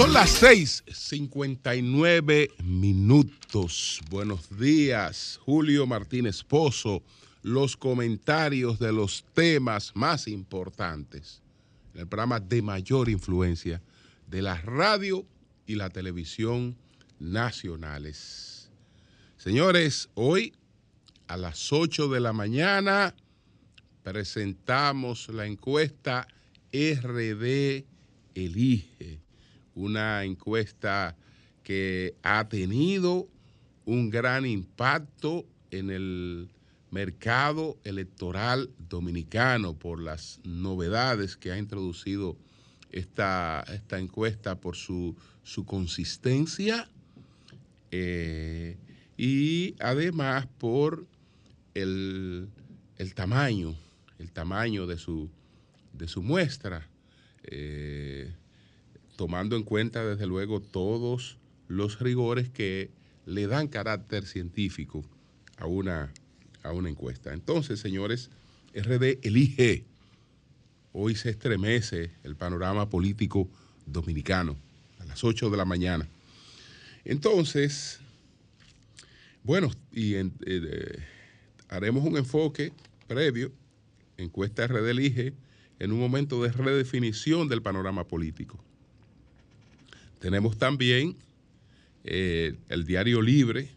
Son las 6:59 minutos. Buenos días, Julio Martínez Pozo. Los comentarios de los temas más importantes en el programa de mayor influencia de la radio y la televisión nacionales. Señores, hoy a las 8 de la mañana presentamos la encuesta RD Elige, una encuesta que ha tenido un gran impacto en el mercado electoral dominicano por las novedades que ha introducido esta, esta encuesta, por su, su consistencia eh, y además por el, el, tamaño, el tamaño de su, de su muestra, eh, tomando en cuenta desde luego todos los rigores que le dan carácter científico a una, a una encuesta. Entonces, señores, RD elige. Hoy se estremece el panorama político dominicano a las 8 de la mañana. Entonces, bueno, y eh, haremos un enfoque previo, encuesta RD elige, en un momento de redefinición del panorama político. Tenemos también eh, el diario libre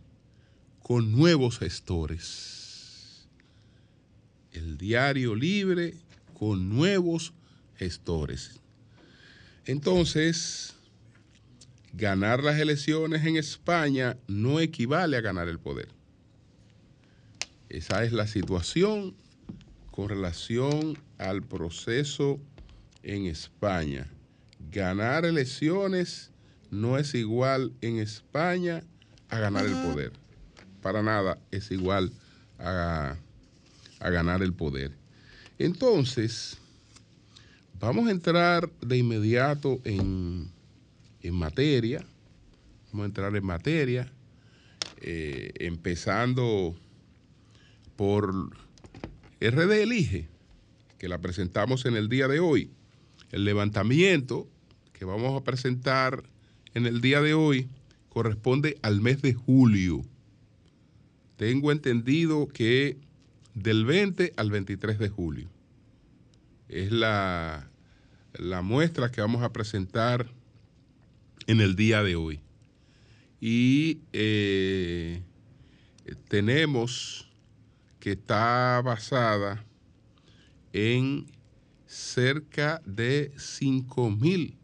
con nuevos gestores. El diario libre con nuevos gestores. Entonces, ganar las elecciones en España no equivale a ganar el poder. Esa es la situación con relación al proceso en España. Ganar elecciones no es igual en España a ganar el poder. Para nada es igual a, a ganar el poder. Entonces, vamos a entrar de inmediato en, en materia. Vamos a entrar en materia, eh, empezando por RD Elige, que la presentamos en el día de hoy. El levantamiento que vamos a presentar en el día de hoy corresponde al mes de julio. Tengo entendido que del 20 al 23 de julio es la, la muestra que vamos a presentar en el día de hoy. Y eh, tenemos que está basada en cerca de 5 mil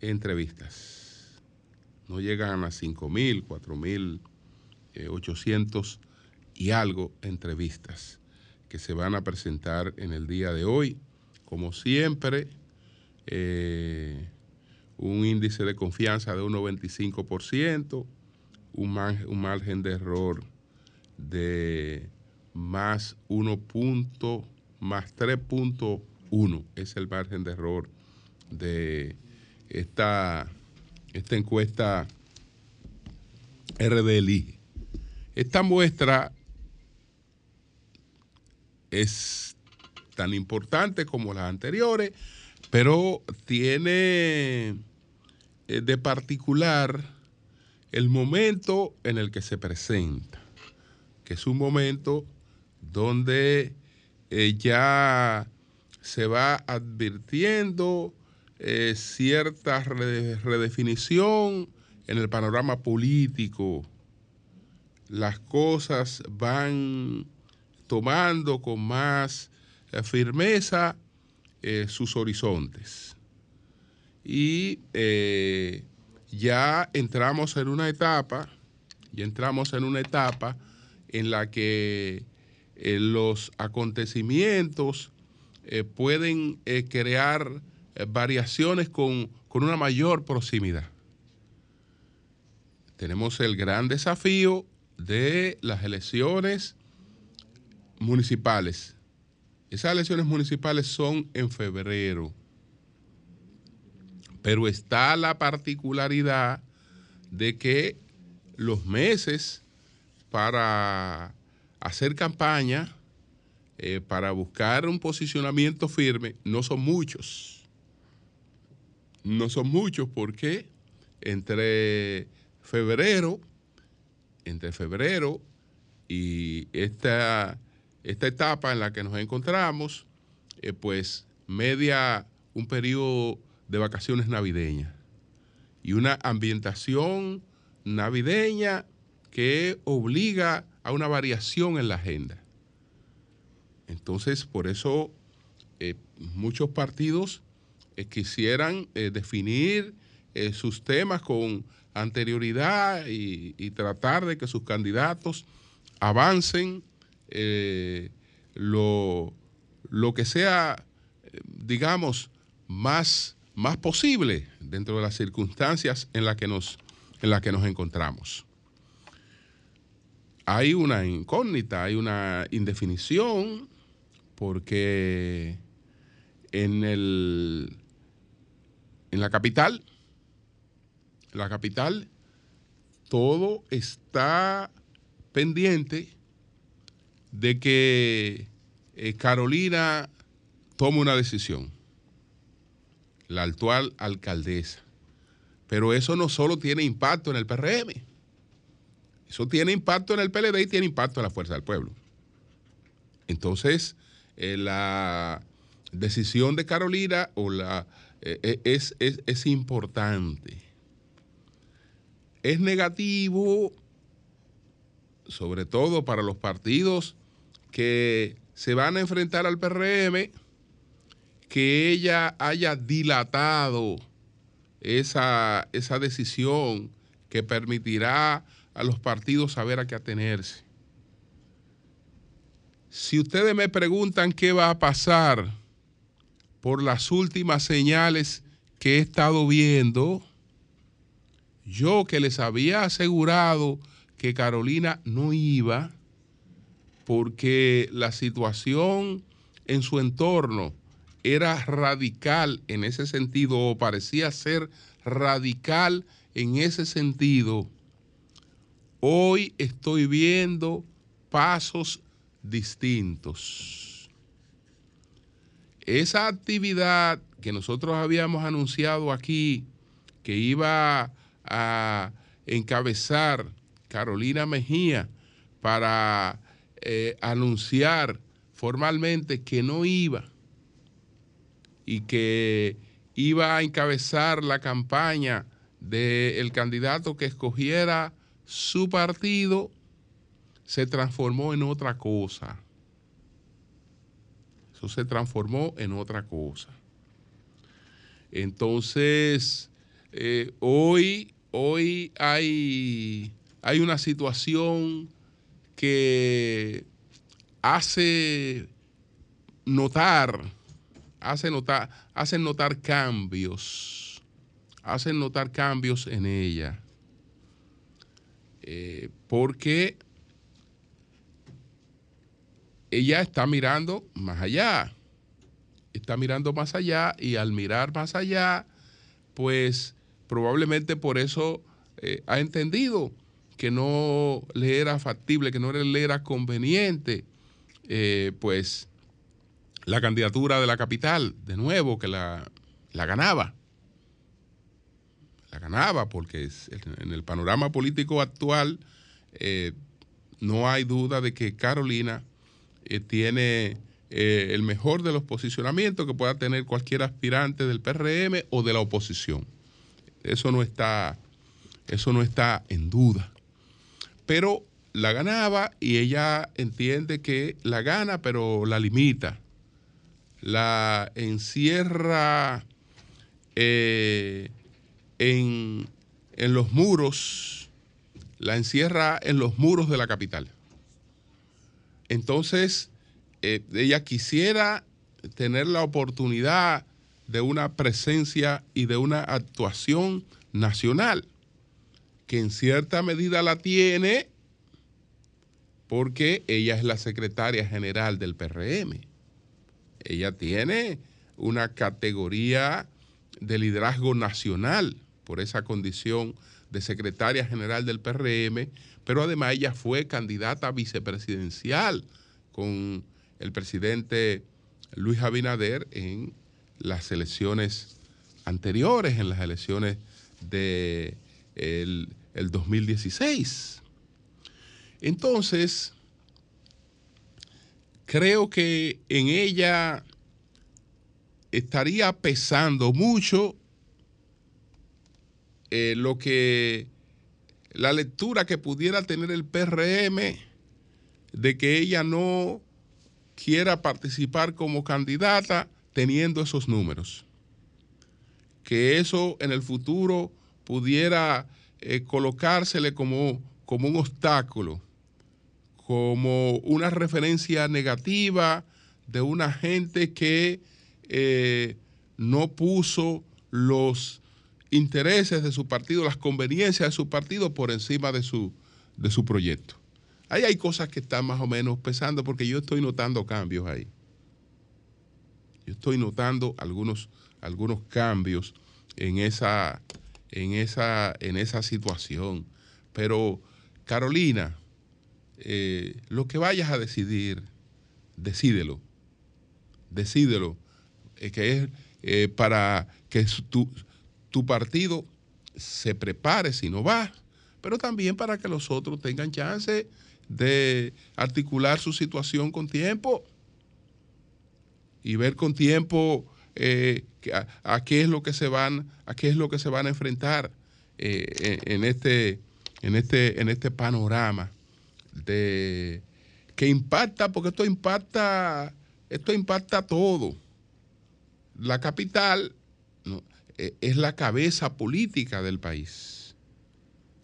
entrevistas. No llegan a 5 mil, 4 mil, 800 y algo entrevistas que se van a presentar en el día de hoy. Como siempre, eh, un índice de confianza de 1,25%, un, un margen de error de más 1 punto, más 3.1 es el margen de error de esta, esta encuesta RDLI. Esta muestra es tan importante como las anteriores, pero tiene de particular el momento en el que se presenta, que es un momento donde eh, ya se va advirtiendo eh, cierta redefinición en el panorama político. Las cosas van tomando con más eh, firmeza eh, sus horizontes. Y eh, ya entramos en una etapa, ya entramos en una etapa en la que los acontecimientos pueden crear variaciones con, con una mayor proximidad. Tenemos el gran desafío de las elecciones municipales. Esas elecciones municipales son en febrero, pero está la particularidad de que los meses para hacer campaña eh, para buscar un posicionamiento firme no son muchos. No son muchos porque entre febrero, entre febrero y esta, esta etapa en la que nos encontramos, eh, pues media un periodo de vacaciones navideñas y una ambientación navideña que obliga a una variación en la agenda. Entonces, por eso eh, muchos partidos eh, quisieran eh, definir sus temas con anterioridad y, tratar de que sus candidatos avancen lo, lo, que sea, digamos, más, más posible dentro de las circunstancias en las que las que nos encontramos. Hay una incógnita, hay una indefinición porque en el en la capital, en la capital, todo está pendiente de que eh, Carolina tome una decisión, la actual alcaldesa. Pero eso no solo tiene impacto en el PRM, eso tiene impacto en el PLD y tiene impacto en la Fuerza del Pueblo. Entonces, eh, la decisión de Carolina o la, eh, eh, es, es, es importante. Es negativo, sobre todo para los partidos que se van a enfrentar al PRM, que ella haya dilatado esa, esa decisión que permitirá a los partidos saber a qué atenerse. Si ustedes me preguntan qué va a pasar por las últimas señales que he estado viendo, yo que les había asegurado que Carolina no iba porque la situación en su entorno era radical en ese sentido o parecía ser radical en ese sentido, hoy estoy viendo pasos distintos. Esa actividad que nosotros habíamos anunciado aquí, que iba a encabezar Carolina Mejía para eh, anunciar formalmente que no iba y que iba a encabezar la campaña del candidato que escogiera su partido, se transformó en otra cosa. Eso se transformó en otra cosa. Entonces, eh, hoy, hoy hay, hay una situación que hace notar, hace notar, hacen notar cambios, hacen notar cambios en ella. Eh, porque ella está mirando más allá, está mirando más allá y al mirar más allá, pues probablemente por eso eh, ha entendido que no le era factible, que no le era conveniente, eh, pues la candidatura de la capital, de nuevo, que la, ganaba. La ganaba porque en el panorama político actual eh, no hay duda de que Carolina eh, tiene eh, el mejor de los posicionamientos que pueda tener cualquier aspirante del PRM o de la oposición. Eso no está, eso no está en duda. Pero la ganaba y ella entiende que la gana, pero la limita. La encierra eh, en, en los muros, la encierra en los muros de la capital. Entonces, eh, ella quisiera tener la oportunidad de una presencia y de una actuación nacional, que en cierta medida la tiene porque ella es la secretaria general del PRM. Ella tiene una categoría de liderazgo nacional por esa condición de secretaria general del PRM, pero además ella fue candidata vicepresidencial con el presidente Luis Abinader en las elecciones anteriores, en las elecciones de el, 2016. Entonces, creo que en ella estaría pesando mucho eh, lo que la lectura que pudiera tener el PRM de que ella no quiera participar como candidata teniendo esos números. Que eso en el futuro pudiera eh, colocársele como, como un obstáculo, como una referencia negativa de una gente que eh, no puso los intereses de su partido, las conveniencias de su partido por encima de su, de su proyecto. Ahí hay cosas que están más o menos pesando porque yo estoy notando cambios ahí. Yo estoy notando algunos, algunos cambios en esa, en, esa, en esa situación. Pero, Carolina, eh, lo que vayas a decidir, decídelo. Decídelo. Eh, que es eh, para que tu, tu partido se prepare si no va, pero también para que los otros tengan chance de articular su situación con tiempo y ver con tiempo eh, a, qué es lo que se van a qué es lo que se van a enfrentar eh, en, este en este en este panorama de que impacta porque esto impacta esto impacta todo. La capital eh, es la cabeza política del país.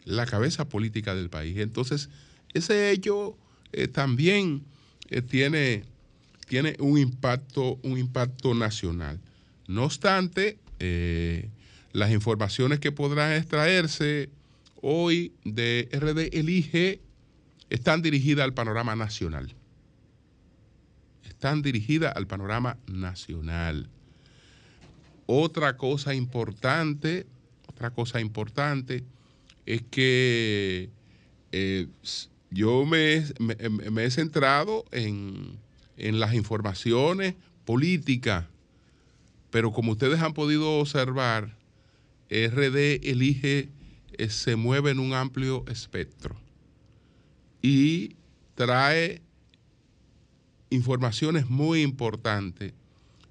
La cabeza política del país. Entonces, ese hecho eh, también eh, tiene, tiene un, impacto, un impacto nacional. No obstante, las informaciones que podrán extraerse hoy de RD Elige están dirigidas al panorama nacional. Están dirigidas al panorama nacional. Otra cosa importante, otra cosa importante es que eh, yo me, he centrado en, las informaciones políticas, pero como ustedes han podido observar, RD elige, eh, se mueve en un amplio espectro y trae informaciones muy importantes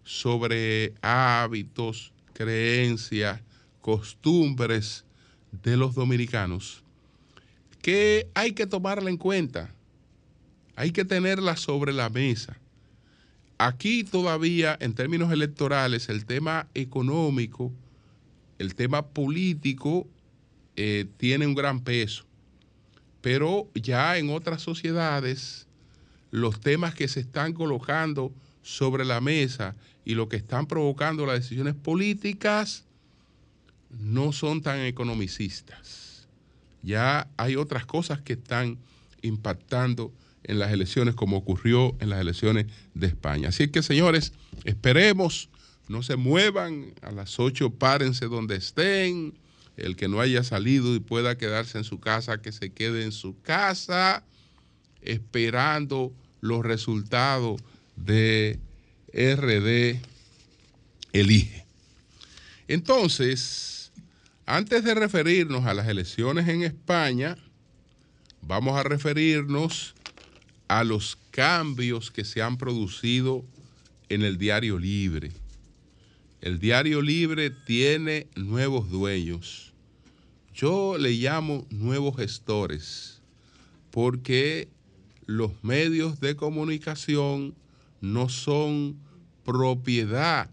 sobre hábitos, creencias, costumbres de los dominicanos que hay que tomarla en cuenta, hay que tenerla sobre la mesa. Aquí todavía, en términos electorales, el tema económico, el tema político, eh, tiene un gran peso. Pero ya en otras sociedades, los temas que se están colocando sobre la mesa y lo que están provocando las decisiones políticas no son tan economicistas. Ya hay otras cosas que están impactando en las elecciones como ocurrió en las elecciones de España. Así que señores, esperemos, no se muevan, a las 8 párense donde estén, el que no haya salido y pueda quedarse en su casa, que se quede en su casa, esperando los resultados de RD Elige. Entonces, antes de referirnos a las elecciones en España, vamos a referirnos a los cambios que se han producido en el Diario Libre. El Diario Libre tiene nuevos dueños. Yo le llamo nuevos gestores porque los medios de comunicación no son propiedad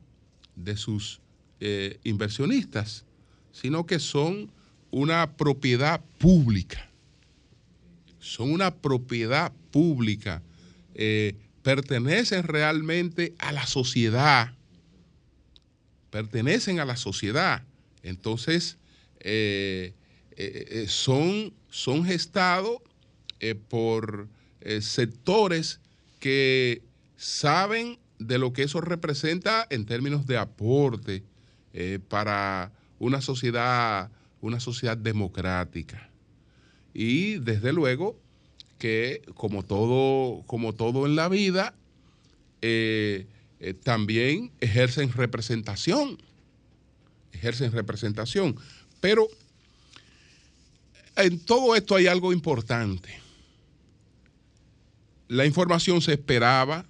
de sus eh, inversionistas, sino que son una propiedad pública. Son una propiedad pública. Eh, pertenecen realmente a la sociedad. Pertenecen a la sociedad. Entonces, eh, son, son gestados por sectores que saben de lo que eso representa en términos de aporte eh, para una sociedad, una sociedad democrática. Y desde luego que como todo, como todo en la vida, eh, eh, también ejercen representación, ejercen representación. Pero en todo esto hay algo importante. La información se esperaba,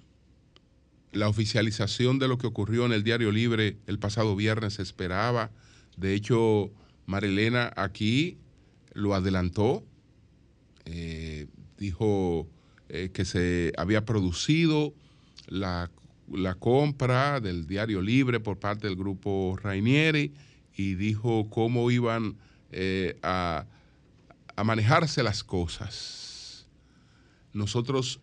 la oficialización de lo que ocurrió en el Diario Libre el pasado viernes se esperaba. De hecho, Marilena aquí lo adelantó, eh, dijo eh, que se había producido la, compra del Diario Libre por parte del grupo Rainieri y dijo cómo iban eh, a, a manejarse las cosas. Nosotros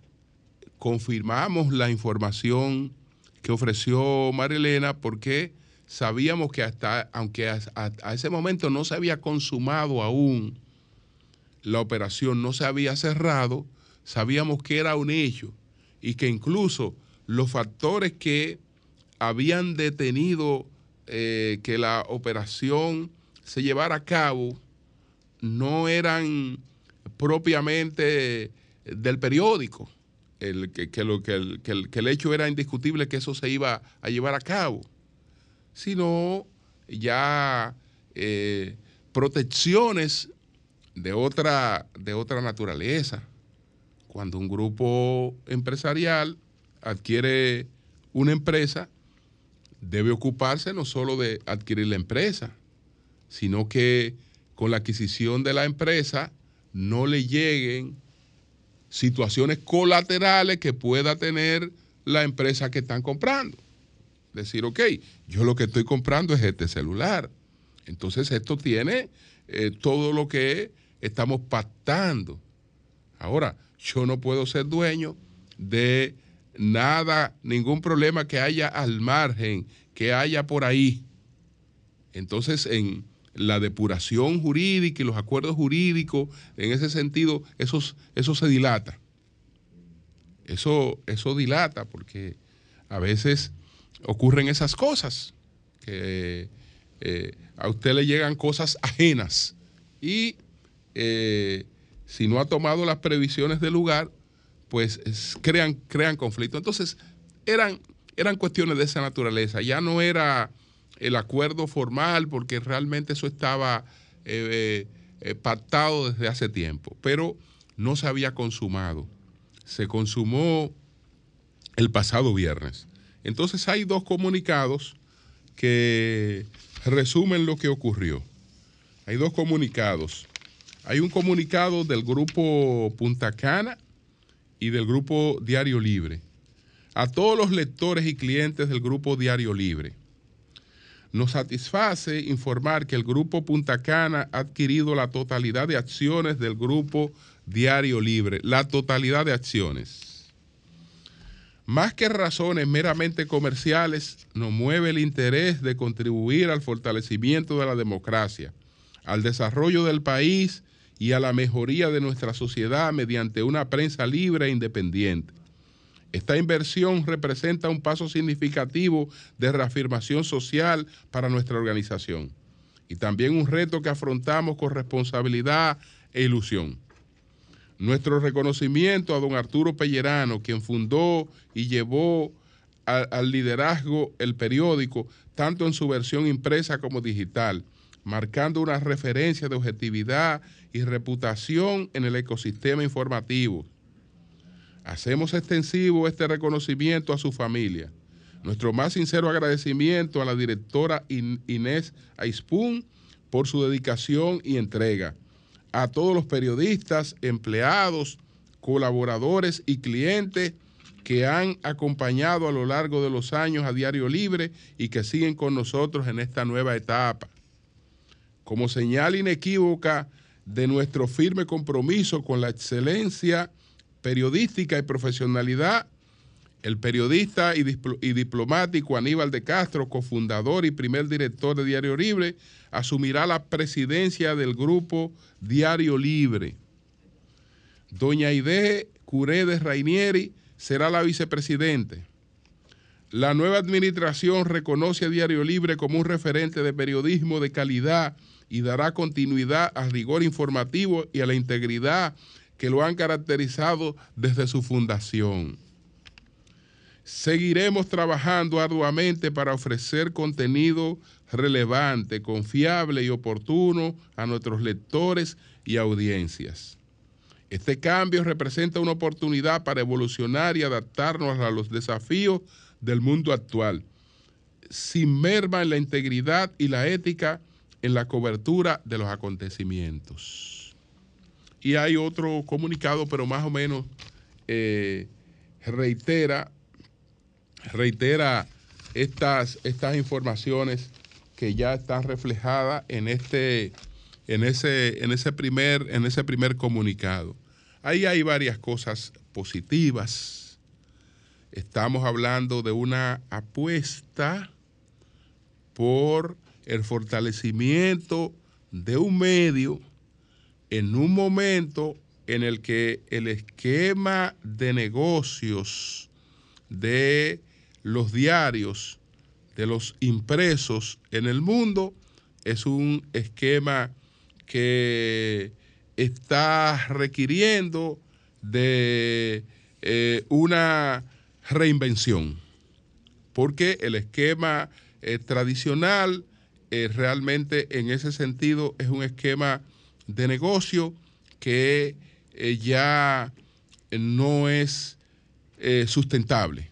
confirmamos la información que ofreció Marilena porque sabíamos que hasta, aunque a, ese momento no se había consumado aún la operación, no se había cerrado, sabíamos que era un hecho y que incluso los factores que habían detenido eh, que la operación se llevara a cabo no eran propiamente del periódico, el, que, lo, que, el, que el hecho era indiscutible que eso se iba a llevar a cabo sino ya eh, protecciones de otra, de otra naturaleza. Cuando un grupo empresarial adquiere una empresa, debe ocuparse no solo de adquirir la empresa, sino que con la adquisición de la empresa no le lleguen situaciones colaterales que pueda tener la empresa que están comprando decir, ok, yo lo que estoy comprando es este celular. Entonces esto tiene eh, todo lo que estamos pactando. Ahora, yo no puedo ser dueño de nada, ningún problema que haya al margen, que haya por ahí. Entonces, en la depuración jurídica y los acuerdos jurídicos, en ese sentido, eso, eso se dilata. Eso, eso dilata porque a veces ocurren esas cosas, que eh, a usted le llegan cosas ajenas y eh, si no ha tomado las previsiones del lugar, pues crean, crean conflicto. Entonces, eran, eran cuestiones de esa naturaleza, ya no era el acuerdo formal porque realmente eso estaba eh, pactado desde hace tiempo, pero no se había consumado. Se consumó el pasado viernes. Entonces hay dos comunicados que resumen lo que ocurrió. Hay dos comunicados. Hay un comunicado del grupo Punta Cana y del grupo Diario Libre. A todos los lectores y clientes del grupo Diario Libre. Nos satisface informar que el grupo Punta Cana ha adquirido la totalidad de acciones del grupo Diario Libre, la totalidad de acciones más que razones meramente comerciales, nos mueve el interés de contribuir al fortalecimiento de la democracia, al desarrollo del país y a la mejoría de nuestra sociedad mediante una prensa libre e independiente. Esta inversión representa un paso significativo de reafirmación social para nuestra organización y también un reto que afrontamos con responsabilidad e ilusión. Nuestro reconocimiento a don Arturo Pellerano, quien fundó y llevó al liderazgo el periódico, tanto en su versión impresa como digital, marcando una referencia de objetividad y reputación en el ecosistema informativo. Hacemos extensivo este reconocimiento a su familia. Nuestro más sincero agradecimiento a la directora Inés Aispun por su dedicación y entrega a todos los periodistas, empleados, colaboradores y clientes que han acompañado a lo largo de los años a Diario Libre y que siguen con nosotros en esta nueva etapa. Como señal inequívoca de nuestro firme compromiso con la excelencia periodística y profesionalidad, el periodista y, diplomático Aníbal de Castro, cofundador y primer director de Diario Libre, asumirá la presidencia del grupo Diario Libre. Doña Aide Curedes Rainieri será la vicepresidente. La nueva administración reconoce a Diario Libre como un referente de periodismo de calidad y dará continuidad al rigor informativo y a la integridad que lo han caracterizado desde su fundación. Seguiremos trabajando arduamente para ofrecer contenido relevante, confiable y oportuno a nuestros lectores y audiencias. Este cambio representa una oportunidad para evolucionar y adaptarnos a los desafíos del mundo actual, sin merma en la integridad y la ética en la cobertura de los acontecimientos. Y hay otro comunicado, pero más o menos eh, reitera reitera estas, estas informaciones que ya están reflejadas en este en ese, en ese primer en ese primer comunicado. Ahí hay varias cosas positivas. Estamos hablando de una apuesta por el fortalecimiento de un medio en un momento en el que el esquema de negocios de los diarios, de los impresos en el mundo, es un esquema que está requiriendo de eh, una reinvención, porque el esquema eh, tradicional eh, realmente en ese sentido es un esquema de negocio que ya no es sustentable.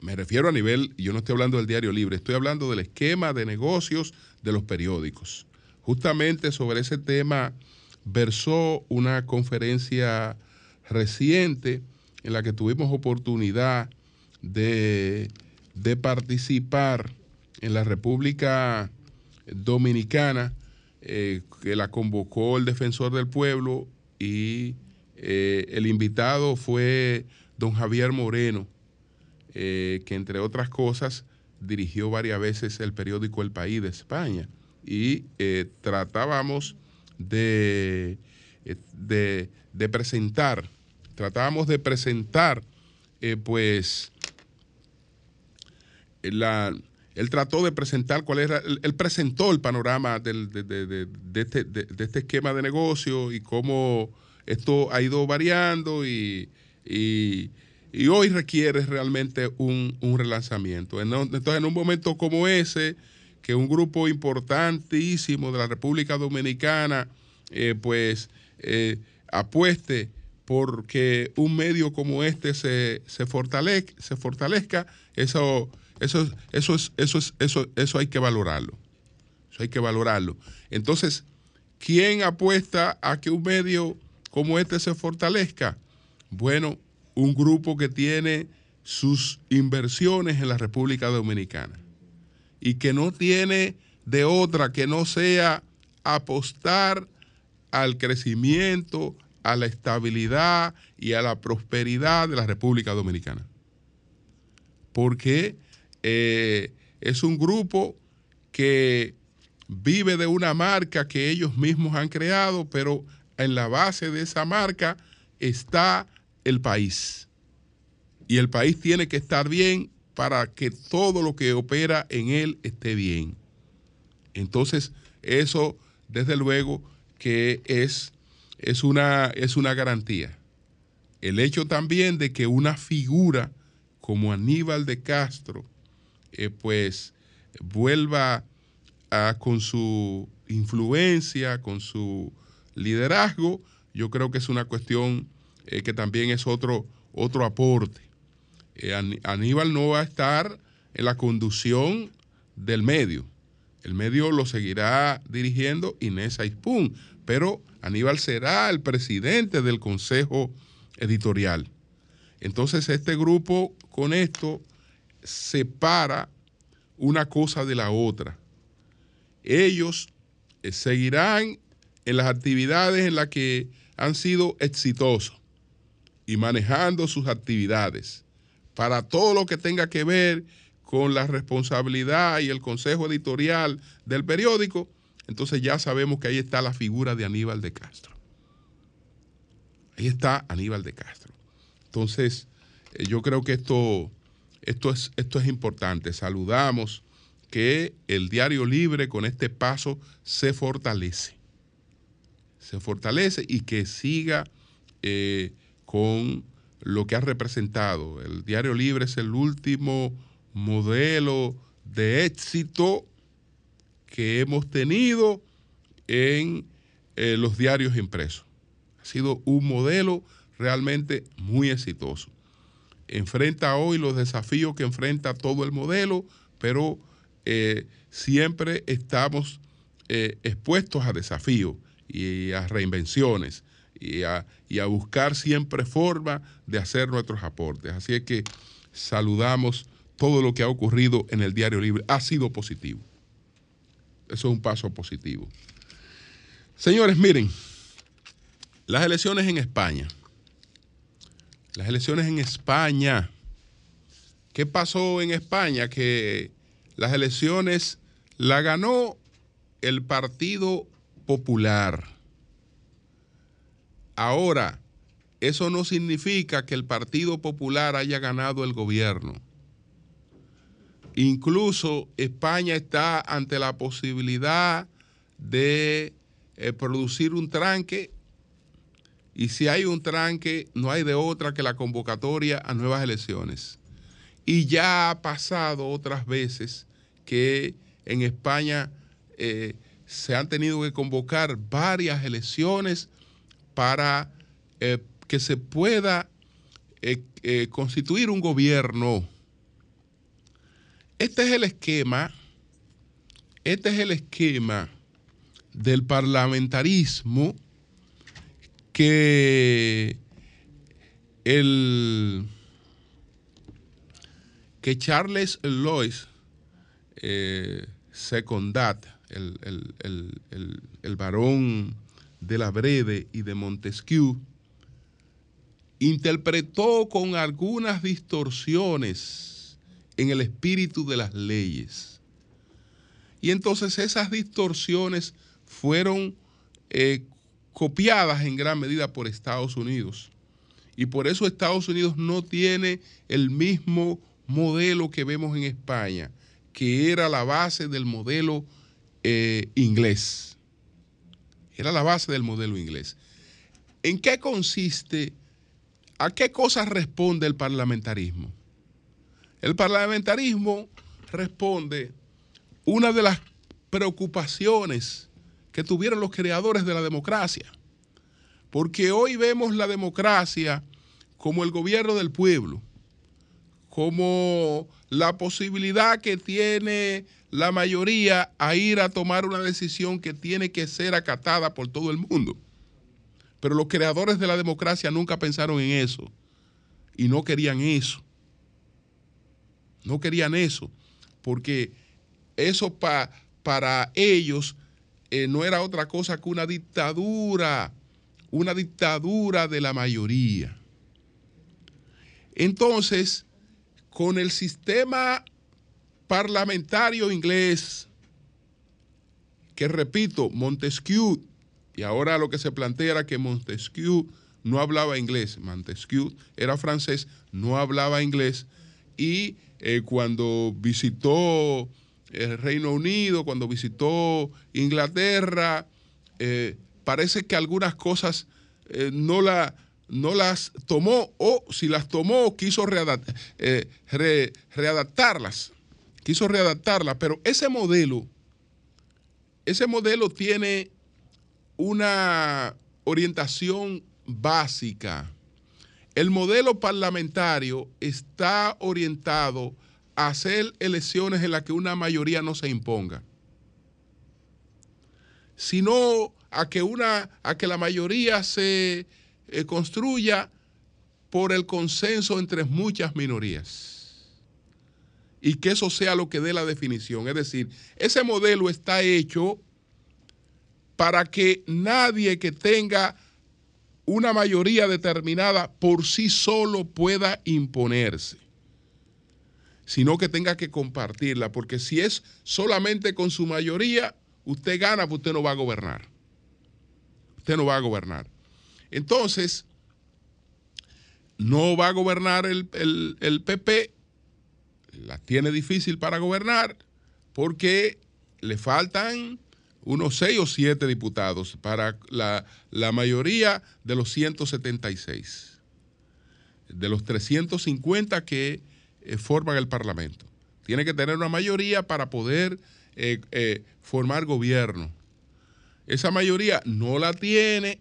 Me refiero a nivel, yo no estoy hablando del diario libre, estoy hablando del esquema de negocios de los periódicos. Justamente sobre ese tema versó una conferencia reciente en la que tuvimos oportunidad de, participar en la República Dominicana, eh, que la convocó el defensor del pueblo y eh, el invitado fue don Javier Moreno eh, que entre otras cosas dirigió varias veces el periódico El País de España. Y tratábamos de, de, de, presentar, tratábamos de presentar, pues, la, él trató de presentar cuál era, él, presentó el panorama del, de, de, este, de, este, esquema de negocio y cómo esto ha ido variando y, y hoy requiere realmente un, relanzamiento. Entonces, en un momento como ese, que un grupo importantísimo de la República Dominicana, eh, pues, eh, apueste porque un medio como este se, se, se fortalezca, eso, eso, eso, es, eso, es, eso, eso hay que valorarlo. Eso hay que valorarlo. Entonces, ¿quién apuesta a que un medio como este se fortalezca? Bueno, un grupo que tiene sus inversiones en la República Dominicana y que no tiene de otra que no sea apostar al crecimiento, a la estabilidad y a la prosperidad de la República Dominicana. Porque eh, es un grupo que vive de una marca que ellos mismos han creado, pero en la base de esa marca está el país. Y el país tiene que estar bien para que todo lo que opera en él esté bien. Entonces, eso, desde luego, que es, es, una, es una garantía. El hecho también de que una figura como Aníbal de Castro, eh, pues, vuelva a, con su influencia, con su liderazgo, yo creo que es una cuestión eh, que también es otro, otro aporte. Eh, Aníbal no va a estar en la conducción del medio. El medio lo seguirá dirigiendo Inés Aispun, pero Aníbal será el presidente del consejo editorial. Entonces este grupo con esto separa una cosa de la otra. Ellos eh, seguirán en las actividades en las que han sido exitosos y manejando sus actividades para todo lo que tenga que ver con la responsabilidad y el consejo editorial del periódico, entonces ya sabemos que ahí está la figura de Aníbal de Castro. Ahí está Aníbal de Castro. Entonces, eh, yo creo que esto, esto, es, esto es importante. Saludamos que el diario libre con este paso se fortalece. Se fortalece y que siga eh, con lo que ha representado. El Diario Libre es el último modelo de éxito que hemos tenido en eh, los diarios impresos. Ha sido un modelo realmente muy exitoso. Enfrenta hoy los desafíos que enfrenta todo el modelo, pero eh, siempre estamos eh, expuestos a desafíos y a reinvenciones y a, y a buscar siempre forma de hacer nuestros aportes. Así es que saludamos todo lo que ha ocurrido en el Diario Libre. Ha sido positivo. Eso es un paso positivo. Señores, miren, las elecciones en España. Las elecciones en España. ¿Qué pasó en España? Que las elecciones la ganó el Partido Popular. Ahora, eso no significa que el Partido Popular haya ganado el gobierno. Incluso España está ante la posibilidad de eh, producir un tranque y si hay un tranque no hay de otra que la convocatoria a nuevas elecciones. Y ya ha pasado otras veces que en España eh, se han tenido que convocar varias elecciones para eh, que se pueda eh, constituir un gobierno. Este es el esquema, este es el esquema del parlamentarismo que el que Charles Lois Secondat, el, el, el varón de la Brede y de Montesquieu, interpretó con algunas distorsiones en el espíritu de las leyes. Y entonces esas distorsiones fueron eh, copiadas en gran medida por Estados Unidos. Y por eso Estados Unidos no tiene el mismo modelo que vemos en España, que era la base del modelo eh, inglés. Era la base del modelo inglés. ¿En qué consiste, a qué cosas responde el parlamentarismo? El parlamentarismo responde una de las preocupaciones que tuvieron los creadores de la democracia. Porque hoy vemos la democracia como el gobierno del pueblo, como la posibilidad que tiene la mayoría a ir a tomar una decisión que tiene que ser acatada por todo el mundo. Pero los creadores de la democracia nunca pensaron en eso y no querían eso. No querían eso, porque eso para ellos eh, no era otra cosa que una dictadura, una dictadura de la mayoría. Entonces, con el sistema parlamentario inglés, que repito, Montesquieu, y ahora lo que se plantea era que Montesquieu no hablaba inglés, Montesquieu era francés, no hablaba inglés, y eh, cuando visitó el Reino Unido, cuando visitó Inglaterra, eh, parece que algunas cosas eh, no, la, no las tomó o si las tomó quiso readaptarlas quiso pero ese modelo, ese modelo tiene una orientación básica. El modelo parlamentario está orientado hacer elecciones en las que una mayoría no se imponga, sino a que, una, a que la mayoría se eh, construya por el consenso entre muchas minorías y que eso sea lo que dé la definición. Es decir, ese modelo está hecho para que nadie que tenga una mayoría determinada por sí solo pueda imponerse, sino que tenga que compartirla, porque si es solamente con su mayoría, usted gana, pues usted no va a gobernar. Usted no va a gobernar. Entonces, no va a gobernar el, el PP la tiene difícil para gobernar porque le faltan unos seis o siete diputados para la, mayoría de los 176. de los 350 que forman el Parlamento. Tiene que tener una mayoría para poder eh, formar gobierno. Esa mayoría no la tiene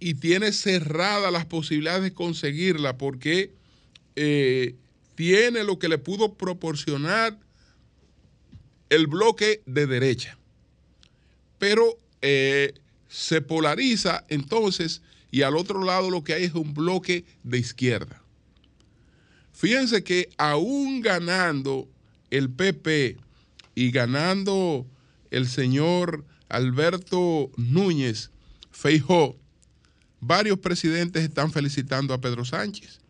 y tiene cerradas las posibilidades de conseguirla porque tiene lo que le pudo proporcionar el bloque de derecha. Pero se polariza entonces y al otro lado lo que hay es un bloque de izquierda. Fíjense que aún ganando el PP y ganando el señor Alberto Núñez Feijó, varios presidentes están felicitando a Pedro Sánchez.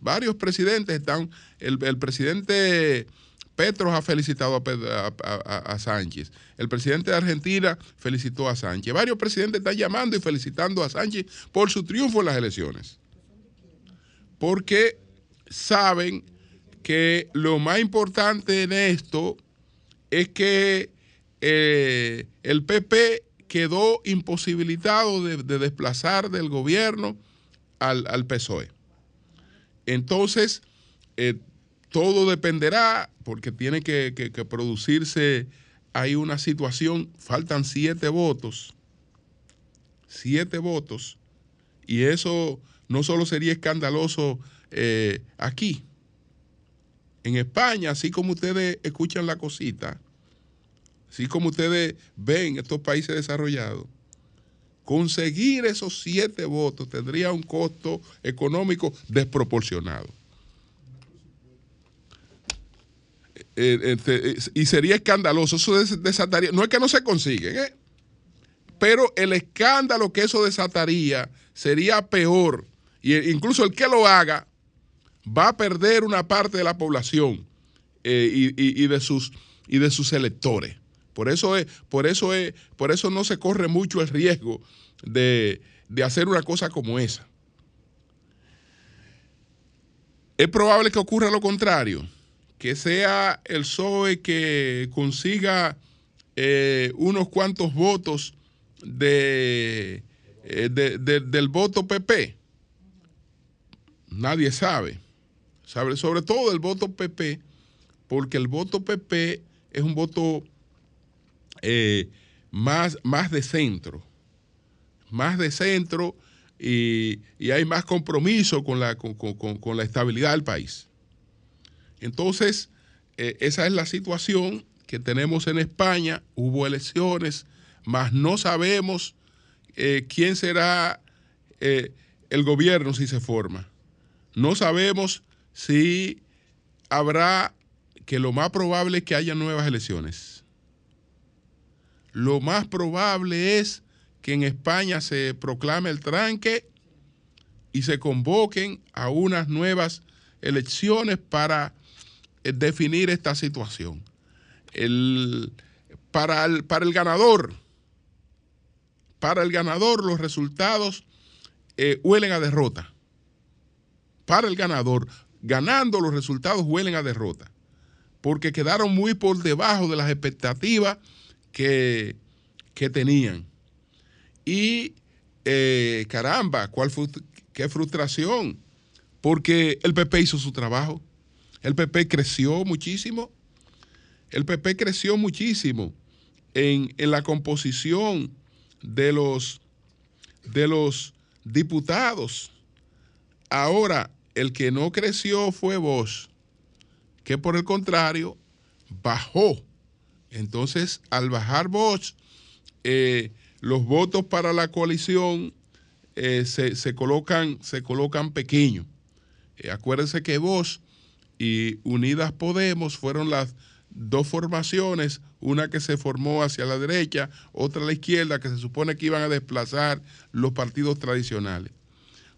Varios presidentes están, el, presidente Petro ha felicitado a, Sánchez. El presidente de Argentina felicitó a Sánchez. Varios presidentes están llamando y felicitando a Sánchez por su triunfo en las elecciones. Porque saben que lo más importante en esto es que eh, el PP quedó imposibilitado de, desplazar del gobierno al, PSOE. Entonces, eh, todo dependerá, porque tiene que, producirse, hay una situación, faltan siete votos, siete votos, y eso no solo sería escandaloso eh, aquí, en España, así como ustedes escuchan la cosita, así como ustedes ven estos países desarrollados, conseguir esos siete votos tendría un costo económico desproporcionado. Eh, este, y sería escandaloso. Eso desataría, no es que no se consiguen, ¿eh? pero el escándalo que eso desataría sería peor. Y incluso el que lo haga va a perder una parte de la población eh, y, de sus, y de sus electores. Por eso, es, por, eso es, por eso no se corre mucho el riesgo de, de hacer una cosa como esa. Es probable que ocurra lo contrario que sea el PSOE que consiga eh, unos cuantos votos de, eh, del voto PP. Nadie sabe. sabe. Sobre todo el voto PP, porque el voto PP es un voto eh, más, más de centro. Más de centro y, hay más compromiso con la, con la estabilidad del país. Entonces, eh, esa es la situación que tenemos en España. Hubo elecciones, mas no sabemos eh, quién será el gobierno si se forma. No sabemos si habrá, que lo más probable es que haya nuevas elecciones. Lo más probable es que en España se proclame el tranque y se convoquen a unas nuevas elecciones para eh, definir esta situación. El, para, el, para el ganador, para el ganador los resultados eh, huelen a derrota. Para el ganador, ganando los resultados huelen a derrota, porque quedaron muy por debajo de las expectativas que, que tenían. Y eh, caramba, ¿cuál qué frustración, porque el PP hizo su trabajo el PP creció muchísimo. El PP creció muchísimo en, la composición de los, de los diputados. Ahora, el que no creció fue vos, que por el contrario bajó. Entonces, al bajar vos, eh, los votos para la coalición eh, se, colocan, se colocan pequeños. Eh, acuérdense que vos y Unidas Podemos fueron las dos formaciones, una que se formó hacia la derecha, otra a la izquierda, que se supone que iban a desplazar los partidos tradicionales.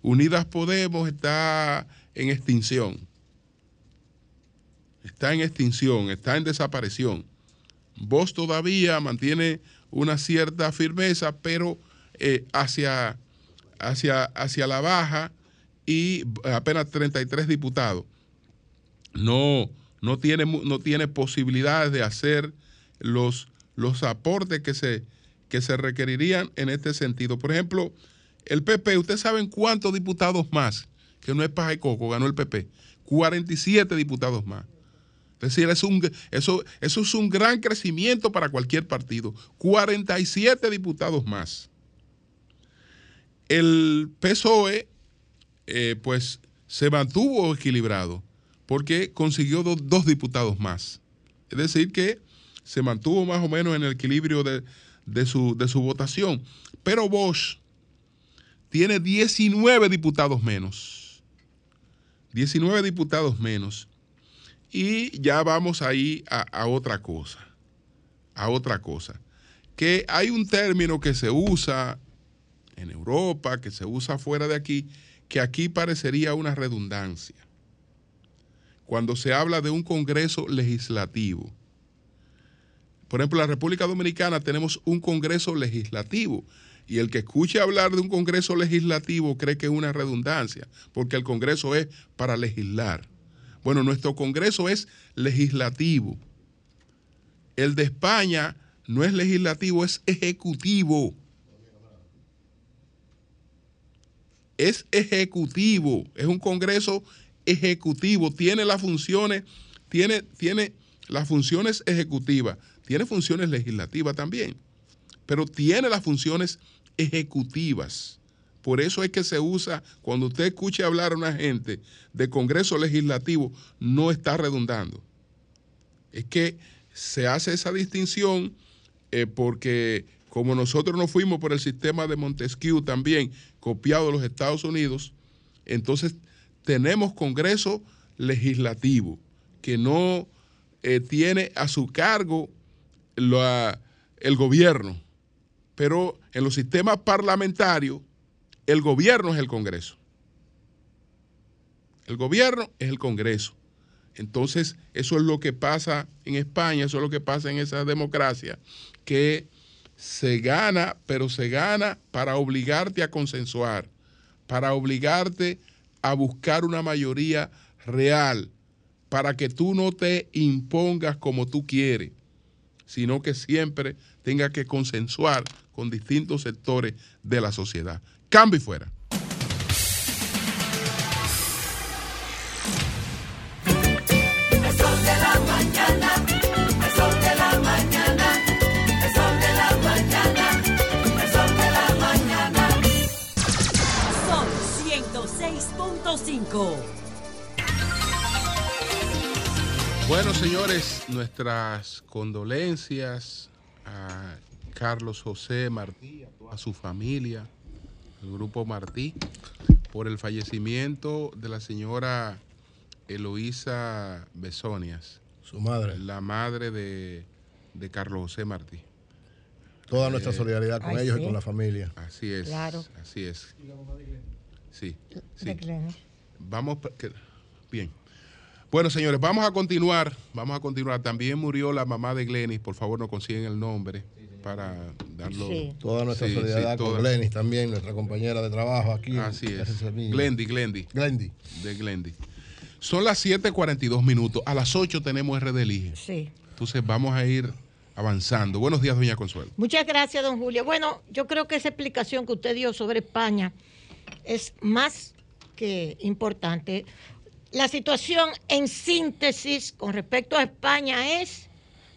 Unidas Podemos está en extinción. Está en extinción, está en desaparición. Vos todavía mantiene una cierta firmeza, pero eh, hacia, hacia, hacia la baja y apenas 33 diputados no, no, tiene, no tiene posibilidades de hacer los, los aportes que se, que se requerirían en este sentido. Por ejemplo, El PP, ¿ustedes saben cuántos diputados más? Que no es paja y coco, ganó el PP. 47 diputados más. Es decir, es un, eso, eso es un gran crecimiento para cualquier partido. 47 diputados más. El PSOE, eh, pues, se mantuvo equilibrado porque consiguió dos diputados más. Es decir, que se mantuvo más o menos en el equilibrio de, de, su, de su votación. Pero Bosch tiene 19 diputados menos. 19 diputados menos. Y ya vamos ahí a, otra cosa, a otra cosa. Que hay un término que se usa en Europa, que se usa fuera de aquí, que aquí parecería una redundancia. Cuando se habla de un Congreso legislativo. Por ejemplo, en la República Dominicana tenemos un Congreso legislativo y el que escuche hablar de un Congreso legislativo cree que es una redundancia, porque el Congreso es para legislar. Bueno, nuestro Congreso es legislativo. El de España no es legislativo, es ejecutivo. Es ejecutivo, es un Congreso ejecutivo, tiene las funciones, tiene, tiene las funciones ejecutivas, tiene funciones legislativas también, pero tiene las funciones ejecutivas. Por eso es que se usa, cuando usted escuche hablar a una gente de Congreso Legislativo, no está redundando. Es que se hace esa distinción eh, porque como nosotros nos fuimos por el sistema de Montesquieu también, copiado de los Estados Unidos, entonces tenemos Congreso Legislativo que no eh, tiene a su cargo el gobierno, pero en los sistemas parlamentarios el gobierno es el Congreso. El gobierno es el Congreso. Entonces, eso es lo que pasa en España, eso es lo que pasa en esa democracia, que se gana, pero se gana para obligarte a consensuar, para obligarte a buscar una mayoría real, para que tú no te impongas como tú quieres, sino que siempre tenga que consensuar con distintos sectores de la sociedad. Cambio y fuera. Son 106.5. Bueno, señores, nuestras condolencias a Carlos José Martí, a toda su familia, el Grupo Martí, por el fallecimiento de la señora Eloísa Besonias. Su madre. La madre de, de Carlos José Martí. Toda nuestra Eh, solidaridad con Ay, ellos sí. y con la familia. Así es. Claro. Así es. Sí, sí. De Glenn. Vamos, pa- que- bien. Bueno, señores, vamos a continuar. Vamos a continuar. También murió la mamá de Glenis. Por favor, nos consiguen el nombre para darlo. Sí. Toda nuestra Sí, sí, solidaridad toda. con Glenis también, nuestra compañera de trabajo aquí. Así es. Glendy, Glendy, Glendy. de Glendy. Son las 7:42 minutos. A las 8 tenemos RD Elige. Sí. Entonces vamos a ir avanzando. Buenos días, doña Consuelo. Muchas gracias, don Julio. Bueno, yo creo que esa explicación que usted dio sobre España es más que importante. La situación en síntesis con respecto a España es,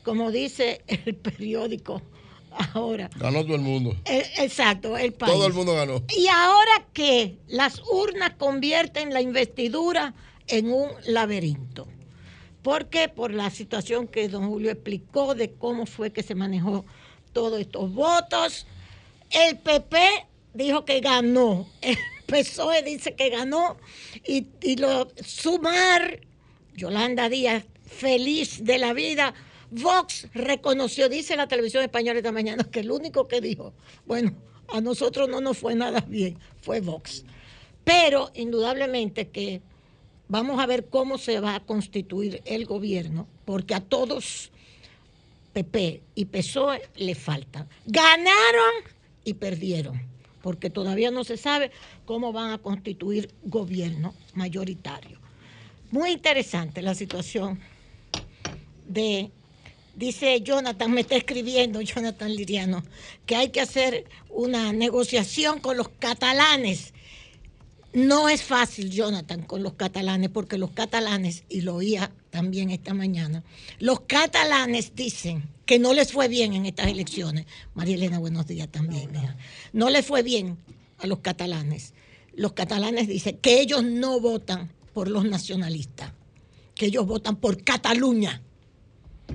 como dice el periódico ahora, Ganó todo el mundo. eh, exacto, el país. Todo el mundo ganó. Y ahora que las urnas convierten la investidura en un laberinto. ¿Por qué? Por la situación que don Julio explicó de cómo fue que se manejó todos estos votos. El PP dijo que ganó, el PSOE dice que ganó y, y lo sumar, Yolanda Díaz feliz de la vida. Vox reconoció, dice la televisión española esta mañana, que el único que dijo, bueno, a nosotros no nos fue nada bien, fue Vox. Pero indudablemente que vamos a ver cómo se va a constituir el gobierno, porque a todos, PP y PSOE, le faltan. Ganaron y perdieron, porque todavía no se sabe cómo van a constituir gobierno mayoritario. Muy interesante la situación de Dice Jonathan, me está escribiendo Jonathan Liriano, que hay que hacer una negociación con los catalanes. No es fácil, Jonathan, con los catalanes, porque los catalanes, y lo oía también esta mañana, los catalanes dicen que no les fue bien en estas elecciones. María Elena, buenos días también. mija. No les fue bien a los catalanes. Los catalanes dicen que ellos no votan por los nacionalistas, que ellos votan por Cataluña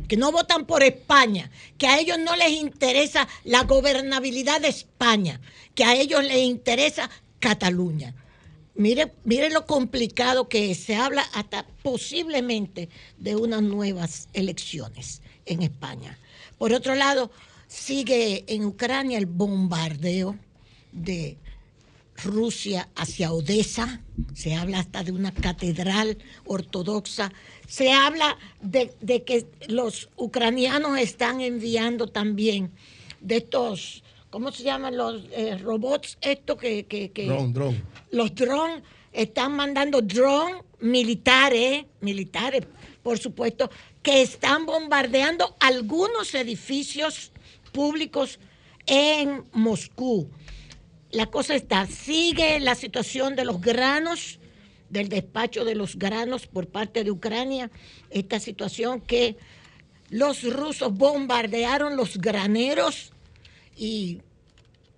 que no votan por España, que a ellos no les interesa la gobernabilidad de España, que a ellos les interesa Cataluña. Mire, mire lo complicado que es. Se habla hasta posiblemente de unas nuevas elecciones en España. Por otro lado, sigue en Ucrania el bombardeo de Rusia hacia Odessa, se habla hasta de una catedral ortodoxa, se habla de, de que los ucranianos están enviando también de estos, ¿cómo se llaman los eh, robots? Estos que, que, que- Dron, dron. los drones están mandando drones militares, militares, por supuesto, que están bombardeando algunos edificios públicos en Moscú. La cosa está, sigue la situación de los granos, del despacho de los granos por parte de Ucrania, esta situación que los rusos bombardearon los graneros y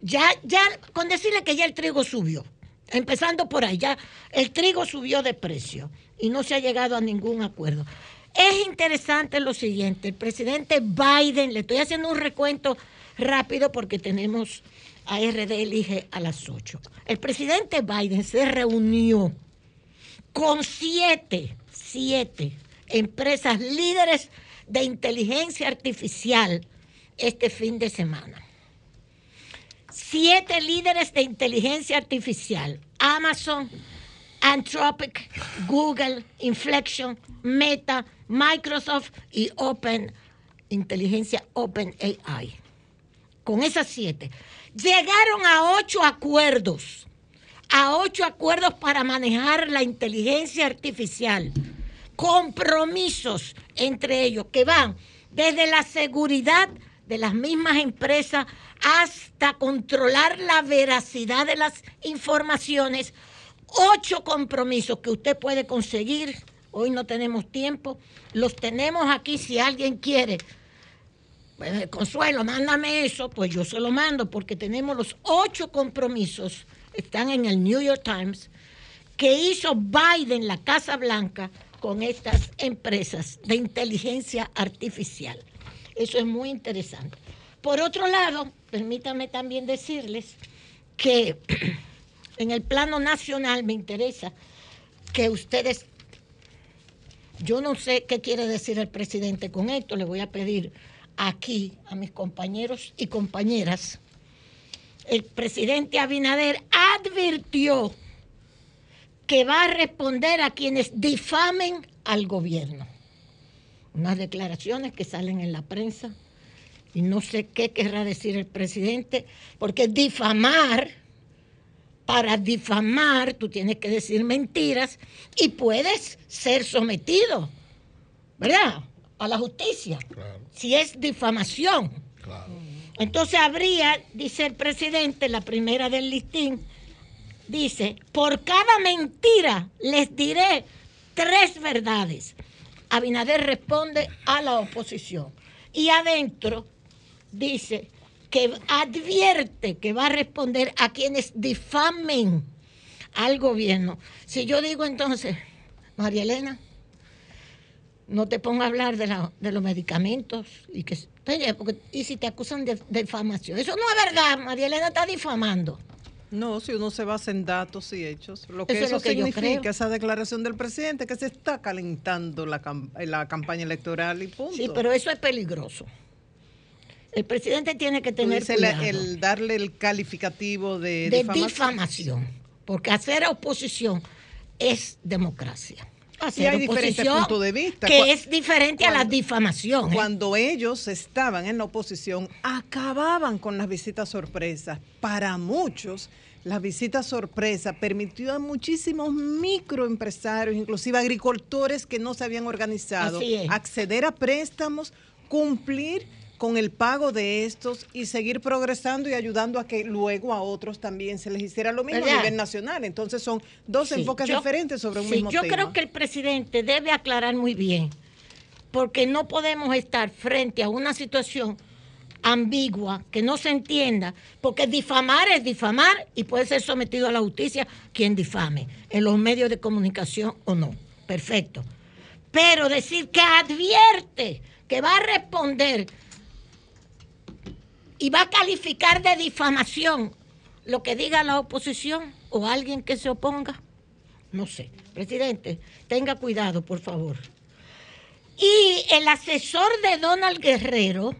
ya, ya, con decirle que ya el trigo subió, empezando por ahí, ya el trigo subió de precio y no se ha llegado a ningún acuerdo. Es interesante lo siguiente, el presidente Biden, le estoy haciendo un recuento rápido porque tenemos a RD Elige a las 8. El presidente Biden se reunió con siete, siete empresas líderes de inteligencia artificial este fin de semana siete líderes de inteligencia artificial, Amazon, Anthropic, Google, Inflection, Meta, Microsoft y Open, inteligencia Open AI. Con esas siete, llegaron a ocho acuerdos, a ocho acuerdos para manejar la inteligencia artificial, compromisos entre ellos que van desde la seguridad de las mismas empresas hasta controlar la veracidad de las informaciones. Ocho compromisos que usted puede conseguir. Hoy no tenemos tiempo. Los tenemos aquí si alguien quiere. Pues, Consuelo, mándame eso. Pues yo se lo mando porque tenemos los ocho compromisos. Están en el New York Times que hizo Biden, la Casa Blanca, con estas empresas de inteligencia artificial. Eso es muy interesante. Por otro lado, permítame también decirles que en el plano nacional me interesa que ustedes, yo no sé qué quiere decir el presidente con esto, le voy a pedir aquí a mis compañeros y compañeras. El presidente Abinader advirtió que va a responder a quienes difamen al gobierno. Unas declaraciones que salen en la prensa y no sé qué querrá decir el presidente, porque difamar, para difamar tú tienes que decir mentiras y puedes ser sometido, ¿verdad? A la justicia, Claro, si es difamación. claro. Entonces habría, dice el presidente, la primera del listín, dice, por cada mentira les diré tres verdades. Abinader responde a la oposición. Y adentro dice que advierte que va a responder a quienes difamen al gobierno. Si yo digo entonces, María Elena, no te pongas a hablar de, de los medicamentos y que porque- y si te acusan de, de difamación. Eso no es verdad, María Elena está difamando. No, si uno se basa en datos y hechos. Lo que Eso eso, es lo que yo significa, esa declaración del presidente, que se está calentando la, la campaña electoral y punto. Sí, pero eso es peligroso. El presidente tiene que tener cuidado el darle el calificativo de, de difamación. difamación, porque hacer oposición es democracia. Sí, hay diferentes puntos de vista. Que es diferente a la difamación. ¿eh? Cuando ellos estaban en la oposición, acababan con las visitas sorpresas. Para muchos, la visita sorpresa permitió a muchísimos microempresarios, inclusive agricultores que no se habían organizado, acceder a préstamos cumplir con el pago de estos y seguir progresando y ayudando a que luego a otros también se les hiciera lo mismo a nivel nacional. Entonces son dos Sí, enfoques yo- diferentes sobre un sí, mismo yo tema. creo que el presidente debe aclarar muy bien, porque no podemos estar frente a una situación ambigua, que no se entienda, porque difamar es difamar y puede ser sometido a la justicia quien difame, en los medios de comunicación o no. Perfecto. Pero decir que advierte que va a responder y va a calificar de difamación lo que diga la oposición o alguien que se oponga. No sé. Presidente, tenga cuidado, por favor. Y el asesor de Donald Guerrero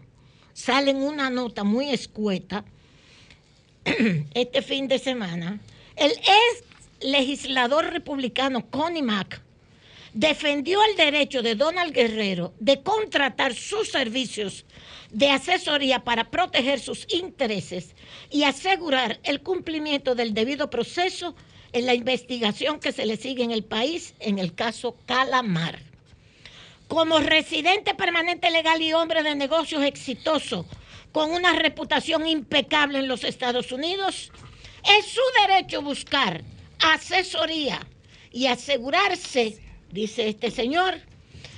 sale en una nota muy escueta este fin de semana. El ex legislador republicano Connie Mack defendió el derecho de Donald Guerrero de contratar sus servicios de asesoría para proteger sus intereses y asegurar el cumplimiento del debido proceso en la investigación que se le sigue en el país en el caso Calamar. Como residente permanente legal y hombre de negocios exitoso, con una reputación impecable en los Estados Unidos, es su derecho buscar asesoría y asegurarse, dice este señor,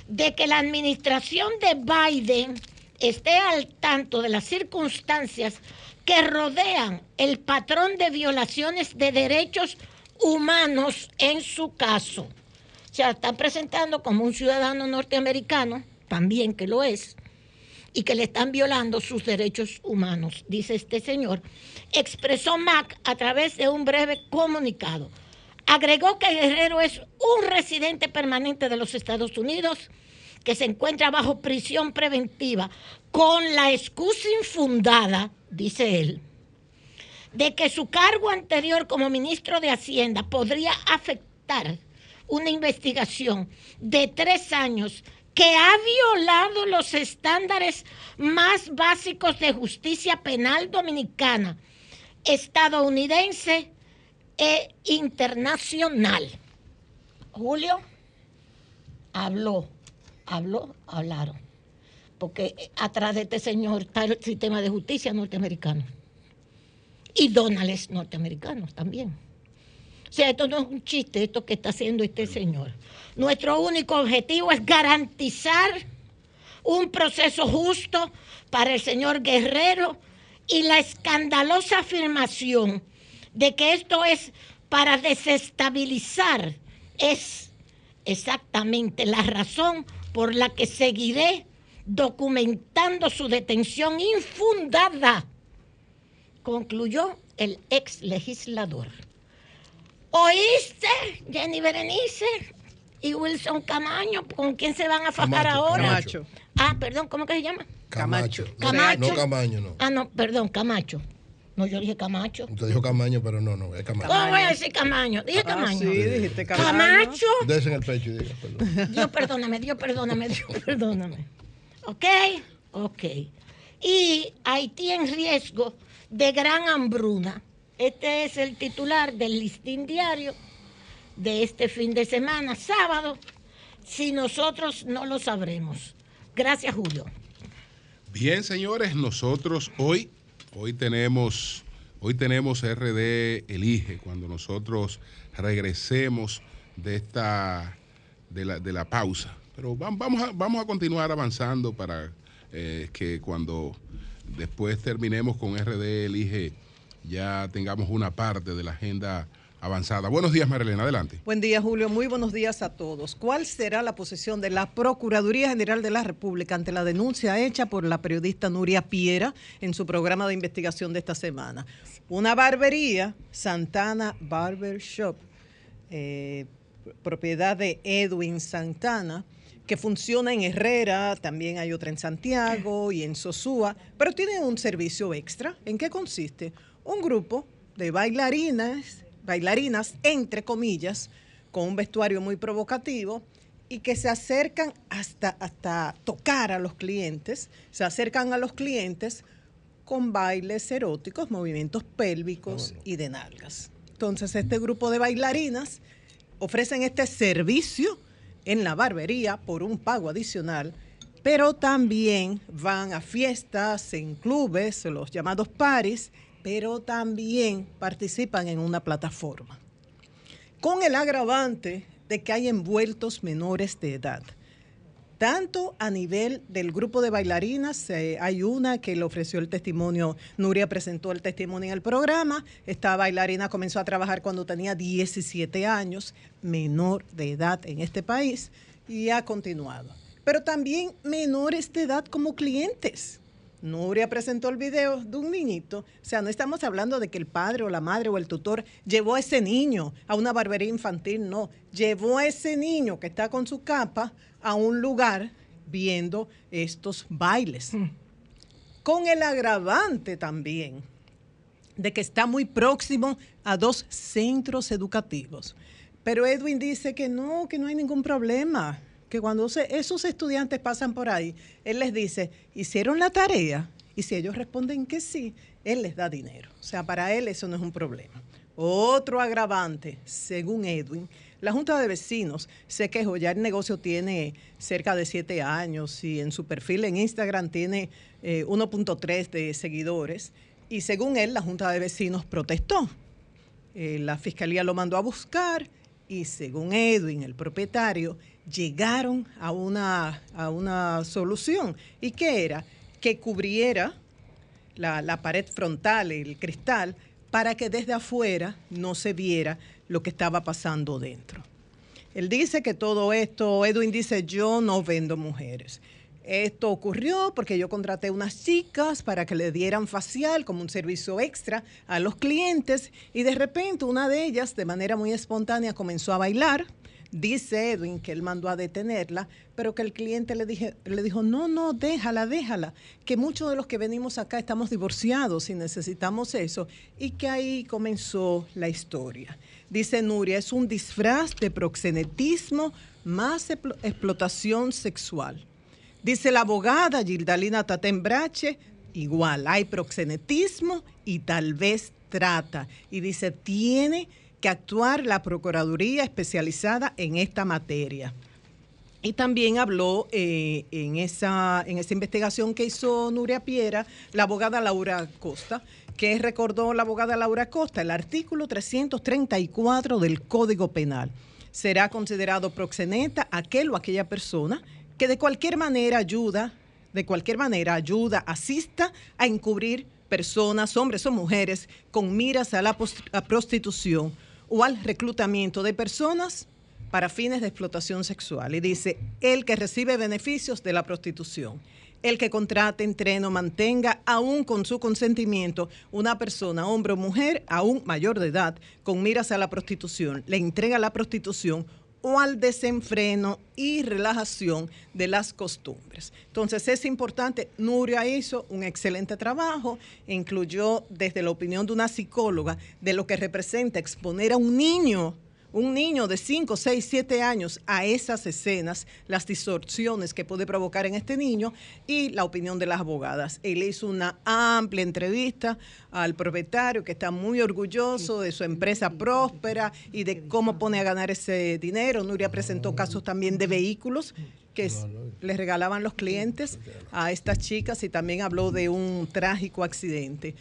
de que la administración de Biden esté al tanto de las circunstancias que rodean el patrón de violaciones de derechos humanos en su caso. O sea, está presentando como un ciudadano norteamericano, también que lo es, y que le están violando sus derechos humanos, dice este señor, expresó Mac a través de un breve comunicado. Agregó que Guerrero es un residente permanente de los Estados Unidos que se encuentra bajo prisión preventiva con la excusa infundada, dice él, de que su cargo anterior como ministro de Hacienda podría afectar una investigación de tres años que ha violado los estándares más básicos de justicia penal dominicana, estadounidense e internacional. Julio habló, habló, hablaron, porque atrás de este señor está el sistema de justicia norteamericano. Y Donald es norteamericano también. O sea, esto no es un chiste, esto que está haciendo este señor. Nuestro único objetivo es garantizar un proceso justo para el señor Guerrero y la escandalosa afirmación de que esto es para desestabilizar es exactamente la razón por la que seguiré documentando su detención infundada, concluyó el ex legislador. ¿Oíste, Jenny Berenice y Wilson Camaño? ¿Con quién se van a fajar Camacho, ahora? Camacho. Ah, perdón, ¿cómo que se llama? Camacho. No, Camacho. No Camaño, no. Ah, no, perdón, Camacho. No, yo dije Camacho. Usted dijo Camaño, pero no, no, es Camacho. ¿Cómo voy a decir Camaño? Dije Ah, Camaño. sí, dijiste Camaño. Camacho. Dese en el pecho y diga, perdón. Dios perdóname, Dios perdóname, Dios perdóname. ¿Ok? Ok. Y Haití en riesgo de gran hambruna. Este es el titular del listín diario de este fin de semana, sábado, si nosotros no lo sabremos. Gracias, Julio. Bien, señores, nosotros hoy, hoy tenemos, hoy tenemos RD Elige, cuando nosotros regresemos de esta, de la, de la pausa. Pero vam- vamos a, vamos a continuar avanzando para eh, que cuando después terminemos con RD Elige ya tengamos una parte de la agenda avanzada. Buenos días, Marilena, adelante. Buen día, Julio. Muy buenos días a todos. ¿Cuál será la posición de la Procuraduría General de la República ante la denuncia hecha por la periodista Nuria Piera en su programa de investigación de esta semana? Una barbería, Santana Barber Shop, eh, propiedad de Edwin Santana, que funciona en Herrera, también hay otra en Santiago y en Sosúa, pero tiene un servicio extra. ¿En qué consiste? Un grupo de bailarinas, bailarinas, entre comillas, con un vestuario muy provocativo y que se acercan hasta, hasta tocar a los clientes, se acercan a los clientes con bailes eróticos, movimientos pélvicos y de nalgas. Entonces, este grupo de bailarinas ofrecen este servicio en la barbería por un pago adicional pero también van a fiestas en clubes, los llamados paris, pero también participan en una plataforma. Con el agravante de que hay envueltos menores de edad. Tanto a nivel del grupo de bailarinas, eh, hay una que le ofreció el testimonio, Nuria presentó el testimonio en el programa, esta bailarina comenzó a trabajar cuando tenía 17 años, menor de edad en este país, y ha continuado. Pero también menores de edad como clientes. Nuria presentó el video de un niñito. O sea, no estamos hablando de que el padre o la madre o el tutor llevó a ese niño a una barbería infantil, no. Llevó a ese niño que está con su capa a un lugar viendo estos bailes. Con el agravante también de que está muy próximo a dos centros educativos. Pero Edwin dice que no, que no hay ningún problema que cuando esos estudiantes pasan por ahí, él les dice, ¿hicieron la tarea? Y si ellos responden que sí, él les da dinero. O sea, para él eso no es un problema. Otro agravante, según Edwin, la Junta de Vecinos se quejó, ya el negocio tiene cerca de siete años y en su perfil en Instagram tiene 1.3 eh, de seguidores y según él la Junta de Vecinos protestó. Eh, la Fiscalía lo mandó a buscar y según Edwin, el propietario, llegaron a una, a una solución. ¿Y qué era? Que cubriera la, la pared frontal, el cristal, para que desde afuera no se viera lo que estaba pasando dentro. Él dice que todo esto, Edwin dice, yo no vendo mujeres. Esto ocurrió porque yo contraté unas chicas para que le dieran facial como un servicio extra a los clientes y de repente una de ellas de manera muy espontánea comenzó a bailar Dice Edwin que él mandó a detenerla, pero que el cliente le, dije, le dijo, no, no, déjala, déjala, que muchos de los que venimos acá estamos divorciados y necesitamos eso, y que ahí comenzó la historia. Dice Nuria, es un disfraz de proxenetismo más explotación sexual. Dice la abogada Gildalina Tatembrache, igual, hay proxenetismo y tal vez trata. Y dice, tiene actuar la Procuraduría especializada en esta materia. Y también habló eh, en, esa, en esa investigación que hizo Nuria Piera, la abogada Laura Costa, que recordó la abogada Laura Costa, el artículo 334 del Código Penal. Será considerado proxeneta aquel o aquella persona que de cualquier manera ayuda, de cualquier manera ayuda, asista a encubrir personas, hombres o mujeres, con miras a la prostitución o al reclutamiento de personas para fines de explotación sexual. Y dice, el que recibe beneficios de la prostitución, el que contrate, entreno, mantenga, aún con su consentimiento, una persona, hombre o mujer, aún mayor de edad, con miras a la prostitución, le entrega la prostitución o al desenfreno y relajación de las costumbres. Entonces es importante, Nuria hizo un excelente trabajo, incluyó desde la opinión de una psicóloga de lo que representa exponer a un niño un niño de 5, 6, 7 años a esas escenas, las distorsiones que puede provocar en este niño y la opinión de las abogadas. Él hizo una amplia entrevista al propietario que está muy orgulloso de su empresa próspera y de cómo pone a ganar ese dinero. Nuria presentó casos también de vehículos que les regalaban los clientes a estas chicas y también habló de un trágico accidente.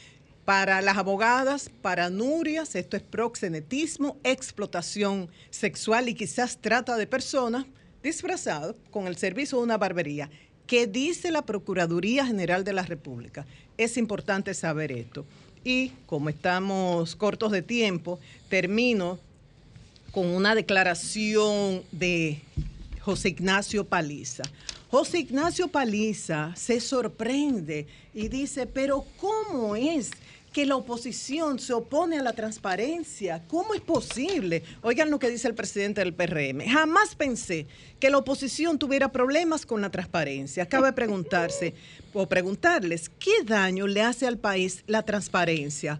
Para las abogadas, para Nurias, esto es proxenetismo, explotación sexual y quizás trata de personas disfrazado con el servicio de una barbería. ¿Qué dice la Procuraduría General de la República? Es importante saber esto. Y como estamos cortos de tiempo, termino con una declaración de José Ignacio Paliza. José Ignacio Paliza se sorprende y dice, pero ¿cómo es que la oposición se opone a la transparencia. ¿Cómo es posible? Oigan lo que dice el presidente del PRM. Jamás pensé que la oposición tuviera problemas con la transparencia. Cabe preguntarse o preguntarles, ¿qué daño le hace al país la transparencia?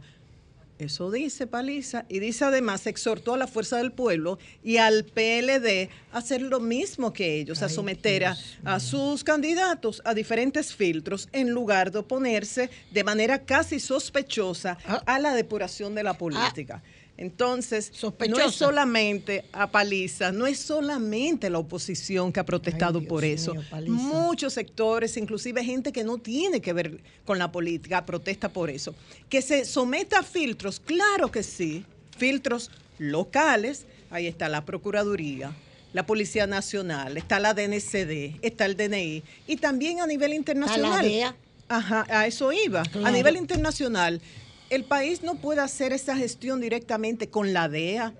Eso dice Paliza. Y dice además, exhortó a la fuerza del pueblo y al PLD a hacer lo mismo que ellos, a someter a, sus candidatos a diferentes filtros en lugar de oponerse de manera casi sospechosa ah. a la depuración de la política. Entonces, no es solamente a Paliza, no es solamente la oposición que ha protestado Ay, por eso. mío. Muchos sectores, inclusive gente que no tiene que ver con la política, protesta por eso. Que se someta a filtros, claro que sí, filtros locales, ahí está la Procuraduría, la Policía Nacional, está la DNCD, está el DNI, y también a nivel internacional. DEA. Ajá, a eso iba. Claro. A nivel internacional, el país no puede hacer esa gestión directamente con la DEA,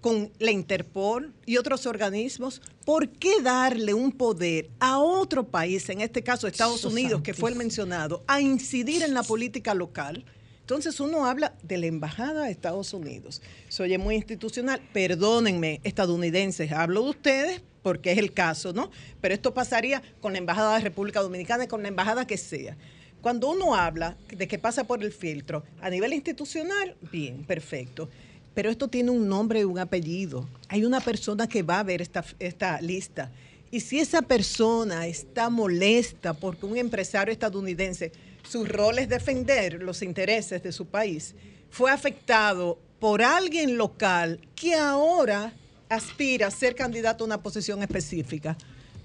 con la Interpol y otros organismos. ¿Por qué darle un poder a otro país, en este caso Estados Unidos, que fue el mencionado, a incidir en la política local? Entonces uno habla de la Embajada de Estados Unidos. Se oye muy institucional. Perdónenme, estadounidenses, hablo de ustedes porque es el caso, ¿no? Pero esto pasaría con la Embajada de República Dominicana y con la Embajada que sea. Cuando uno habla de que pasa por el filtro a nivel institucional, bien, perfecto. Pero esto tiene un nombre y un apellido. Hay una persona que va a ver esta, esta lista. Y si esa persona está molesta porque un empresario estadounidense, su rol es defender los intereses de su país, fue afectado por alguien local que ahora aspira a ser candidato a una posición específica,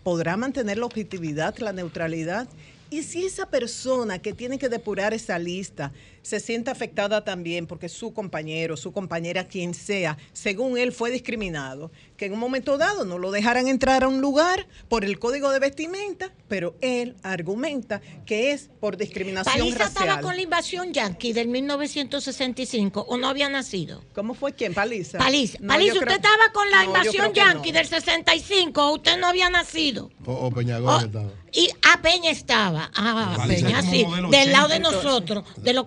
podrá mantener la objetividad, la neutralidad. Y si esa persona que tiene que depurar esa lista se siente afectada también porque su compañero, su compañera, quien sea, según él fue discriminado, que en un momento dado no lo dejaran entrar a un lugar por el código de vestimenta, pero él argumenta que es por discriminación Paliza estaba racial. con la invasión yanqui del 1965 o no había nacido. ¿Cómo fue quién? Paliza. Paliza, No, Paliza, usted creo- estaba con la no, invasión yanqui no. del 65 o usted no había nacido. O, o Peñagón Oh, estaba. y a Peña estaba. Ah, Paliza Peña sí. Del lado de 80. nosotros, de los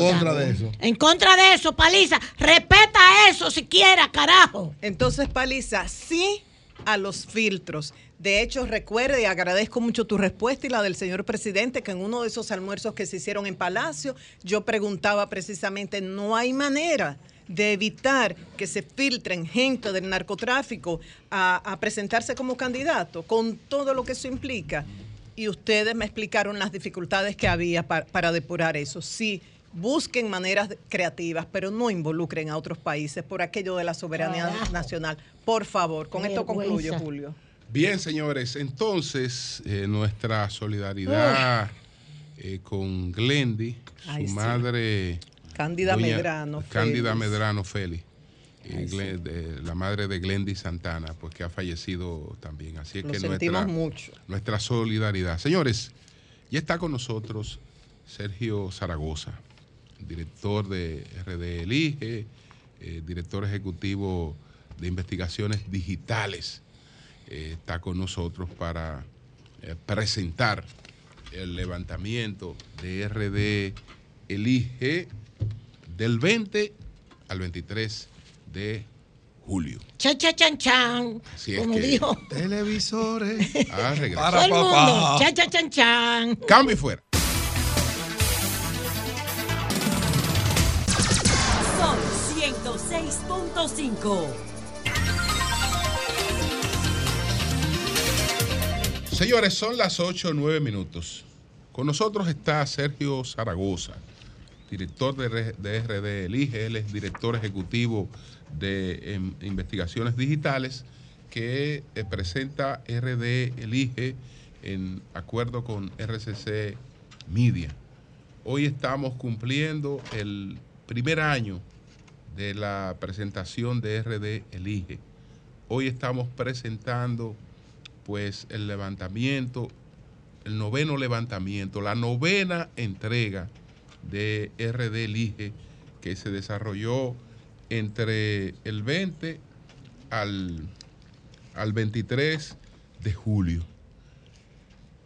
En contra de eso. En contra de eso, Paliza. Respeta eso siquiera, carajo. Entonces, Paliza, sí a los filtros. De hecho, recuerde y agradezco mucho tu respuesta y la del señor presidente, que en uno de esos almuerzos que se hicieron en Palacio, yo preguntaba precisamente, no hay manera de evitar que se filtren gente del narcotráfico a, a presentarse como candidato, con todo lo que eso implica. Y ustedes me explicaron las dificultades que había pa- para depurar eso. Sí, busquen maneras creativas, pero no involucren a otros países por aquello de la soberanía Carajo. nacional. Por favor, con esto concluyo, Vergüenza. Julio. Bien, señores, entonces eh, nuestra solidaridad eh, con Glendy, su Ay, sí. madre. Cándida doña Medrano. Cándida Félix. Medrano Félix. Sí. De- la madre de Glendy Santana, pues que ha fallecido también. Así es que sentimos nuestra, mucho. nuestra solidaridad. Señores, ya está con nosotros Sergio Zaragoza, director de RD Elige, eh, director ejecutivo de investigaciones digitales. Eh, está con nosotros para eh, presentar el levantamiento de RD Elige del 20 al 23 de julio. Cha, cha, chan, chan. Así es Como que- dijo Televisores. Ah. Para todo el papá. mundo. Cha, cha, chan, chan. Cambio y fuera. Sol 106.5. Señores, son las 8 o 9 minutos. Con nosotros está Sergio Zaragoza, director de, de RD Elige. Él es director ejecutivo de em, investigaciones digitales que eh, presenta RD Elige en acuerdo con RCC Media. Hoy estamos cumpliendo el primer año de la presentación de RD Elige. Hoy estamos presentando pues el levantamiento, el noveno levantamiento, la novena entrega de RD Elige que se desarrolló entre el 20 al, al 23 de julio.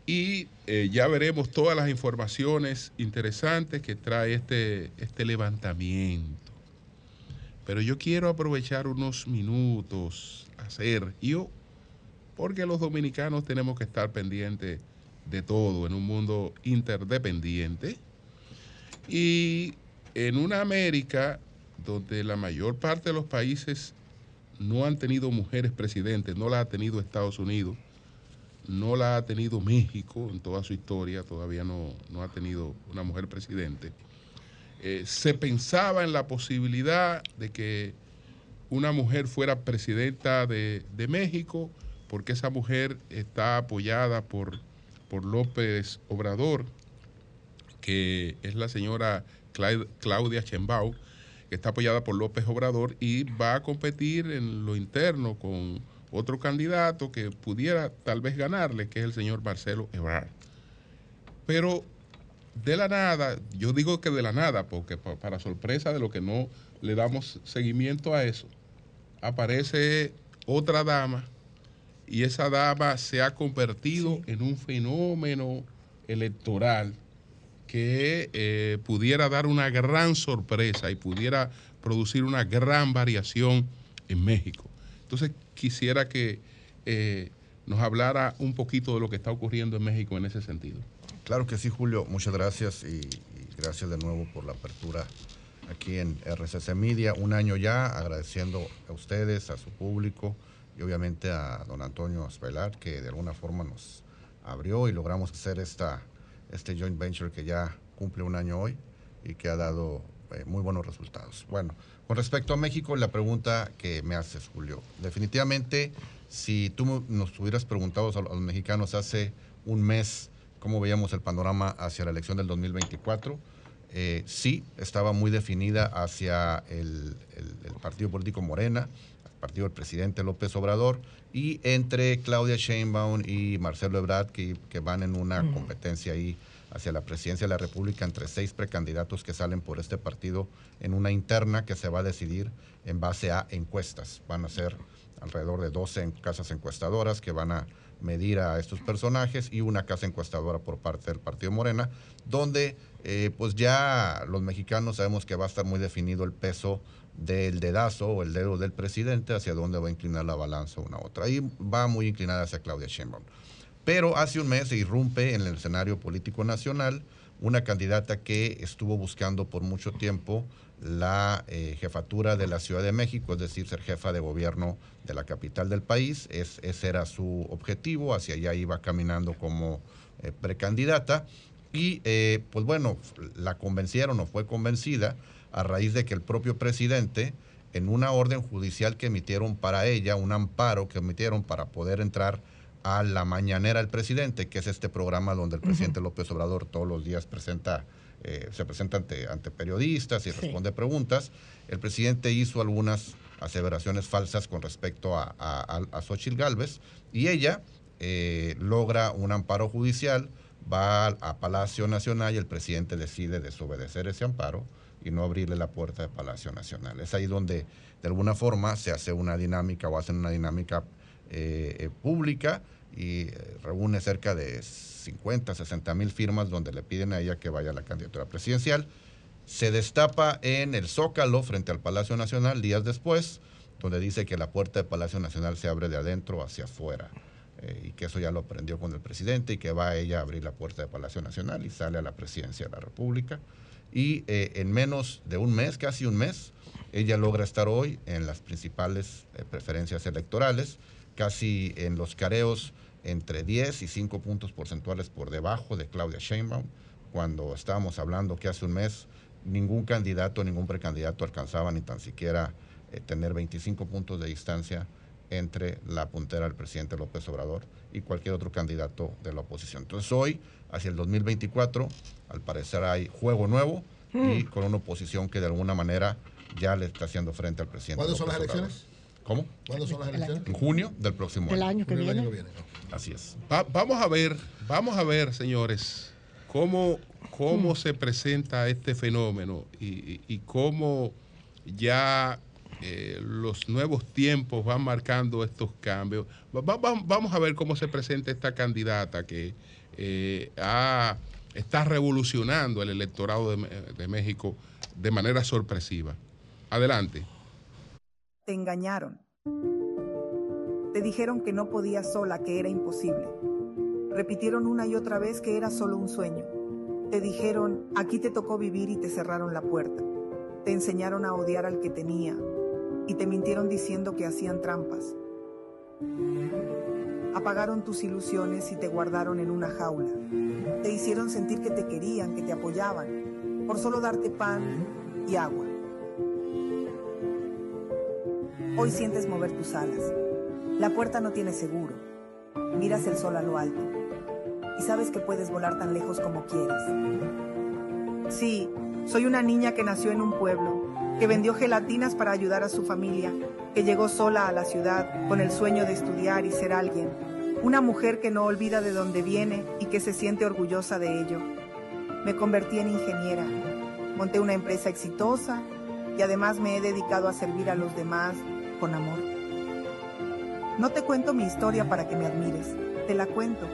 Y eh, ya veremos todas las informaciones interesantes que trae este, este levantamiento. Pero yo quiero aprovechar unos minutos a hacer yo porque los dominicanos tenemos que estar pendientes de todo en un mundo interdependiente y en una América donde la mayor parte de los países no han tenido mujeres presidentes, no la ha tenido Estados Unidos, no la ha tenido México en toda su historia, todavía no, no ha tenido una mujer presidente. eh, se pensaba en la posibilidad de que una mujer fuera presidenta de, de México, porque esa mujer está apoyada por, por López Obrador, que es la señora Cla- Claudia Chembao, que está apoyada por López Obrador y va a competir en lo interno con otro candidato que pudiera tal vez ganarle, que es el señor Marcelo Ebrard. Pero de la nada, yo digo que de la nada, porque pa- para sorpresa de lo que no le damos seguimiento a eso, aparece otra dama y esa dama se ha convertido en un fenómeno electoral que eh, pudiera dar una gran sorpresa y pudiera producir una gran variación en México. Entonces quisiera que eh, nos hablara un poquito de lo que está ocurriendo en México en ese sentido. Claro que sí, Julio. Muchas gracias y, gracias de nuevo por la apertura aquí en RCC Media. Un año ya, agradeciendo a ustedes, a su público y obviamente a don Antonio Aspelar, que de alguna forma nos abrió y logramos hacer esta, este joint venture que ya cumple un año hoy y que ha dado eh, muy buenos resultados. Bueno, con respecto a México, la pregunta que me haces, Julio. Definitivamente, si tú nos hubieras preguntado a los mexicanos hace un mes cómo veíamos el panorama hacia la elección del 2024, eh, sí, estaba muy definida hacia el, partido político Morena, partido del presidente López Obrador, y entre Claudia Sheinbaum y Marcelo Ebrard, que, que van en una competencia ahí hacia la presidencia de la República entre seis precandidatos que salen por este partido en una interna que se va a decidir en base a encuestas. Van a ser alrededor de 12 en- casas encuestadoras que van a medir a estos personajes y una casa encuestadora por parte del Partido Morena, donde eh, pues ya los mexicanos sabemos que va a estar muy definido el peso del dedazo o el dedo del presidente hacia dónde va a inclinar la balanza una otra. Ahí va muy inclinada hacia Claudia Sheinbaum. Pero hace un mes se irrumpe en el escenario político nacional una candidata que estuvo buscando por mucho tiempo la eh, jefatura de la Ciudad de México, es decir, ser jefa de gobierno de la capital del país. Es, ese era su objetivo, hacia allá iba caminando como eh, precandidata. Y eh, pues bueno, la convencieron o fue convencida a raíz de que el propio presidente, en una orden judicial que emitieron para ella, un amparo que emitieron para poder entrar a la mañanera del presidente, que es este programa donde el presidente López Obrador todos los días presenta, eh, se presenta ante, ante periodistas y Sí. responde preguntas. El presidente hizo algunas aseveraciones falsas con respecto a, a, a- Xochitl Gálvez y ella eh, logra un amparo judicial, va a, a Palacio Nacional y el presidente decide desobedecer ese amparo y no abrirle la puerta de Palacio Nacional. Es ahí donde de alguna forma se hace una dinámica o hacen una dinámica eh, eh, pública y eh, reúne cerca de 50, 60 mil firmas donde le piden a ella que vaya a la candidatura presidencial. Se destapa en el Zócalo frente al Palacio Nacional días después, donde dice que la puerta de Palacio Nacional se abre de adentro hacia afuera y que eso ya lo aprendió con el presidente y que va ella a abrir la puerta de Palacio Nacional y sale a la presidencia de la República. Y eh, en menos de un mes, casi un mes, ella logra estar hoy en las principales eh, preferencias electorales, casi en los careos entre 10 y 5 puntos porcentuales por debajo de Claudia Sheinbaum, cuando estábamos hablando que hace un mes ningún candidato, ningún precandidato alcanzaba ni tan siquiera eh, tener 25 puntos de distancia entre la puntera del presidente López Obrador y cualquier otro candidato de la oposición. Entonces hoy, hacia el 2024, al parecer hay juego nuevo y con una oposición que de alguna manera ya le está haciendo frente al presidente. ¿Cuándo son las Obrador. elecciones? ¿Cómo? ¿Cuándo son las El elecciones? En junio del próximo El año. que Junio viene. año que viene. Así es. Va- vamos a ver, vamos a ver, señores, cómo, cómo se presenta este fenómeno y, y- y cómo ya eh, los nuevos tiempos van marcando estos cambios. Va- va- va- vamos a ver cómo se presenta esta candidata que eh, está revolucionando el electorado de, de México de manera sorpresiva. Adelante. Te engañaron. Te dijeron que no podías sola, que era imposible. Repitieron una y otra vez que era solo un sueño. Te dijeron, aquí te tocó vivir y te cerraron la puerta. Te enseñaron a odiar al que tenía y te mintieron diciendo que hacían trampas. Apagaron tus ilusiones y te guardaron en una jaula. Te hicieron sentir que te querían, que te apoyaban, por solo darte pan y agua. Hoy sientes mover tus alas. La puerta no tiene seguro. Miras el sol a lo alto y sabes que puedes volar tan lejos como quieras. Sí, soy una niña que nació en un pueblo, que vendió gelatinas para ayudar a su familia, que llegó sola a la ciudad con el sueño de estudiar y ser alguien. Una mujer que no olvida de dónde viene y que se siente orgullosa de ello. Me convertí en ingeniera, monté una empresa exitosa y además me he dedicado a servir a los demás con amor. No te cuento mi historia para que me admires, te la cuento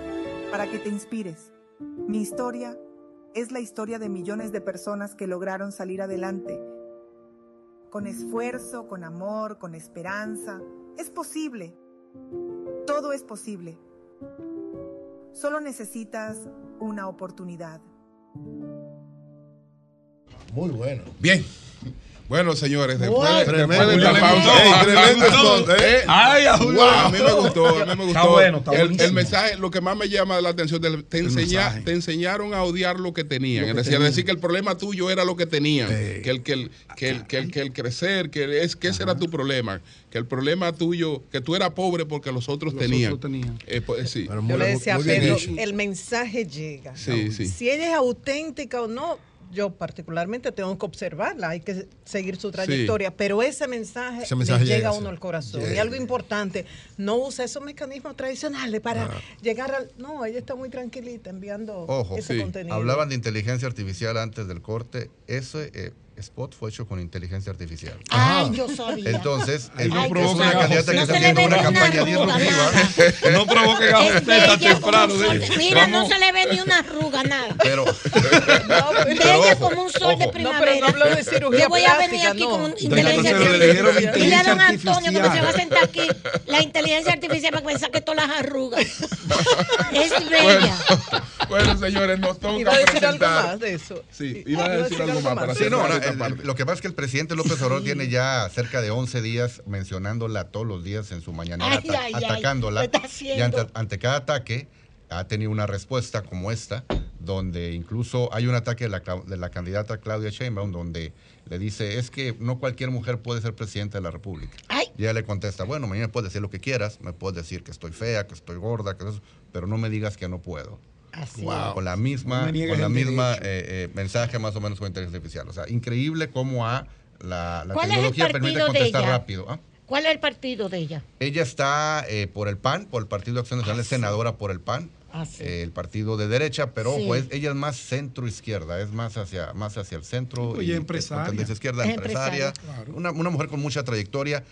para que te inspires. Mi historia es la historia de millones de personas que lograron salir adelante. Con esfuerzo, con amor, con esperanza. Es posible. Todo es posible. Solo necesitas una oportunidad. Muy bueno. Bien. Bueno, señores, después, Wow, de- tremendo. después de esta Julio, pausa. ey, tremendo me gustó, spot, ¿eh? Ay. Wow, a mí me gustó, a mí me gustó. Está bueno, está el, el mensaje, lo que más me llama la atención, te, enseña- te enseñaron a odiar lo que tenían. Lo es decir, decir que el problema tuyo era lo que tenían. Sí. Que, el, que, el, que, el, que, el, que el crecer, que, es, que ese era tu problema. Que el problema tuyo, que tú eras pobre porque los otros Los tenían. otros tenían. Eh, pues, sí. Pero Yo le decía hecho. el mensaje llega. Sí, sí. Si ella es auténtica o no, yo particularmente tengo que observarla, hay que seguir su trayectoria, pero ese mensaje, Ese mensaje llega, llega, a uno al corazón. Y algo importante, no usa esos mecanismos tradicionales para llegar al... No, ella está muy tranquilita enviando Ojo, ese sí. contenido. Hablaban de inteligencia artificial antes del corte. Ese eh, spot fue hecho con inteligencia artificial. Ay, yo sabía. Entonces, es, no es provoca una candidata que No está se le haciendo ve una campaña disruptiva. No provoquen a Es usted tan bella como temprano. sol. Mira, no se le ve ni una arruga, nada. Pero, No, pero- Bella ojo, como un sol de ojo. No, pero no primavera. hablo de cirugía Yo voy a venir aquí no. con un inteligencia artificial. Dile a don Antonio que se va a sentar aquí la inteligencia artificial para que me saque todas las arrugas. Es bella. Bueno, señores, nos toca Iba a decir algo más de eso. Sí, iba a decir algo más para Sí, no, el- parte. lo que pasa es que el presidente López Obrador tiene ya cerca de 11 días mencionándola todos los días en su mañanera, Ay, ata- ay, ay, atacándola. y ante, ante cada ataque ha tenido una respuesta como esta, donde incluso hay un ataque de la, de la candidata Claudia Sheinbaum, donde le dice, es que no cualquier mujer puede ser presidenta de la República. Ay. Y ella le contesta, bueno, mañana puedes decir lo que quieras, me puedes decir que estoy fea, que estoy gorda, que eso, pero no me digas que no puedo. Así. Con la misma, No con la el misma eh, eh, mensaje más o menos con inteligencia artificial. O sea, increíble cómo a la, la ¿Cuál es el tecnología permite contestar rápido. ¿ah? ¿Cuál es el partido de ella? Ella está eh, por el PAN, por el Partido de Acción Nacional, es senadora por el PAN, Ah, sí. eh, el partido de derecha, pero Sí. ojo, es- ella es más centro izquierda, es más hacia, más hacia el centro. Oye, y- empresaria. con tendencia izquierda, Es empresaria. empresaria, claro. una, una mujer con mucha trayectoria,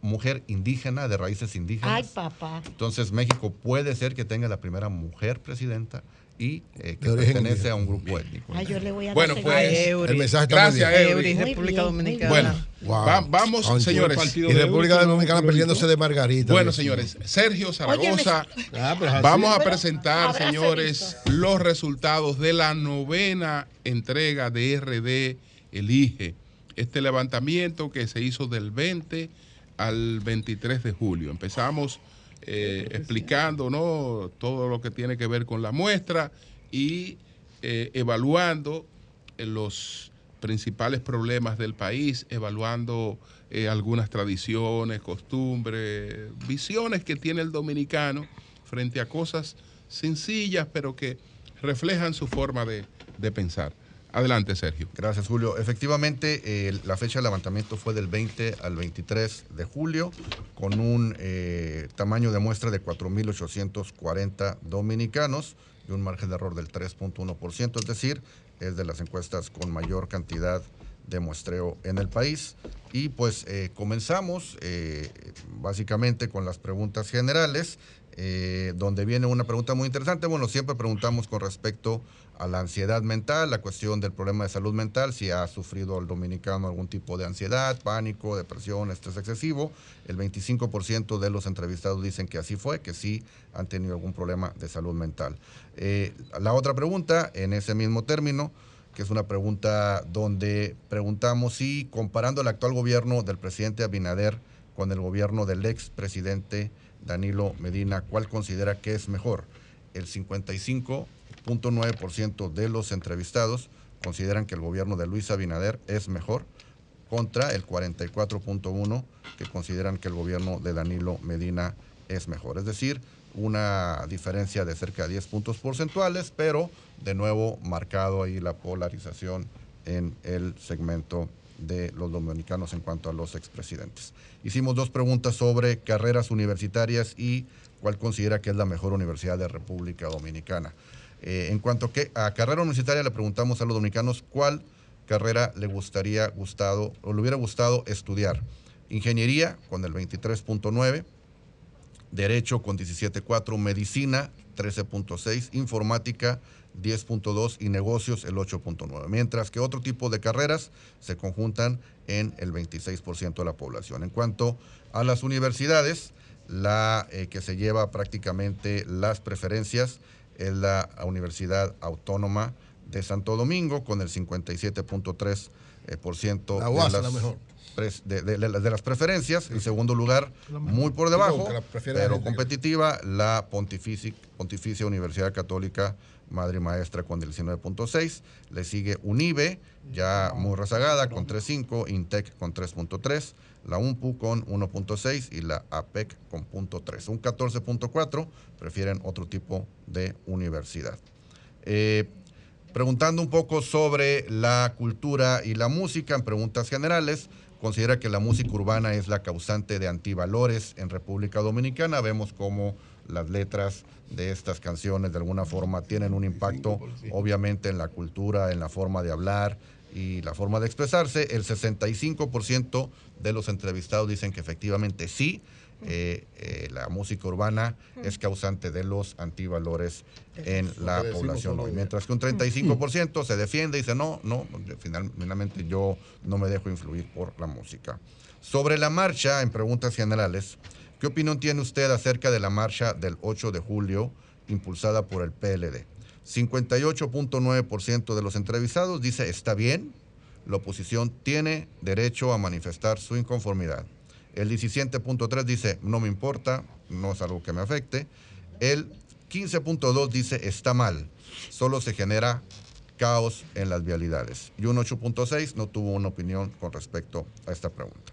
mujer indígena, de raíces indígenas. Ay, papá. Entonces México puede ser que tenga la primera mujer presidenta y eh, que pertenece a un grupo étnico. Ay, yo le voy a Bueno, pues. El mensaje está Gracias. Eury. República Dominicana. Bueno, Wow. va- vamos, señores. Y República Eury, Dominicana perdiéndose de Margarita. Bueno, señores, Sergio Zaragoza, Ah, vamos a presentar, señores, los resultados de la novena entrega de RD Elige. Este levantamiento que se hizo del 20 al 23 de julio. Empezamos eh, explicando ¿no? todo lo que tiene que ver con la muestra y eh, evaluando eh, los principales problemas del país, evaluando eh, algunas tradiciones, costumbres, visiones que tiene el dominicano frente a cosas sencillas, pero que reflejan su forma de, de pensar. Adelante, Sergio. Gracias, Julio. Efectivamente, eh, la fecha de levantamiento fue del 20 al 23 de julio, con un eh, tamaño de muestra de 4.840 dominicanos y un margen de error del 3.1%, es decir, es de las encuestas con mayor cantidad de muestreo en el país. Y pues eh, comenzamos básicamente con las preguntas generales, donde viene una pregunta muy interesante. Bueno, siempre preguntamos con respecto a la ansiedad mental, la cuestión del problema de salud mental, si ha sufrido el dominicano algún tipo de ansiedad, pánico, depresión, estrés excesivo. El 25% de los entrevistados dicen que así fue, que sí han tenido algún problema de salud mental. Eh, la otra pregunta, en ese mismo término, que es una pregunta donde preguntamos si comparando el actual gobierno del presidente Abinader con el gobierno del expresidente Danilo Medina, ¿cuál considera que es mejor? El 55.9% de los entrevistados consideran que el gobierno de Luis Abinader es mejor, contra el 44.1 que consideran que el gobierno de Danilo Medina es mejor. Es decir, una diferencia de cerca de 10 puntos porcentuales, pero de nuevo marcado ahí la polarización en el segmento de los dominicanos en cuanto a los expresidentes. Hicimos dos preguntas sobre carreras universitarias y cuál considera que es la mejor universidad de República Dominicana. Eh, en cuanto a carrera universitaria, le preguntamos a los dominicanos cuál carrera le gustaría gustado o le hubiera gustado estudiar. Ingeniería con el 23.9, Derecho con 17.4, Medicina 13.6, Informática 10.2 y Negocios el 8.9. Mientras que otro tipo de carreras se conjuntan en el 26% de la población. En cuanto a las universidades, la eh, que se lleva prácticamente las preferencias es la Universidad Autónoma de Santo Domingo con el 57.3% eh, por ciento La de, UAS las la mejor. pres- de- de- de las- de las preferencias. En segundo lugar, muy por debajo, la pero competitiva, la Pontifici- Pontificia Universidad Católica Madre y Maestra con el 19.6. Le sigue UNIBE, ya muy rezagada, con 3.5, INTEC con 3.3, la UNPU con 1.6 y la APEC con punto .3. Un 14.4 prefieren otro tipo de universidad. Eh, preguntando un poco sobre la cultura y la música, en preguntas generales, considera que la música urbana es la causante de antivalores en República Dominicana. Vemos cómo las letras de estas canciones de alguna forma tienen un impacto obviamente en la cultura, en la forma de hablar y la forma de expresarse. El 65% de los entrevistados dicen que efectivamente sí, eh, eh, la música urbana es causante de los antivalores en la población hoy. Mientras que un 35% se defiende y dice, no, no, final- finalmente yo no me dejo influir por la música. Sobre la marcha, en preguntas generales, ¿qué opinión tiene usted acerca de la marcha del 8 de julio impulsada por el PLD? 58.9% de los entrevistados dice está bien, la oposición tiene derecho a manifestar su inconformidad. El 17.3 dice no me importa, no es algo que me afecte. El 15.2 dice está mal, solo se genera caos en las vialidades. Y un 8.6 no tuvo una opinión con respecto a esta pregunta.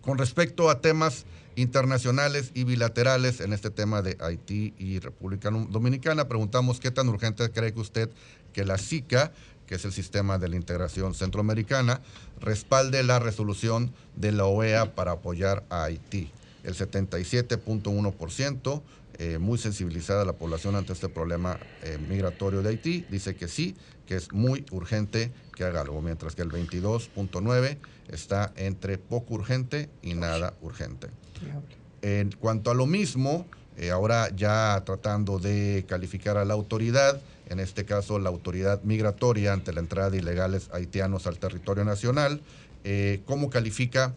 Con respecto a temas internacionales y bilaterales en este tema de Haití y República Dominicana, preguntamos qué tan urgente cree que usted que la SICA, que es el sistema de la integración centroamericana, respalde la resolución de la OEA para apoyar a Haití. El 77.1%, eh, muy sensibilizada la población ante este problema eh, migratorio de Haití, dice que sí, que es muy urgente que haga algo, mientras que el 22.9% está entre poco urgente y nada urgente. En cuanto a lo mismo, eh, ahora ya tratando de calificar a la autoridad, en este caso la autoridad migratoria ante la entrada de ilegales haitianos al territorio nacional, eh, ¿cómo califica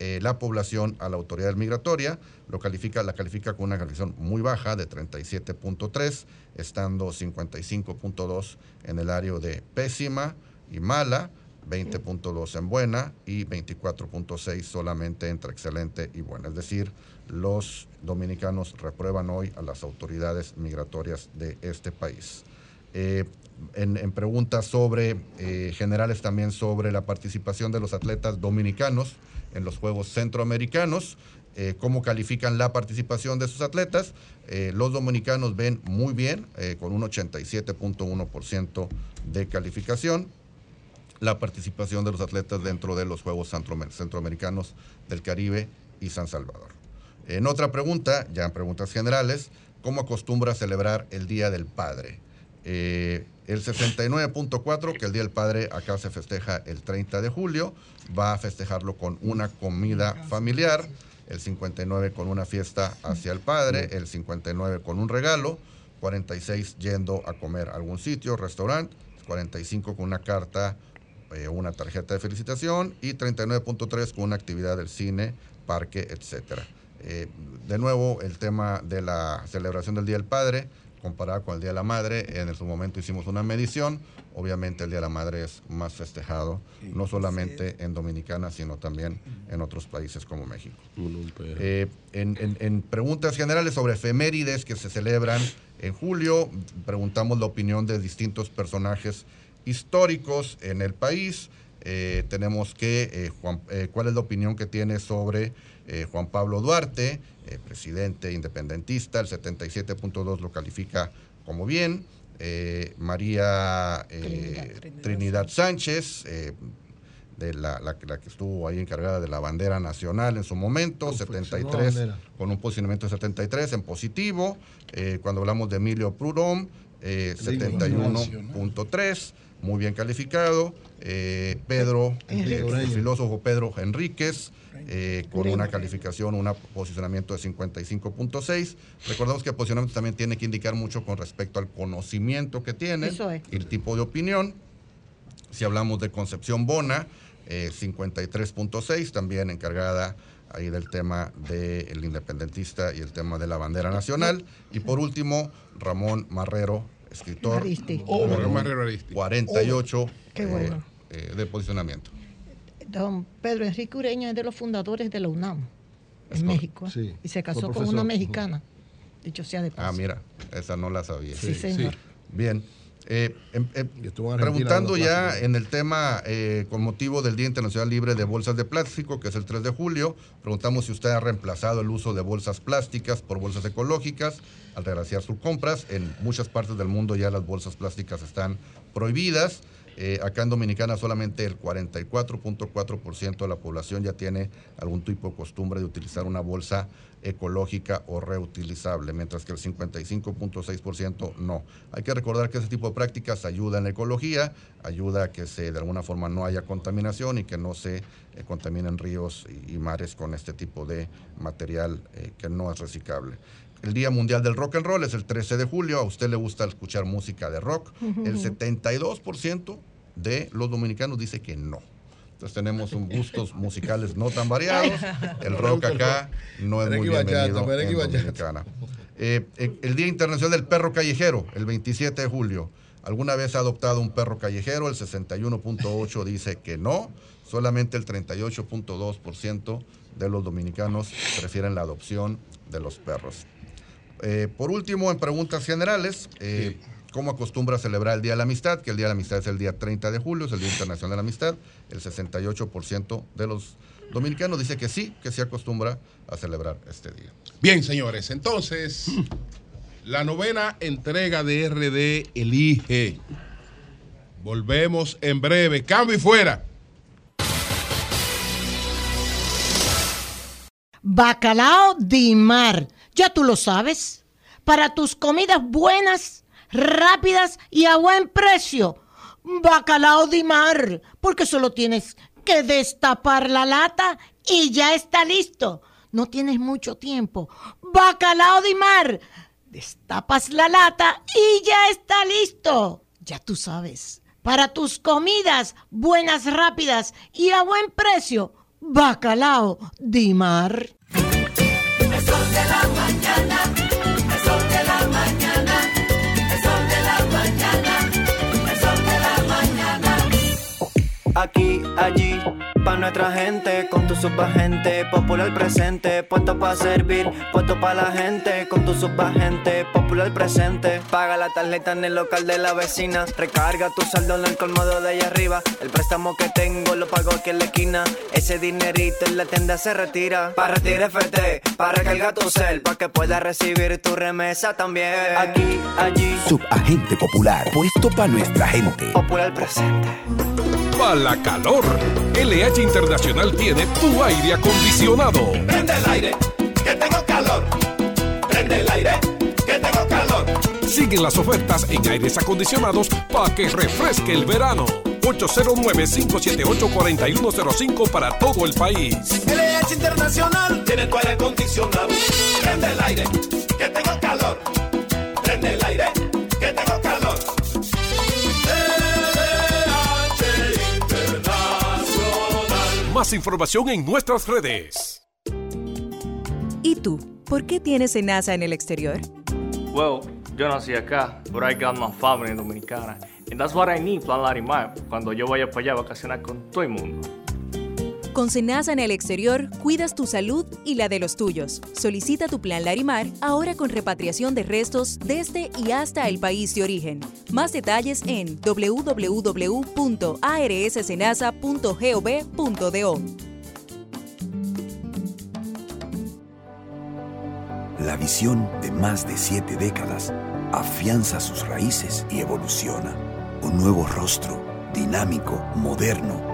eh, la población a la autoridad migratoria? Lo califica, la califica con una calificación muy baja de 37.3, estando 55.2 en el área de pésima y mala, 20.2 en buena y 24.6 solamente entre excelente y buena. Es decir, los dominicanos reprueban hoy a las autoridades migratorias de este país. Eh, en, preguntas sobre eh, generales también sobre la participación de los atletas dominicanos en los Juegos Centroamericanos, eh, cómo califican la participación de sus atletas. Los dominicanos ven muy bien, con un 87.1% de calificación la participación de los atletas dentro de los Juegos Centroamericanos del Caribe y San Salvador. En otra pregunta, ya en preguntas generales, ¿cómo acostumbra celebrar el Día del Padre? Eh, el 69.4, que el Día del Padre acá se festeja el 30 de julio, va a festejarlo con una comida familiar, el 59 con una fiesta hacia el Padre, el 59 con un regalo, 46 yendo a comer a algún sitio, restaurante, 45 con una carta eh, una tarjeta de felicitación y 39.3 con una actividad del cine, parque, etcétera. Eh, de nuevo, el tema de la celebración del Día del Padre, comparado con el Día de la Madre, en su momento hicimos una medición, obviamente el Día de la Madre es más festejado, no solamente en Dominicana, sino también en otros países como México. Eh, en, en, en preguntas generales sobre efemérides que se celebran en julio, preguntamos la opinión de distintos personajes históricos en el país. Eh, tenemos que, eh, Juan- eh, ¿cuál es la opinión que tiene sobre eh, Juan Pablo Duarte, eh, presidente independentista? El 77.2 lo califica como bien. Eh, María eh, Trinidad, Trinidad Trinidad Sánchez, eh, de la, la que- la que estuvo ahí encargada de la bandera nacional en su momento, la 73, bandera. con un posicionamiento de 73 en positivo. Eh, cuando hablamos de Emilio Prudhomme, eh, 71.3, muy bien calificado. Eh, Pedro, eh, el Ureña. filósofo Pedro Enríquez, eh, con una calificación, un posicionamiento de 55.6. Recordemos que el posicionamiento también tiene que indicar mucho con respecto al conocimiento que tiene es. y el tipo de opinión. Si hablamos de Concepción Bona, eh, 53.6, también encargada ahí del tema del independentista y el tema de la bandera nacional. Y por último, Ramón Marrero, escritor, Aristi. Oh, Aristi. 48 Qué eh, bueno. eh, de posicionamiento. Don Pedro Enrique Ureña es de los fundadores de la UNAM Es en correcto. México. ¿eh? Sí. Y se casó con una mexicana. Dicho sea de paso. Ah, mira, esa no la sabía. Sí, señor. sí. Bien. Eh, Argentina preguntando ya en el tema eh, con motivo del Día Internacional Libre de Bolsas de Plástico, que es el 3 de julio, preguntamos si usted ha reemplazado el uso de bolsas plásticas por bolsas ecológicas al realizar sus compras. En muchas partes del mundo ya las bolsas plásticas están prohibidas. Eh, acá en Dominicana solamente el 44.4% de la población ya tiene algún tipo de costumbre de utilizar una bolsa ecológica o reutilizable, mientras que el 55.6% no. Hay que recordar que ese tipo de prácticas ayuda en la ecología, ayuda a que se de alguna forma no haya contaminación y que no se eh, contaminen ríos y, mares con este tipo de material eh, que no es reciclable. El Día Mundial del Rock and Roll es el 13 de julio. A usted le gusta escuchar música de rock. El 72% de los dominicanos dice que no. Entonces tenemos un gustos musicales no tan variados. El rock acá no es muy bienvenido en. Dominicana. Eh, eh, el Día Internacional del Perro Callejero, el 27 de julio. ¿Alguna vez ha adoptado un perro callejero? El 61.8 dice que no. Solamente el 38.2% de los dominicanos prefieren la adopción de los perros. Eh, por último, en preguntas generales, eh, ¿cómo acostumbra celebrar el Día de la Amistad? Que el Día de la Amistad es el día 30 de julio, es el Día Internacional de la Amistad. El 68% de los dominicanos dice que sí, que se acostumbra a celebrar este día. Bien, señores, entonces, la novena entrega de RD Elige. Volvemos en breve. Cambio y fuera. Bacalao de mar. Ya tú lo sabes. Para tus comidas buenas, rápidas y a buen precio. Bacalao de mar. Porque solo tienes que destapar la lata y ya está listo. No tienes mucho tiempo. Bacalao de mar. Destapas la lata y ya está listo. Ya tú sabes. Para tus comidas buenas, rápidas y a buen precio. Bacalao de mar. Allí, pa' nuestra gente, con tu subagente, popular presente, puesto pa' servir, puesto pa' la gente, con tu subagente, popular presente. Paga la tarjeta en el local de la vecina, recarga tu saldo en el colmado de allá arriba, el préstamo que tengo lo pago aquí en la esquina, ese dinerito en la tienda se retira. Pa' retirar FT, pa' recargar tu cel, pa' que puedas recibir tu remesa también. Aquí, allí, Subagente Popular, puesto para nuestra gente. popular presente. Para la calor, LH Internacional tiene tu aire acondicionado. Prende el aire, que tengo calor. Prende el aire, que tengo calor. Siguen las ofertas en aires acondicionados para que refresque el verano. 809-578-4105 para todo el país. LH Internacional tiene tu aire acondicionado. Prende el aire, que tengo calor. Prende el aire, Más información en nuestras redes. ¿Y tú? ¿Por qué tienes enaza en el exterior? Well, yo nací acá, but I got my family dominicana. And that's what I need, Plan Larimar, cuando yo vaya para allá a vacacionar con todo el mundo. Con Senasa en el exterior, cuidas tu salud y la de los tuyos. Solicita tu plan Larimar ahora con repatriación de restos desde y hasta el país de origen. Más detalles en www.arssenasa.gov.do. La visión de más de siete décadas afianza sus raíces y evoluciona. Un nuevo rostro, dinámico, moderno,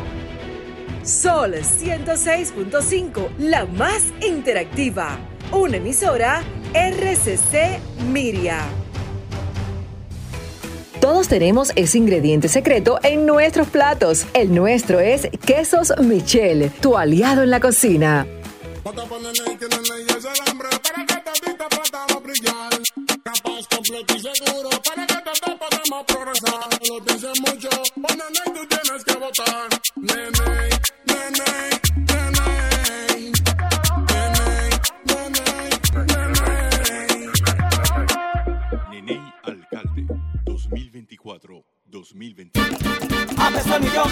Sol 106.5, la más interactiva. Una emisora RCC Miria. Todos tenemos ese ingrediente secreto en nuestros platos. El nuestro es Quesos Michel, tu aliado en la cocina. Capaz, completo y seguro para que todos podamos progresar. No lo pienses mucho, nene, tú tienes que votar. Nene, nene, nene. Neney Alcalde 2024-2025. A peso el millón,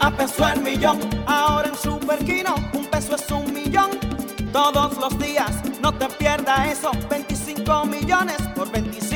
a peso el millón. Ahora en Superquino, un peso es un millón. Todos los días, no te pierdas eso. 25 millones por 25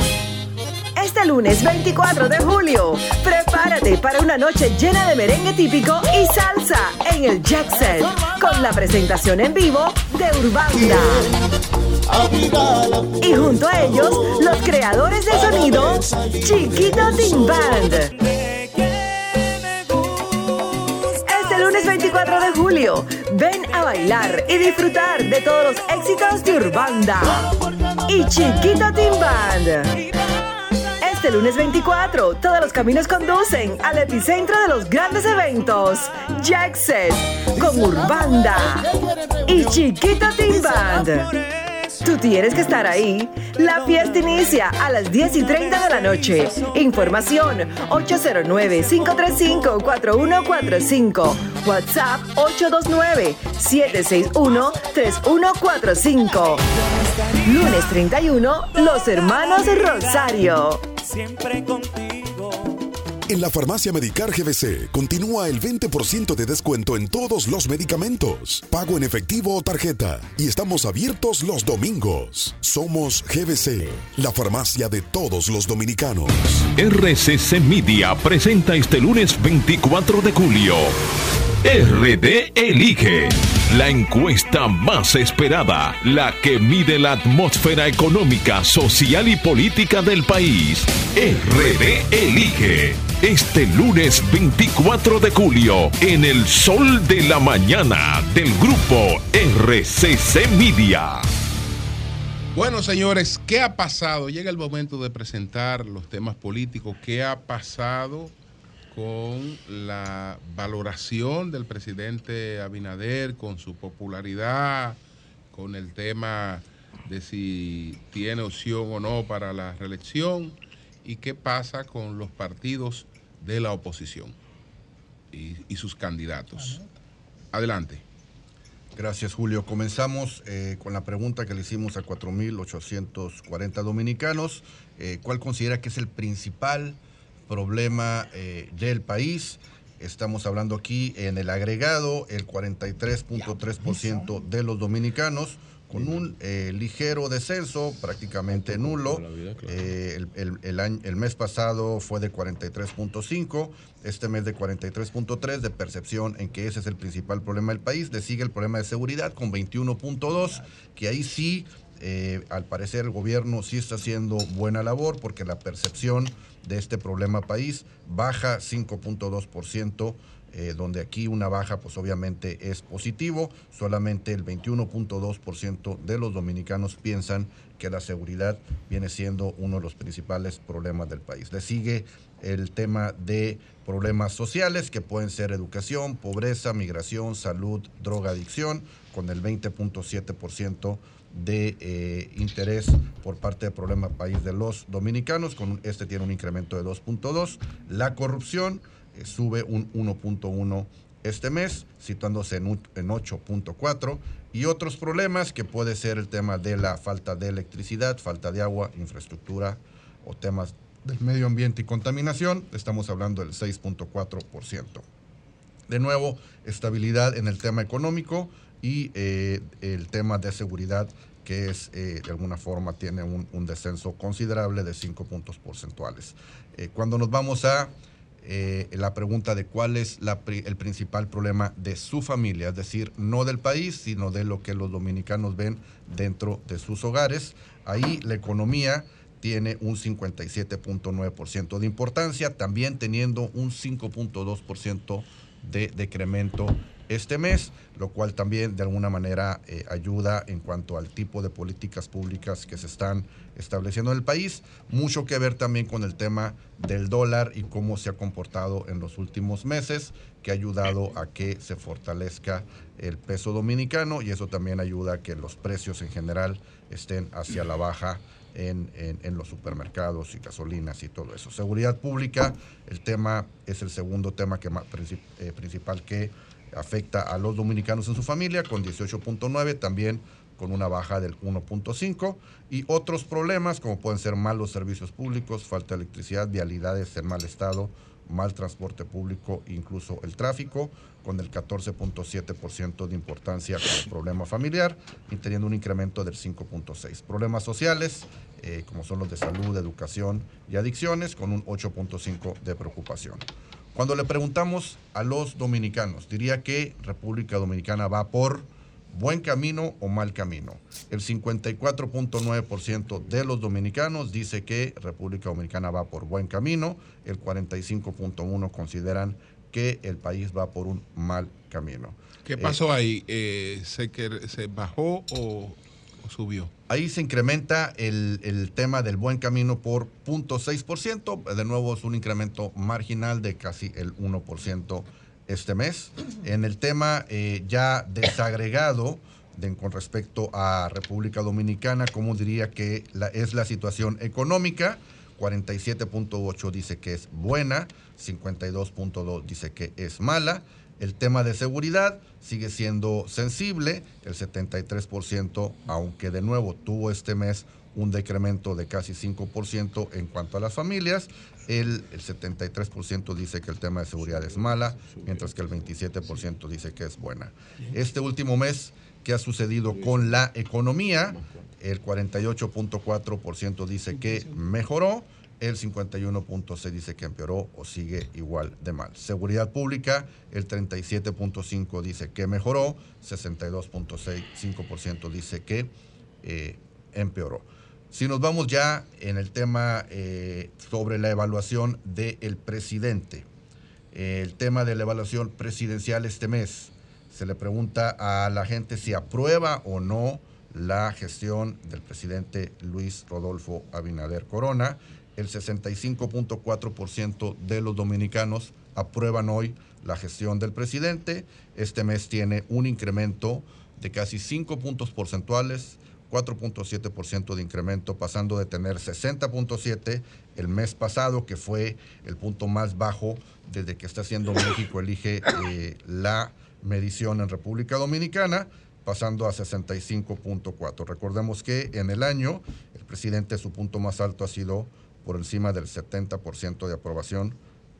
Este lunes 24 de julio, prepárate para una noche llena de merengue típico y salsa en el Jackson, con la presentación en vivo de Urbanda. Y junto a ellos, los creadores de sonido, Chiquito Team Band. Este lunes 24 de julio, ven a bailar y disfrutar de todos los éxitos de Urbanda y Chiquito Team Band. Este lunes 24, todos los caminos conducen al epicentro de los grandes eventos, Jackset, con Urbanda y Chiquito Team Band. Tú tienes que estar ahí. La fiesta inicia a las 10 y 30 de la noche. Información 809-535-4145. WhatsApp 829-761-3145. Lunes 31, Los Hermanos Rosario. Siempre contigo. En la farmacia Medicar GBC continúa el 20% de descuento en todos los medicamentos, pago en efectivo o tarjeta, y estamos abiertos los domingos. Somos GBC, la farmacia de todos los dominicanos. RCC Media presenta este lunes 24 de julio. RD Elige. La encuesta más esperada, la que mide la atmósfera económica, social y política del país. RD Elige. Este lunes 24 de julio, en el sol de la mañana del grupo RCC Media. Bueno, señores, ¿qué ha pasado? Llega el momento de presentar los temas políticos. ¿Qué ha pasado con la valoración del presidente Abinader, con su popularidad, con el tema de si tiene opción o no para la reelección? ¿Y qué pasa con los partidos de la oposición y, sus candidatos? Adelante. Gracias, Julio. Comenzamos eh, con la pregunta que le hicimos a 4.840 dominicanos. Eh, ¿Cuál considera que es el principal problema eh, del país? Estamos hablando aquí en el agregado, el 43.3% de los dominicanos con un eh, ligero descenso, prácticamente nulo. Eh, el, el- el año- el mes pasado fue de 43.5, este mes de 43.3, de percepción en que ese es el principal problema del país. Le sigue el problema de seguridad con 21.2, que ahí sí, eh, al parecer el gobierno sí está haciendo buena labor, porque la percepción de este problema país, baja 5.2%. eh, donde aquí una baja pues obviamente es positivo, solamente el 21.2% de los dominicanos piensan que la seguridad viene siendo uno de los principales problemas del país. Le sigue el tema de problemas sociales que pueden ser educación, pobreza, migración, salud, drogadicción, con el 20.7% de eh, interés por parte del problema país de los dominicanos, con este tiene un incremento de 2.2. La corrupción eh, sube un 1.1 este mes, situándose en, en 8.4. Y otros problemas que puede ser el tema de la falta de electricidad, falta de agua, infraestructura o temas del medio ambiente y contaminación, estamos hablando del 6.4%. De nuevo, estabilidad en el tema económico y eh, el tema de seguridad que es eh, de alguna forma tiene un, descenso considerable de 5 puntos porcentuales. Eh, cuando nos vamos a la pregunta de cuál es el principal problema de su familia, es decir, no del país, sino de lo que los dominicanos ven dentro de sus hogares, ahí la economía tiene un 57.9% de importancia, también teniendo un 5.2% de decremento este mes, lo cual también de alguna manera eh, ayuda en cuanto al tipo de políticas públicas que se están estableciendo en el país. Mucho que ver también con el tema del dólar y cómo se ha comportado en los últimos meses, que ha ayudado a que se fortalezca el peso dominicano y eso también ayuda a que los precios en general estén hacia la baja en, en- los supermercados y gasolinas y todo eso. Seguridad pública, el tema es el segundo tema que princip- eh, principal que afecta a los dominicanos en su familia, con 18.9, también con una baja del 1.5, y otros problemas como pueden ser malos servicios públicos, falta de electricidad, vialidades en mal estado, mal transporte público, incluso el tráfico, con el 14.7% de importancia como problema familiar y teniendo un incremento del 5.6. Problemas sociales, eh, como son los de salud, educación y adicciones, con un 8.5 de preocupación. Cuando le preguntamos a los dominicanos, diría que República Dominicana va por buen camino o mal camino. El 54.9% de los dominicanos dice que República Dominicana va por buen camino, el 45.1% consideran que el país va por un mal camino. ¿Qué Eh, pasó ahí? Eh, ¿se, que- ¿Se bajó o subió? Ahí se incrementa el, el tema del buen camino por 0.6%. De nuevo es un incremento marginal de casi el 1% este mes. En el tema eh, ya desagregado de- con respecto a República Dominicana, como diría que la- es la situación económica? 47.8 dice que es buena, 52.2 dice que es mala. El tema de seguridad sigue siendo sensible, el 73%, aunque de nuevo tuvo este mes un decremento de casi 5% en cuanto a las familias. El, el 73% dice que el tema de seguridad es mala, mientras que el 27% dice que es buena. Este último mes, ¿qué ha sucedido con la economía? El 48.4% dice que mejoró, el 51.6 dice que empeoró o sigue igual de mal. Seguridad pública, el 37.5 dice que mejoró, 62.5% dice que eh, empeoró. Si nos vamos ya en el tema eh, sobre la evaluación del presidente, eh, el tema de la evaluación presidencial este mes, se le pregunta a la gente si aprueba o no la gestión del presidente Luis Rodolfo Abinader Corona. El 65.4% de los dominicanos aprueban hoy la gestión del presidente. Este mes tiene un incremento de casi 5 puntos porcentuales, 4.7% de incremento, pasando de tener 60.7 el mes pasado, que fue el punto más bajo desde que está haciendo México elige eh, la medición en República Dominicana, pasando a 65.4. Recordemos que en el año el presidente su punto más alto ha sido por encima del 70% de aprobación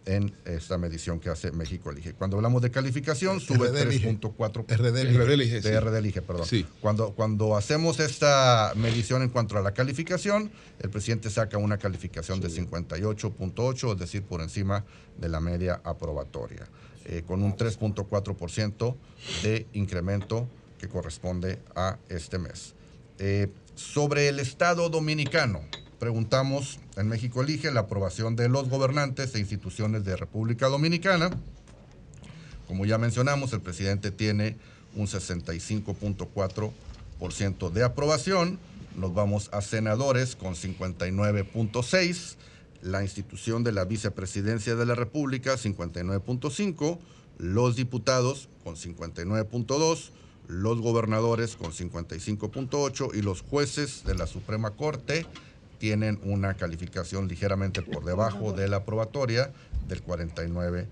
en esta medición que hace México Elige. Cuando hablamos de calificación, sube RD Elige. 3.4. RD Elige. Sí. De RD Elige, perdón. Sí. Cuando, cuando hacemos esta medición en cuanto a la calificación, el presidente saca una calificación de 58.8, es decir, por encima de la media aprobatoria, eh, con un 3.4% de incremento que corresponde a este mes. Eh, sobre el Estado dominicano, preguntamos en México Elige la aprobación de los gobernantes e instituciones de República Dominicana. Como ya mencionamos, el presidente tiene un 65.4% de aprobación. Nos vamos a senadores con 59.6%. La institución de la vicepresidencia de la República, 59.5%. Los diputados con 59.2%. Los gobernadores con 55.8% y los jueces de la Suprema Corte tienen una calificación ligeramente por debajo de la aprobatoria del 49%.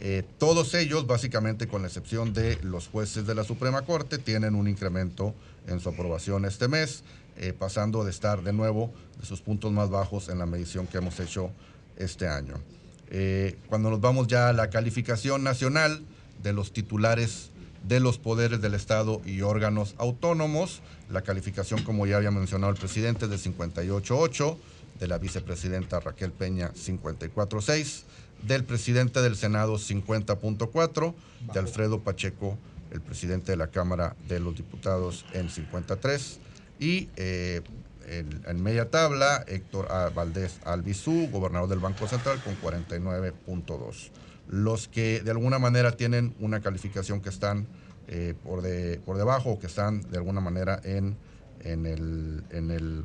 Eh, todos ellos, básicamente con la excepción de los jueces de la Suprema Corte, tienen un incremento en su aprobación este mes, eh, pasando de estar de nuevo de sus puntos más bajos en la medición que hemos hecho este año. Eh, cuando nos vamos ya a la calificación nacional de los titulares de los poderes del Estado y órganos autónomos, la calificación, como ya había mencionado el presidente, es de 58.8, de la vicepresidenta Raquel Peña 54.6, del presidente del Senado 50.4, de Alfredo Pacheco, el presidente de la Cámara de los Diputados en 53, y eh, en, en media tabla Héctor. Valdés Albizú, gobernador del Banco Central, con 49.2. Los que de alguna manera tienen una calificación que están eh, por, de, por debajo o que están de alguna manera en, en, el, en, el,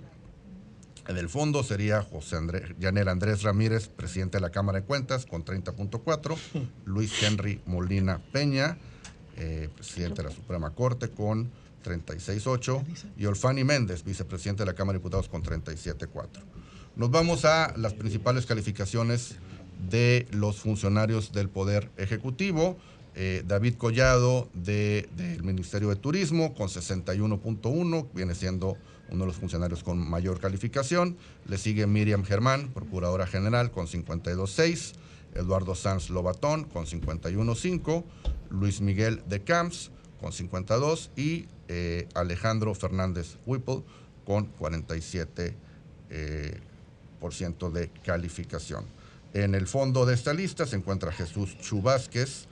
en el fondo sería José Andrés, Yanel Andrés Ramírez, presidente de la Cámara de Cuentas, con 30.4, Luis Henry Molina Peña, eh, presidente de la Suprema Corte, con 36.8, y Olfani Méndez, vicepresidente de la Cámara de Diputados, con 37.4. Nos vamos a las principales calificaciones de los funcionarios del Poder Ejecutivo. Eh, David Collado de- del Ministerio de Turismo con 61.1, viene siendo uno de los funcionarios con mayor calificación. Le sigue Miriam Germán, Procuradora General, con 52.6. Eduardo Sanz Lobatón con 51.5. Luis Miguel de Camps con 52 y eh, Alejandro Fernández Whipple con 47 eh, por ciento de calificación. En el fondo de esta lista se encuentra Jesús Chubásquez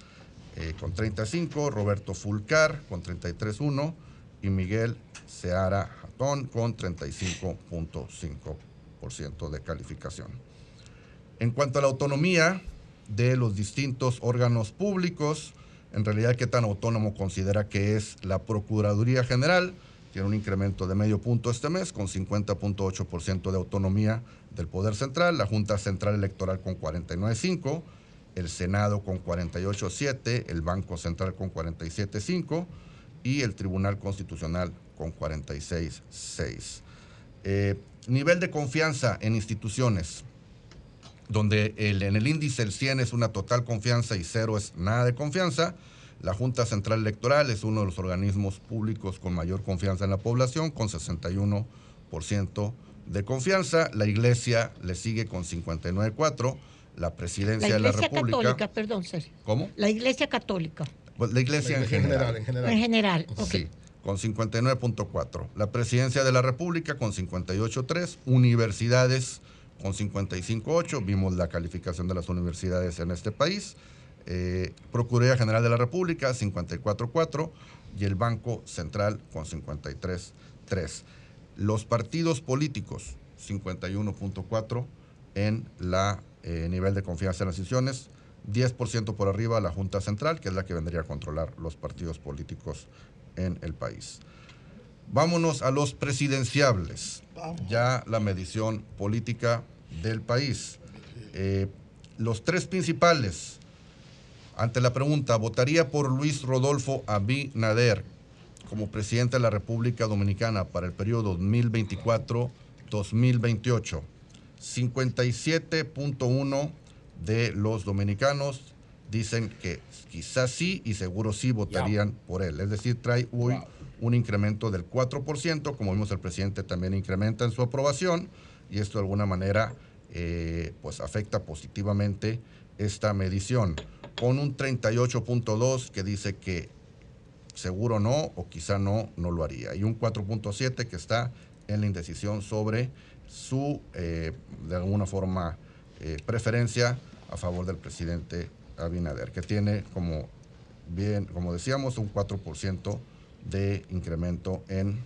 eh, con 35, Roberto Fulcar con 33.1 y Miguel Seara Jatón con 35.5% de calificación. En cuanto a la autonomía de los distintos órganos públicos, en realidad qué tan autónomo considera que es la Procuraduría General, tiene un incremento de medio punto este mes con 50.8% de autonomía del Poder Central, la Junta Central Electoral con 49.5%, el Senado con 48.7%, el Banco Central con 47.5% y el Tribunal Constitucional con 46.6%. Eh, nivel de confianza en instituciones, donde en el índice el 100 es una total confianza y cero es nada de confianza. La Junta Central Electoral es uno de los organismos públicos con mayor confianza en la población, con 61% de confianza. La Iglesia le sigue con 59.4%. La Presidencia La de la Iglesia República. Católica, perdón, Sergio. ¿Cómo? La Iglesia Católica. Pues la Iglesia en general. En general, ok. Sí, con 59.4. La Presidencia de la República con 58.3. Universidades con 55.8. Vimos la calificación de las universidades en este país. Eh, Procuraduría General de la República 54.4 y el Banco Central con 53.3. Los partidos políticos 51.4 en la eh, nivel de confianza en las instituciones, 10% por arriba la Junta Central, que es la que vendría a controlar los partidos políticos en el país. Vámonos a los presidenciables, ya la medición política del país. Eh, los tres principales, ante la pregunta, ¿votaría por Luis Rodolfo Abinader como presidente de la República Dominicana para el periodo 2024-2028? 57.1 de los dominicanos dicen que quizás sí y seguro sí votarían por él. Es decir, trae hoy un incremento del 4%, como vimos el presidente también incrementa en su aprobación y esto de alguna manera eh, pues afecta positivamente esta medición, con un 38.2 que dice que seguro no o quizá no, no lo haría, y un 4.7 que está en la indecisión sobre su, eh, de alguna forma, eh, preferencia a favor del presidente Abinader, que tiene, como bien, como decíamos, un 4% de incremento en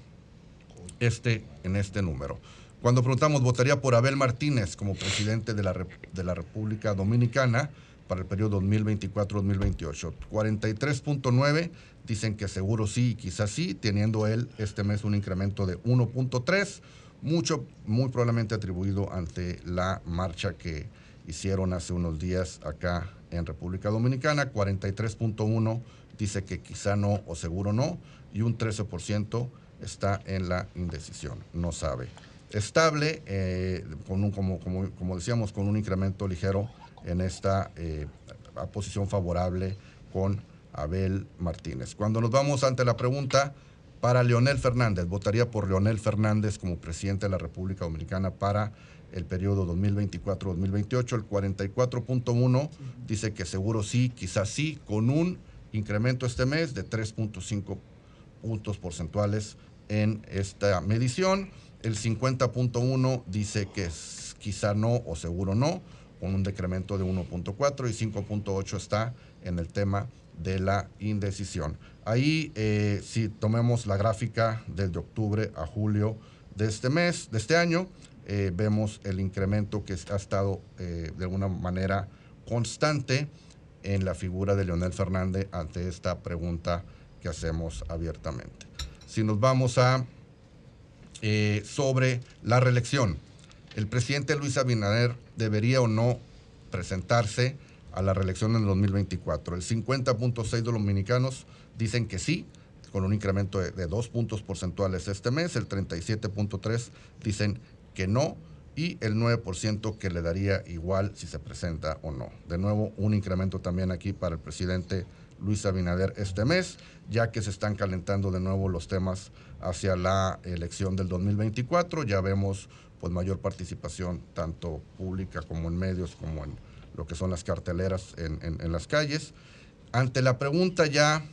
este, en este número. Cuando preguntamos, ¿votaría por Abel Martínez como presidente de la, de la República Dominicana para el periodo 2024-2028? 43.9 dicen que seguro sí quizás sí, teniendo él este mes un incremento de 1.3, mucho, muy probablemente atribuido ante la marcha que hicieron hace unos días acá en República Dominicana. 43.1 dice que quizá no o seguro no, y un 13% está en la indecisión, no sabe. Estable, eh, con un, como, decíamos, con un incremento ligero en esta eh, posición favorable con Abel Martínez. Cuando nos vamos ante la pregunta para Leonel Fernández, votaría por Leonel Fernández como presidente de la República Dominicana para el periodo 2024-2028. El 44.1 dice que seguro sí, quizás sí, con un incremento este mes de 3.5 puntos porcentuales en esta medición. El 50.1 dice que es quizá no o seguro no, con un decremento de 1.4 y 5.8 está en el tema de la indecisión. Ahí, eh, si tomemos la gráfica desde octubre a julio de este mes, de este año, eh, vemos el incremento que ha estado eh, de alguna manera constante en la figura de Leonel Fernández ante esta pregunta que hacemos abiertamente. Si nos vamos a sobre la reelección, el presidente Luis Abinader debería o no presentarse a la reelección en el 2024. El 50.6 de los dominicanos dicen que sí, con un incremento de, dos puntos porcentuales este mes. El 37.3 dicen que no y el 9% que le daría igual si se presenta o no. De nuevo, un incremento también aquí para el presidente Luis Abinader este mes, ya que se están calentando de nuevo los temas hacia la elección del 2024. Ya vemos pues mayor participación tanto pública como en medios, como en lo que son las carteleras en, las calles. Ante la pregunta ya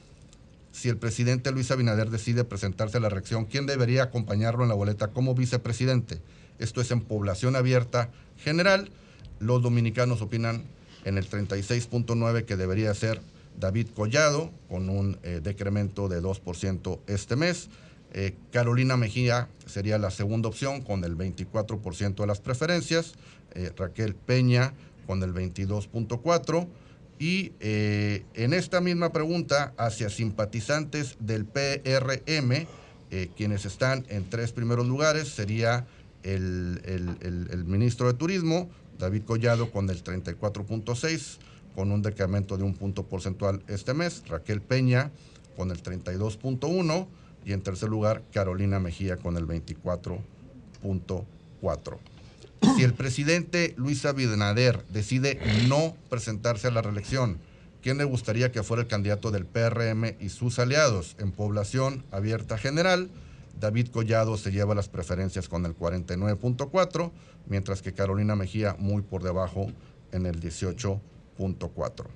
si el presidente Luis Abinader decide presentarse a la reelección, ¿quién debería acompañarlo en la boleta como vicepresidente? Esto es en población abierta general. Los dominicanos opinan en el 36.9 que debería ser David Collado, con un eh, decremento de 2% este mes. Eh, Carolina Mejía sería la segunda opción con el 24% de las preferencias. Eh, Raquel Peña con el 22.4%. Y eh, en esta misma pregunta hacia simpatizantes del PRM, eh, quienes están en tres primeros lugares, sería el, el- el- el ministro de Turismo, David Collado, con el 34.6, con un decremento de un punto porcentual este mes, Raquel Peña con el 32.1 y en tercer lugar Carolina Mejía con el 24.4. Si el presidente Luis Abinader decide no presentarse a la reelección, ¿quién le gustaría que fuera el candidato del PRM y sus aliados? En población abierta general, David Collado se lleva las preferencias con el 49.4, mientras que Carolina Mejía muy por debajo en el 18.4.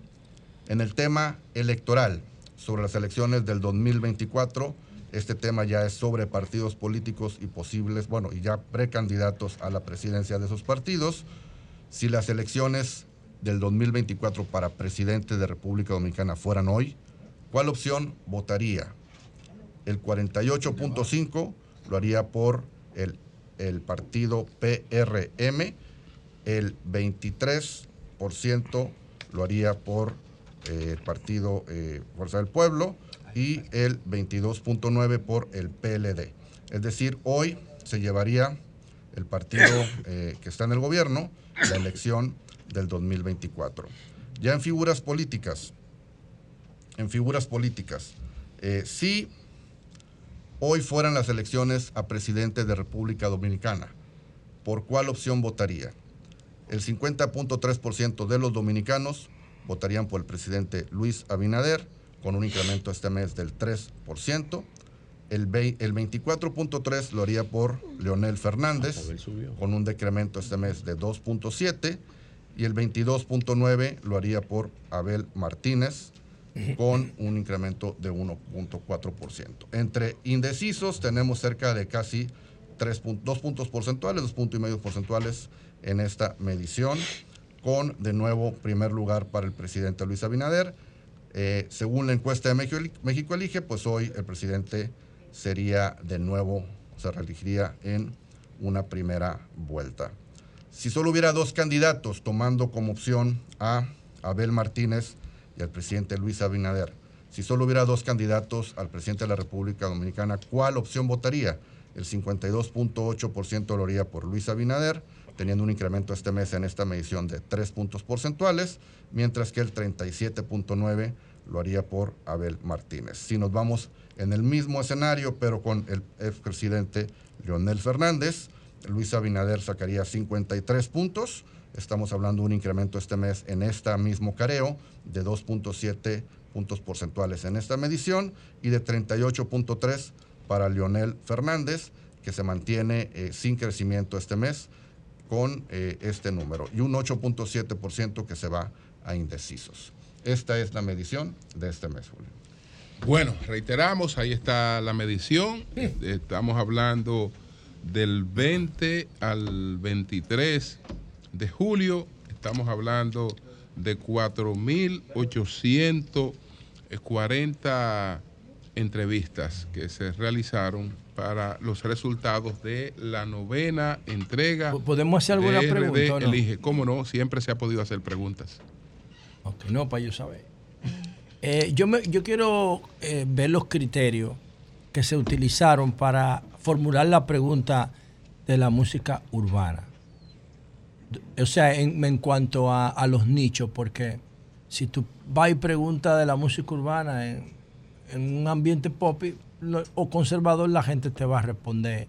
En el tema electoral, sobre las elecciones del 2024, este tema ya es sobre partidos políticos y posibles, bueno, y ya precandidatos a la presidencia de esos partidos. Si las elecciones del 2024 para presidente de República Dominicana fueran hoy, ¿cuál opción votaría? El 48.5 lo haría por el, el partido PRM, el 23% lo haría por eh, el partido eh, Fuerza del Pueblo y el 22.9 por el PLD. Es decir, hoy se llevaría el partido eh, que está en el gobierno la elección del 2024. Ya en figuras políticas, en figuras políticas, eh, si hoy fueran las elecciones a presidente de República Dominicana, ¿por cuál opción votaría? El 50.3% de los dominicanos votarían por el presidente Luis Abinader, con un incremento este mes del 3%. El, el 24.3 lo haría por Leonel Fernández, con un decremento este mes de 2.7. Y el 22.9 lo haría por Abel Martínez, con un incremento de 1.4%. Entre indecisos tenemos cerca de casi 3 pun- dos puntos porcentuales, dos puntos y medio porcentuales en esta medición, con de nuevo primer lugar para el presidente Luis Abinader. Eh, según la encuesta de México, México Elige, pues hoy el presidente sería de nuevo, se reelegiría en una primera vuelta. Si solo hubiera dos candidatos tomando como opción a Abel Martínez y al presidente Luis Abinader, si solo hubiera dos candidatos al presidente de la República Dominicana, ¿cuál opción votaría? El 52.8% lo haría por Luis Abinader, teniendo un incremento este mes en esta medición de 3 puntos porcentuales, mientras que el 37.9% lo haría por Abel Martínez. Si nos vamos en el mismo escenario, pero con el expresidente Leonel Fernández, Luis Abinader sacaría 53 puntos. Estamos hablando de un incremento este mes en este mismo careo de 2.7 puntos porcentuales en esta medición y de 38.3 para Leonel Fernández, que se mantiene eh, sin crecimiento este mes con eh, este número y un 8.7% que se va a indecisos. Esta es la medición de este mes, Julio. Bueno, reiteramos, ahí está la medición. Estamos hablando del 20 al 23 de julio. Estamos hablando de 4.840 entrevistas que se realizaron para los resultados de la novena entrega. ¿Podemos hacer alguna de RD pregunta o no? Elige. ¿Cómo no? Siempre se ha podido hacer preguntas. Ok, no, para yo saber. Eh, yo, me- yo quiero eh, ver los criterios que se utilizaron para formular la pregunta de la música urbana. O sea, en, en cuanto a, a los nichos, porque si tú vas y preguntas de la música urbana en, en un ambiente pop lo- o conservador, la gente te va a responder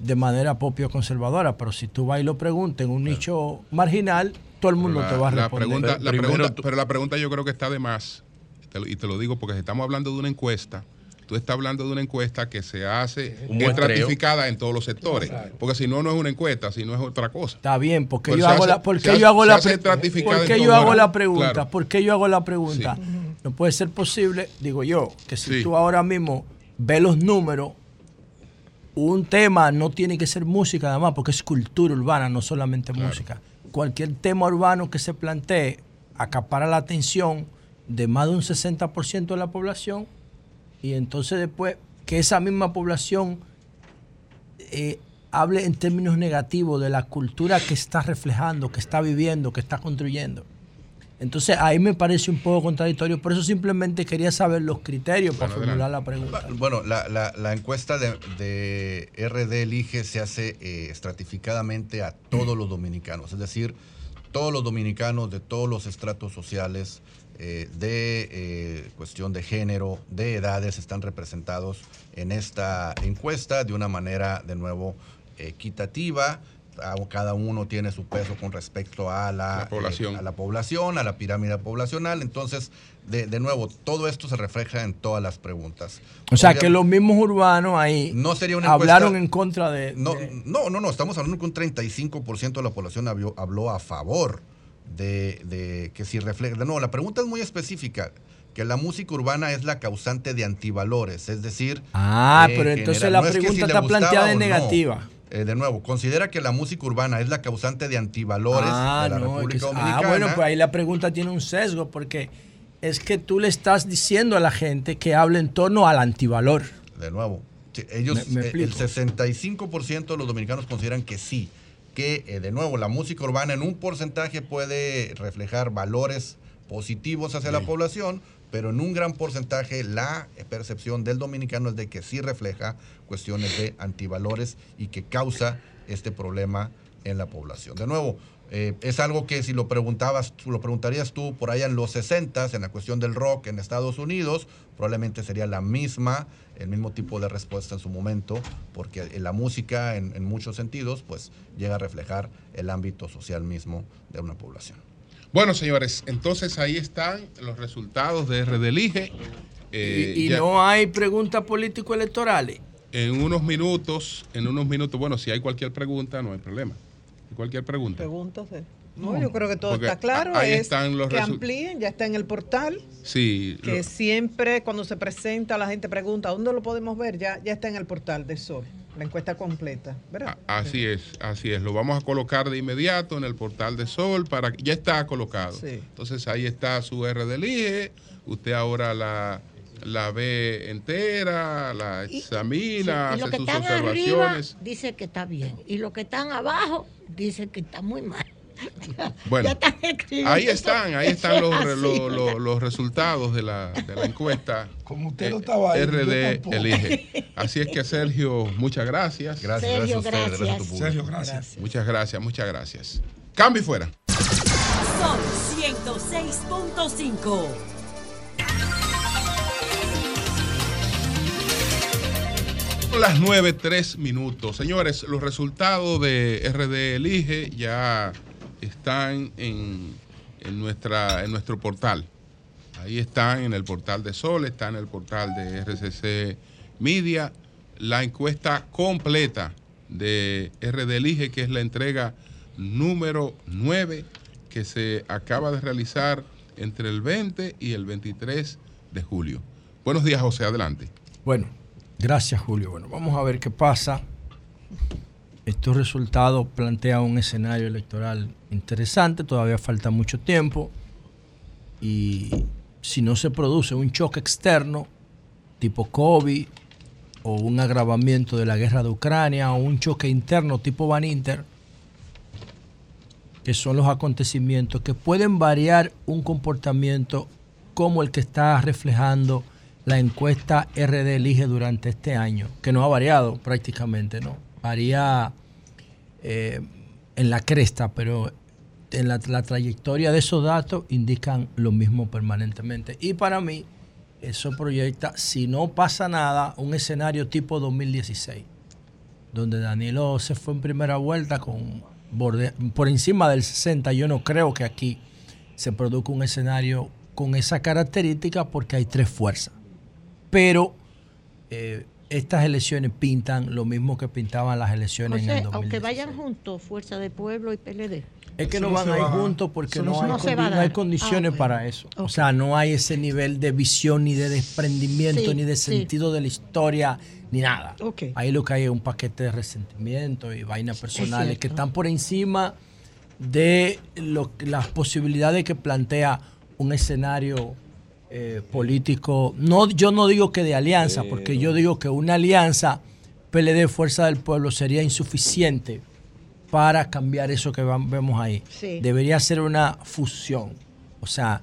de manera pop o conservadora, pero si tú vas y lo preguntas en un nicho marginal, todo el mundo la, te va a la responder. pregunta, la Primero pregunta- tú- pero la pregunta yo creo que está de más. Te lo- y te lo digo porque si estamos hablando de una encuesta. Tú estás hablando de una encuesta que se hace estratificada en todos los sectores. Porque si no, no es una encuesta, si no es otra cosa. Está bien, porque Pero yo hago hace- la, porque hace- yo hago la hace pre- estratificada porque yo hago la pregunta, Claro. porque yo hago la pregunta. No puede ser posible, digo yo, que si tú ahora mismo ves los números, un tema no tiene que ser música además, porque es cultura urbana, no solamente música. Cualquier tema urbano que se plantee acapara la atención de más de un 60% de la población y entonces después que esa misma población eh, hable en términos negativos de la cultura que está reflejando, que está viviendo, que está construyendo. Entonces ahí me parece un poco contradictorio, por eso simplemente quería saber los criterios para formular la pregunta. Bueno, la, la- la encuesta de, de RD Elige se hace eh, estratificadamente a todos los dominicanos, es decir, todos los dominicanos de todos los estratos sociales, eh, de eh, cuestión de género, de edades, están representados en esta encuesta de una manera, de nuevo, equitativa. Cada uno tiene su peso con respecto a la, La población. eh, a la población, a la pirámide poblacional. Entonces, de, de nuevo, todo esto se refleja en todas las preguntas. O sea que los mismos urbanos ahí no sería una hablaron encuesta- en contra de... no, de- no, no, no, estamos hablando que un 35% de la población habló, habló a favor de, de que si refleja. De nuevo, la pregunta es muy específica. Que la música urbana es la causante de antivalores, es decir. Ah, eh, pero entonces la no es que pregunta está planteada en no. Eh, de nuevo, considera que la música urbana es la causante de antivalores Ah, de la no, República ah, Dominicana. bueno, pues ahí la pregunta tiene un sesgo porque es que tú le estás diciendo a la gente que hable en torno al antivalor. De nuevo, ellos, Me- me eh, el explico. 65% de los dominicanos consideran que sí, que eh, de nuevo la música urbana en un porcentaje puede reflejar valores positivos hacia la población, pero en un gran porcentaje la percepción del dominicano es de que sí refleja cuestiones de antivalores y que causa este problema en la población. De nuevo, eh, es algo que si lo preguntabas, lo preguntarías tú por allá en los 60 en la cuestión del rock en Estados Unidos, probablemente sería la misma, el mismo tipo de respuesta en su momento, porque la música en muchos sentidos pues llega a reflejar el ámbito social mismo de una población. Bueno, señores, entonces ahí están los resultados de RD Elige. Eh, y y ya- no hay preguntas político-electorales. En unos minutos, en unos minutos, bueno, si hay cualquier pregunta, no hay problema. Cualquier pregunta. Preguntas. eh. No, yo creo que todo Porque está claro. ahí es están los que amplíen, ya está en el portal. Sí, Que lo- siempre cuando se presenta la gente pregunta, ¿dónde lo podemos ver? Ya, ya está en el portal de Sol, la encuesta completa, ¿verdad? así es, así es. Lo vamos a colocar de inmediato en el portal de Sol para que ya está colocado. Sí. Entonces ahí está su RD Elige. Usted ahora la la ve entera, la Y- examina, Sí, y los hace que sus están arriba observaciones. dicen que está bien. Y los que están abajo dicen que está muy mal. Bueno, Ya están escribiendo ahí están, ahí están es los, los- los- los resultados de la, de la encuesta. Como usted Eh, no estaba ahí, RD elige. Así es que Sergio, muchas gracias. Gracias, Sergio, gracias a ustedes, gracias a tu gracias. público. Sergio, gracias. Muchas gracias, muchas gracias. Cambio y fuera. Sol 106.5. Son las 9, 3 minutos. Señores, los resultados de RD Elige ya están en, en nuestra, en nuestro portal. Ahí están en el portal de Sol, está en el portal de RCC Media. La encuesta completa de RD Elige, que es la entrega número 9 que se acaba de realizar entre el 20 y el 23 de julio. Buenos días, José, adelante. Bueno, gracias Julio. Bueno, vamos a ver qué pasa. Estos resultados plantean un escenario electoral interesante, todavía falta mucho tiempo y si no se produce un choque externo tipo COVID o un agravamiento de la guerra de Ucrania o un choque interno tipo Van Inter, que son los acontecimientos que pueden variar un comportamiento como el que está reflejando la encuesta RD Elige durante este año, que no ha variado prácticamente, ¿no? Varía eh, en la cresta, pero la, la trayectoria de esos datos indican lo mismo permanentemente. Y para mí, eso proyecta, si no pasa nada, un escenario tipo 2016, donde Danilo se fue en primera vuelta con por encima del 60. Yo no creo que aquí se produzca un escenario con esa característica porque hay tres fuerzas. Pero eh, estas elecciones pintan lo mismo que pintaban las elecciones en el aunque 2016. vayan juntos, Fuerza de Pueblo y PLD. Es que no van a ir juntos porque no, hay, no condiciones Ah, para eso. O sea, no hay ese nivel de visión ni de desprendimiento Sí, ni de sí. sentido de la historia ni nada. Ahí lo que hay es un paquete de resentimiento y vainas personales que están por encima de lo, las posibilidades que plantea un escenario eh, político. No, yo no digo que de alianza, porque yo digo que una alianza PLD Fuerza del Pueblo sería insuficiente para cambiar eso que vemos ahí. Sí. Debería ser una fusión. O sea,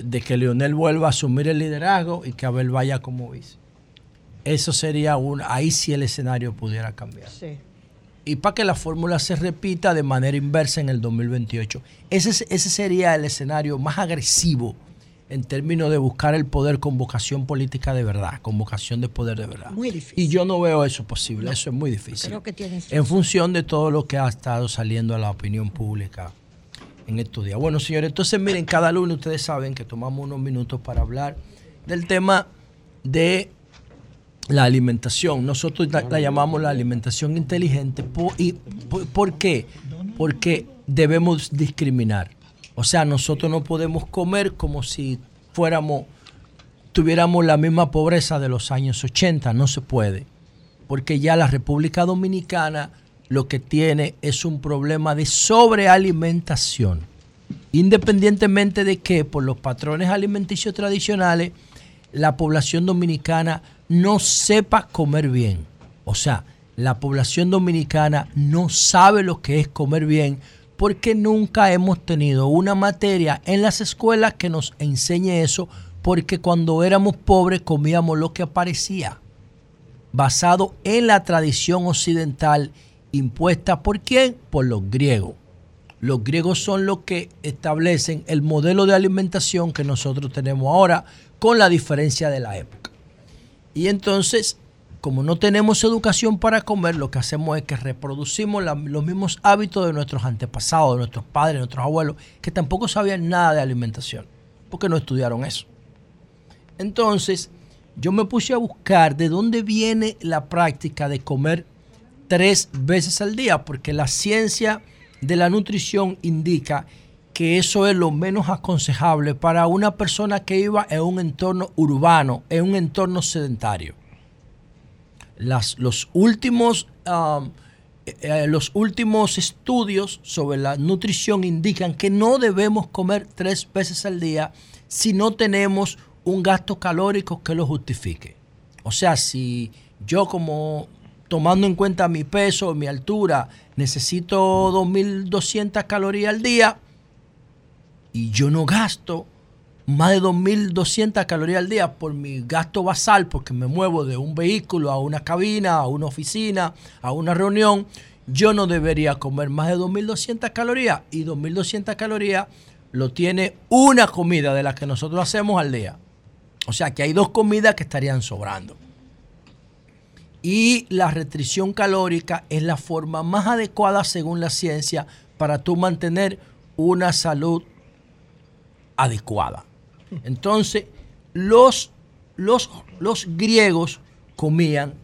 de que Leonel vuelva a asumir el liderazgo y que Abel vaya como vice. Eso sería un, ahí sí el escenario pudiera cambiar. Sí. Y para que la fórmula se repita de manera inversa en el 2028. Ese, es- ese sería el escenario más agresivo en términos de buscar el poder con vocación política de verdad, con vocación de poder de verdad. Muy difícil. Y yo no veo eso posible, eso es muy difícil. Creo que tienes En función de todo lo que ha estado saliendo a la opinión pública en estos días. Bueno, señores, entonces miren, cada lunes ustedes saben que tomamos unos minutos para hablar del tema de la alimentación. Nosotros la, la llamamos la alimentación inteligente. Y, po- ¿Por qué? Porque debemos discriminar. O sea, nosotros no podemos comer como si fuéramos, tuviéramos la misma pobreza de los años 80. No se puede. Porque ya la República Dominicana lo que tiene es un problema de sobrealimentación. Independientemente de que por los patrones alimenticios tradicionales la población dominicana no sepa comer bien. O sea, la población dominicana no sabe lo que es comer bien porque nunca hemos tenido una materia en las escuelas que nos enseñe eso porque cuando éramos pobres comíamos lo que aparecía basado en la tradición occidental impuesta por quién? Por los griegos. Los griegos son los que establecen el modelo de alimentación que nosotros tenemos ahora con la diferencia de la época. Y entonces, como no tenemos educación para comer, lo que hacemos es que reproducimos los mismos hábitos de nuestros antepasados, de nuestros padres, de nuestros abuelos, que tampoco sabían nada de alimentación, porque no estudiaron eso. Entonces, yo me puse a buscar de dónde viene la práctica de comer tres veces al día, porque la ciencia de la nutrición indica que eso es lo menos aconsejable para una persona que viva en un entorno urbano, en un entorno sedentario. Las- los, últimos, um, eh, eh, los últimos estudios sobre la nutrición indican que no debemos comer tres veces al día si no tenemos un gasto calórico que lo justifique. O sea, si yo como tomando en cuenta mi peso, mi altura, necesito 2.200 calorías al día y yo no gasto más de 2.200 calorías al día por mi gasto basal, porque me muevo de un vehículo a una cabina, a una oficina, a una reunión, yo no debería comer más de 2.200 calorías y 2.200 calorías lo tiene una comida de las que nosotros hacemos al día. O sea que hay dos comidas que estarían sobrando. Y la restricción calórica es la forma más adecuada según la ciencia para tú mantener una salud adecuada. Entonces, los, los, los griegos comían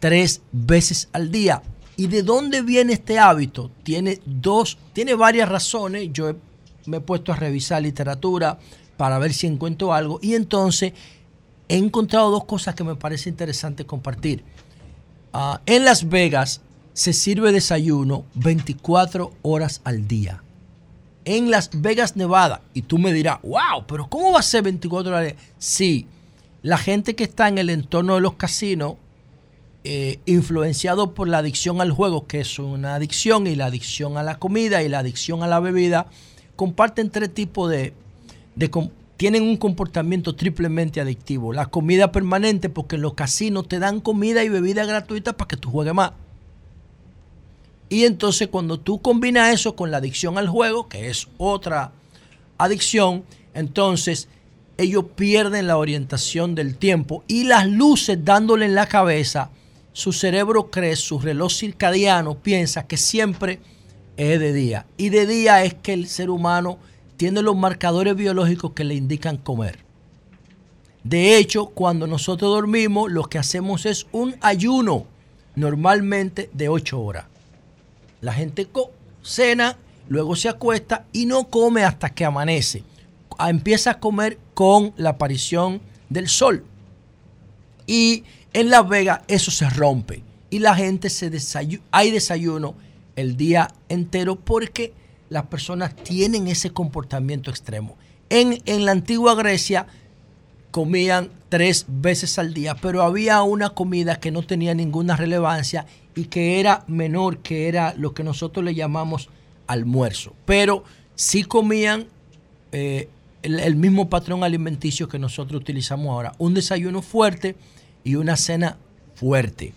tres veces al día. ¿Y de dónde viene este hábito? Tiene dos, tiene varias razones. Yo he- me he puesto a revisar literatura para ver si encuentro algo. Y entonces he encontrado dos cosas que me parece interesante compartir. Ah, en Las Vegas se sirve desayuno 24 horas al día. En Las Vegas, Nevada. Y tú me dirás, wow, pero ¿cómo va a ser 24 horas al día? Sí, la gente que está en el entorno de los casinos, eh, influenciado por la adicción al juego, que es una adicción, y la adicción a la comida y la adicción a la bebida, comparten tres tipos de, de tienen un comportamiento triplemente adictivo. La comida permanente, porque en los casinos te dan comida y bebida gratuita para que tú juegues más. Y entonces cuando tú combinas eso con la adicción al juego, que es otra adicción, entonces ellos pierden la orientación del tiempo y las luces dándole en la cabeza, su cerebro cree, su reloj circadiano piensa que siempre es de día. Y de día es que el ser humano tiene los marcadores biológicos que le indican comer. De hecho, cuando nosotros dormimos, lo que hacemos es un ayuno, normalmente de 8 horas. La gente cena, luego se acuesta y no come hasta que amanece. Ah, Empieza a comer con la aparición del sol. Y en Las Vegas eso se rompe. Y la gente se hay desayuno el día entero porque las personas tienen ese comportamiento extremo. En, en la antigua Grecia comían tres veces al día, pero había una comida que no tenía ninguna relevancia y que era menor, que era lo que nosotros le llamamos almuerzo. Pero sí comían eh, el, el mismo patrón alimenticio que nosotros utilizamos ahora, un desayuno fuerte y una cena fuerte.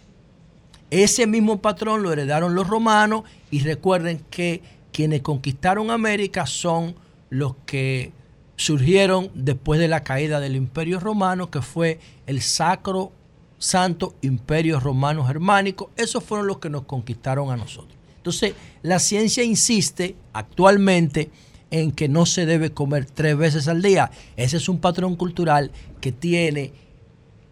Ese mismo patrón lo heredaron los romanos y recuerden que quienes conquistaron América son los que surgieron después de la caída del Imperio Romano, que fue el Sacro Santo Imperio Romano Germánico. Esos fueron los que nos conquistaron a nosotros. Entonces, la ciencia insiste actualmente en que no se debe comer tres veces al día. Ese es un patrón cultural que tiene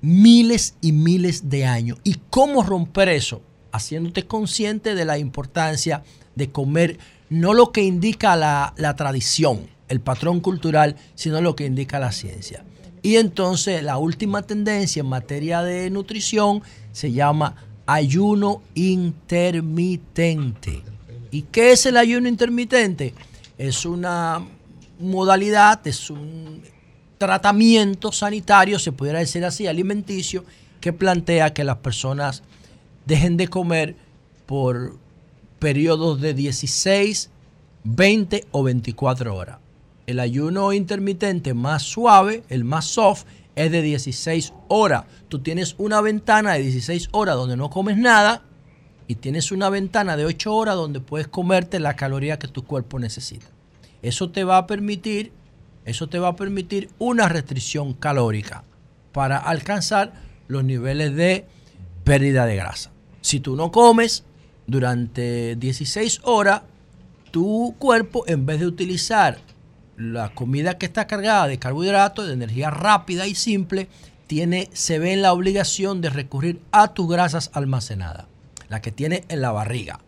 miles y miles de años. ¿Y cómo romper eso? Haciéndote consciente de la importancia de comer no lo que indica la, la tradición, el patrón cultural, sino lo que indica la ciencia. Y entonces la última tendencia en materia de nutrición se llama ayuno intermitente. ¿Y qué es el ayuno intermitente? Es una modalidad, es un tratamiento sanitario, se pudiera decir así, alimenticio, que plantea que las personas dejen de comer por periodos de 16, 20 o 24 horas. El ayuno intermitente más suave, el más soft, es de 16 horas. Tú tienes una ventana de 16 horas donde no comes nada y tienes una ventana de 8 horas donde puedes comerte la caloría que tu cuerpo necesita. Eso te va a permitir, eso te va a permitir una restricción calórica para alcanzar los niveles de pérdida de grasa. Si tú no comes durante 16 horas, tu cuerpo en vez de utilizar la comida que está cargada de carbohidratos, de energía rápida y simple, tiene, se ve en la obligación de recurrir a tus grasas almacenadas, la que tiene en la barriga.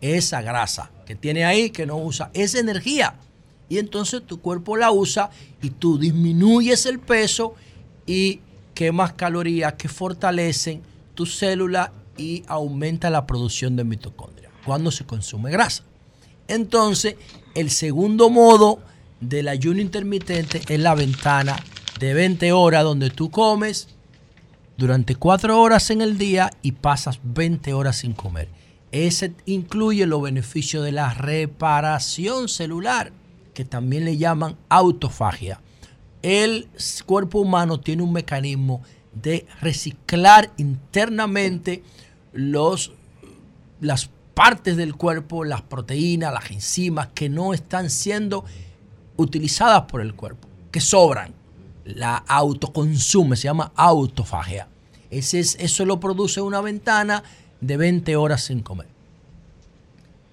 Esa grasa que tiene ahí, que no usa, esa energía. Y entonces tu cuerpo la usa y tú disminuyes el peso y quemas calorías que fortalecen tu célula y aumenta la producción de mitocondria cuando se consume grasa. Entonces, el segundo modo del ayuno intermitente es la ventana de 20 horas donde tú comes durante 4 horas en el día y pasas 20 horas sin comer. Ese incluye los beneficios de la reparación celular, que también le llaman autofagia. El cuerpo humano tiene un mecanismo de reciclar internamente los, las partes del cuerpo, las proteínas, las enzimas que no están siendo utilizadas por el cuerpo, que sobran. La autoconsume, se llama autofagia. Ese es, eso lo produce una ventana de 20 horas sin comer.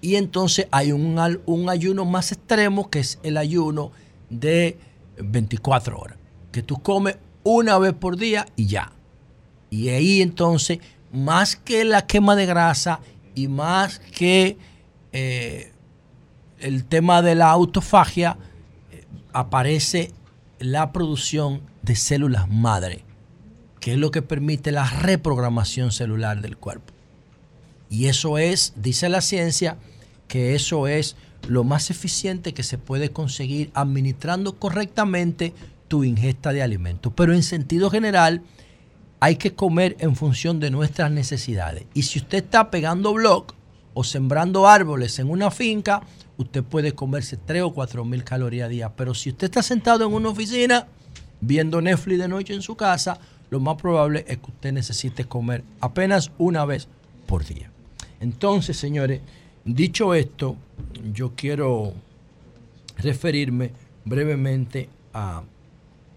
Y entonces hay un, un ayuno más extremo que es el ayuno de 24 horas, que tú comes una vez por día y ya. Y ahí entonces, más que la quema de grasa y más que eh, el tema de la autofagia, aparece la producción de células madre, que es lo que permite la reprogramación celular del cuerpo. Y eso es, dice la ciencia, que eso es lo más eficiente que se puede conseguir administrando correctamente tu ingesta de alimentos. Pero en sentido general, hay que comer en función de nuestras necesidades. Y si usted está pegando blog o sembrando árboles en una finca, usted puede comerse 3 o 4 mil calorías a día. Pero si usted está sentado en una oficina viendo Netflix de noche en su casa, lo más probable es que usted necesite comer apenas una vez por día. Entonces, señores, dicho esto, yo quiero referirme brevemente a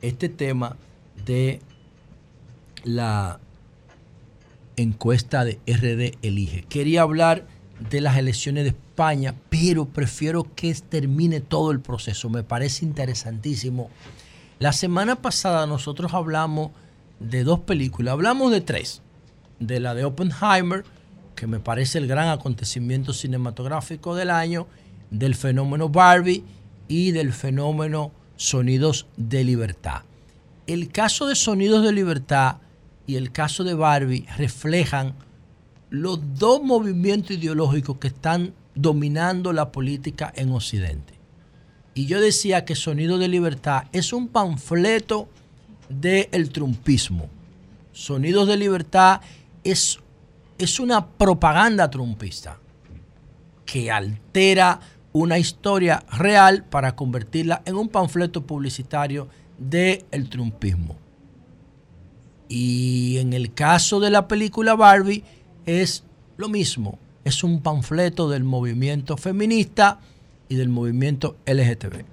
este tema de la encuesta de RD Elige. Quería hablar de las elecciones de España, pero prefiero que termine todo el proceso. Me parece interesantísimo. La semana pasada nosotros hablamos de dos películas, hablamos de tres. De la de Oppenheimer, que me parece el gran acontecimiento cinematográfico del año, del fenómeno Barbie y del fenómeno Sonidos de Libertad. El caso de Sonidos de Libertad y el caso de Barbie reflejan los dos movimientos ideológicos que están dominando la política en Occidente. Y yo decía que Sonido de Libertad es un panfleto del trumpismo. Sonidos de Libertad es, es una propaganda trumpista que altera una historia real para convertirla en un panfleto publicitario del trumpismo. Y en el caso de la película Barbie es lo mismo, es un panfleto del movimiento feminista y del movimiento LGTB.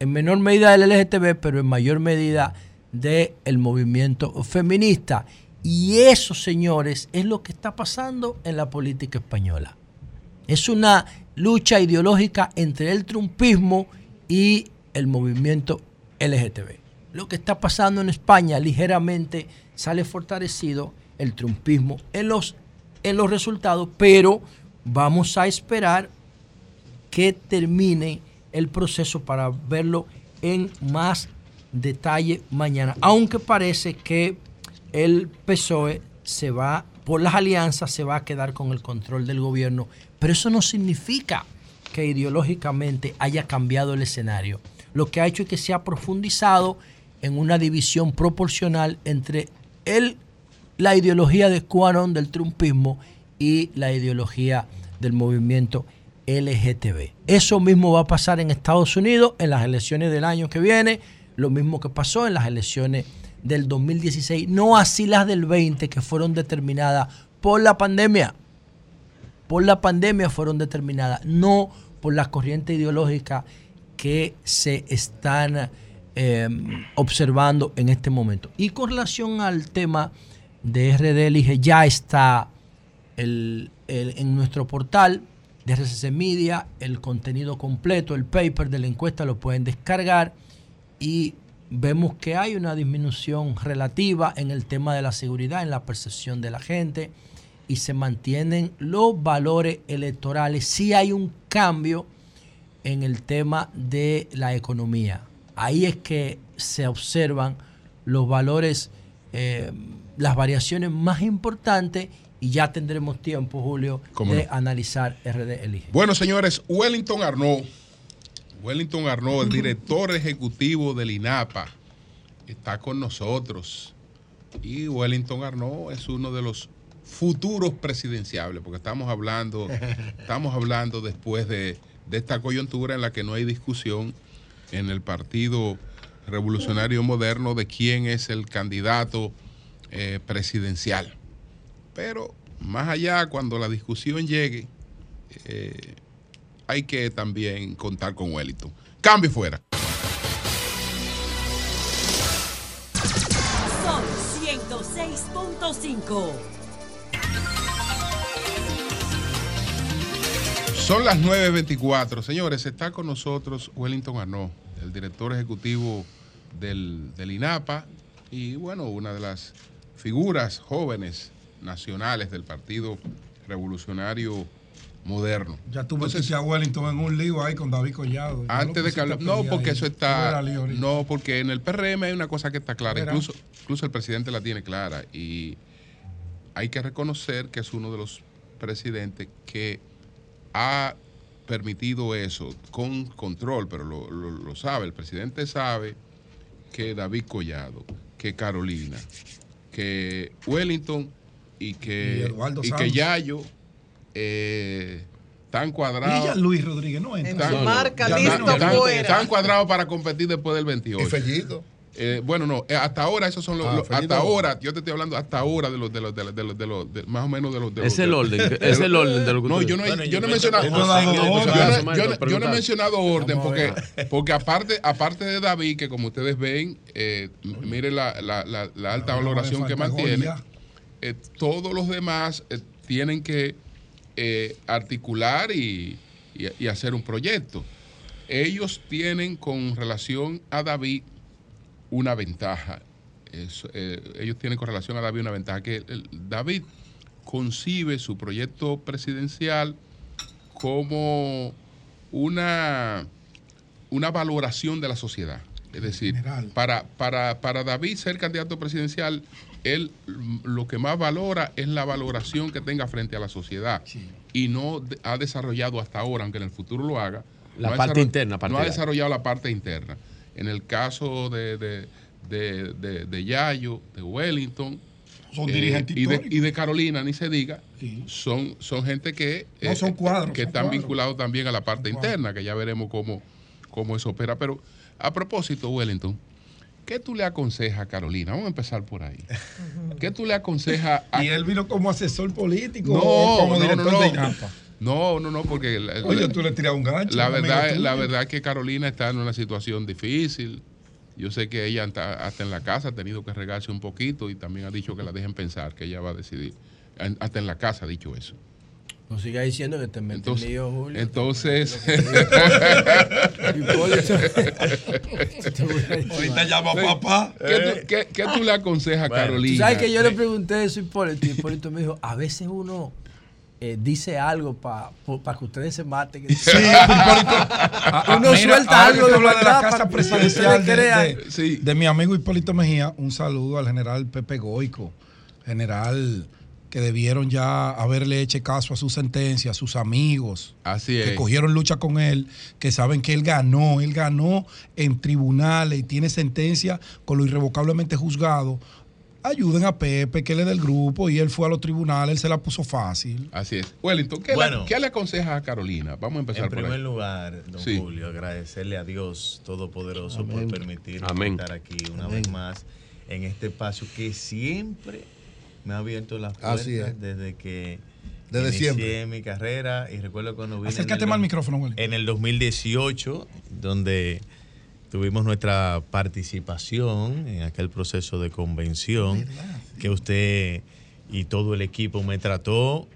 En menor medida del LGTB, pero en mayor medida del movimiento feminista. Y eso, señores, es lo que está pasando en la política española. Es una lucha ideológica entre el trumpismo y el movimiento LGTB. Lo que está pasando en España ligeramente sale fortalecido el trumpismo en los, en los resultados, pero vamos a esperar que termine el proceso para verlo en más detalle mañana. Aunque parece que el PSOE se va, por las alianzas, se va a quedar con el control del gobierno, pero eso no significa que ideológicamente haya cambiado el escenario. Lo que ha hecho es que se ha profundizado en una división proporcional entre el, la ideología de Quanon del trumpismo y la ideología del movimiento LGTB. Eso mismo va a pasar en Estados Unidos en las elecciones del año que viene, lo mismo que pasó en las elecciones del 2016, no así las del 20 que fueron determinadas por la pandemia. Por la pandemia fueron determinadas, no por las corrientes ideológicas que se están eh, observando en este momento. Y con relación al tema de RD Elige, ya está el- el- en nuestro portal de RCC Media el contenido completo, el paper de la encuesta lo pueden descargar y vemos que hay una disminución relativa en el tema de la seguridad, en la percepción de la gente y se mantienen los valores electorales. Sí hay un cambio en el tema de la economía. Ahí es que se observan los valores, eh, las variaciones más importantes y ya tendremos tiempo, Julio, ¿Cómo de no? analizar RD Elige. Bueno, señores, Wellington Arnaud, Wellington Arnaud, el director ejecutivo del INAPA, está con nosotros. Y Wellington Arnaud es uno de los futuros presidenciables, porque estamos hablando, estamos hablando después de, de esta coyuntura en la que no hay discusión en el Partido Revolucionario Moderno de quién es el candidato eh, presidencial. Pero más allá, cuando la discusión llegue, eh, hay que también contar con Wellington. Cambio fuera. Sol 106.5. Son las 9.24. Señores, está con nosotros Wellington Arnaud, el director ejecutivo del, del INAPA y, bueno, una de las figuras jóvenes nacionales del Partido Revolucionario Moderno. Ya tú metiste a Wellington en un lío ahí con David Collado. Antes de que hable- No, porque ahí. eso está. No, porque en el PRM hay una cosa que está clara. Incluso, incluso el presidente la tiene clara. Y hay que reconocer que es uno de los presidentes que ha permitido eso con control, pero lo, lo- lo sabe. El presidente sabe que David Collado, que Carolina, que Wellington y Y que, Eduardo y que. Yayo eh, están Y cuadrados. Luis Rodríguez no entra. Tan- No, marca, listo, fuera. Están cuadrados para competir después del 28. Y Fellito. Eh, bueno, no, eh, hasta ahora esos son los, Ah, los- hasta ahora, yo te estoy hablando hasta ahora de los de los de los de los, de los- de- más o menos de los de los- Es el de- orden, de es el orden de lo que No, yo no he, Bueno, yo yo no he pienso mencionado que yo no yo yo he mencionado orden porque porque aparte aparte de David que como ustedes ven, eh, mire la, la- la- la alta valoración que mantiene. eh, todos los demás eh, tienen que eh, articular y, y- y hacer un proyecto. Ellos tienen con relación a David una ventaja. Es, eh, ellos tienen con relación a David una ventaja, que el- David concibe su proyecto presidencial como una, una valoración de la sociedad. Es decir, para, para, para David ser candidato presidencial, él lo que más valora es la valoración que tenga frente a la sociedad. Y no de- ha desarrollado hasta ahora, aunque en el futuro lo haga, La no ha parte interna No ha desarrollado la parte interna. En el caso de, de, de, de- de Yayo, de Wellington, eh, Son dirigentes y, de, y de Carolina, ni se diga, son, son gente que, No, son cuadros, que son están cuadros. vinculados también a la parte interna, que ya veremos cómo, cómo eso opera. Pero a propósito, Wellington, ¿qué tú le aconsejas a Carolina? Vamos a empezar por ahí. ¿Qué tú le aconsejas a... Y él vino como asesor político No, o como no, director no, de. INAPA. No, no, no, porque... la- Oye, la- tú le tiras un gancho. La verdad, la verdad es que Carolina está en una situación difícil. Yo sé que ella hasta, hasta en la casa ha tenido que regarse un poquito y también ha dicho que la dejen pensar, que ella va a decidir. En- Hasta en la casa ha dicho eso. No sigas diciendo que te metes Entonces, lío, Julio. entonces Ahorita llama papá. ¿Qué tú, qué- qué tú le aconsejas a Bueno, Carolina? tú ¿Sabes que yo le pregunté eso a Hipólito? Y Hipólito me dijo, a veces uno eh, dice algo para que ustedes se maten. Sí, Hipólito. Ah, uno mira, suelta algo que de hablas de la casa que presidencial de, de- de mi amigo Hipólito Mejía. Un saludo al general Pepe Goico, general que debieron ya haberle hecho caso a su sentencia, a sus amigos, Así que es. cogieron lucha con él, que saben que él ganó, él ganó en tribunales y tiene sentencia con lo irrevocablemente juzgado. Ayuden a Pepe, que él es del grupo y él fue a los tribunales, él se la puso fácil. Así es. Wellington, ¿qué, Bueno. le, qué le aconsejas a Carolina? Vamos a empezar En por primer ahí. lugar, don Sí. Julio, agradecerle a Dios Todopoderoso Amén. por permitirnos Amén. estar aquí una Amén. vez más en este espacio que siempre me ha abierto las puertas Así es. desde que Desde inicié siempre. mi carrera y recuerdo cuando vine en Acércate el más al micrófono, Wellington. en el 2018 donde tuvimos nuestra participación en aquel proceso de convención que usted y todo el equipo me trató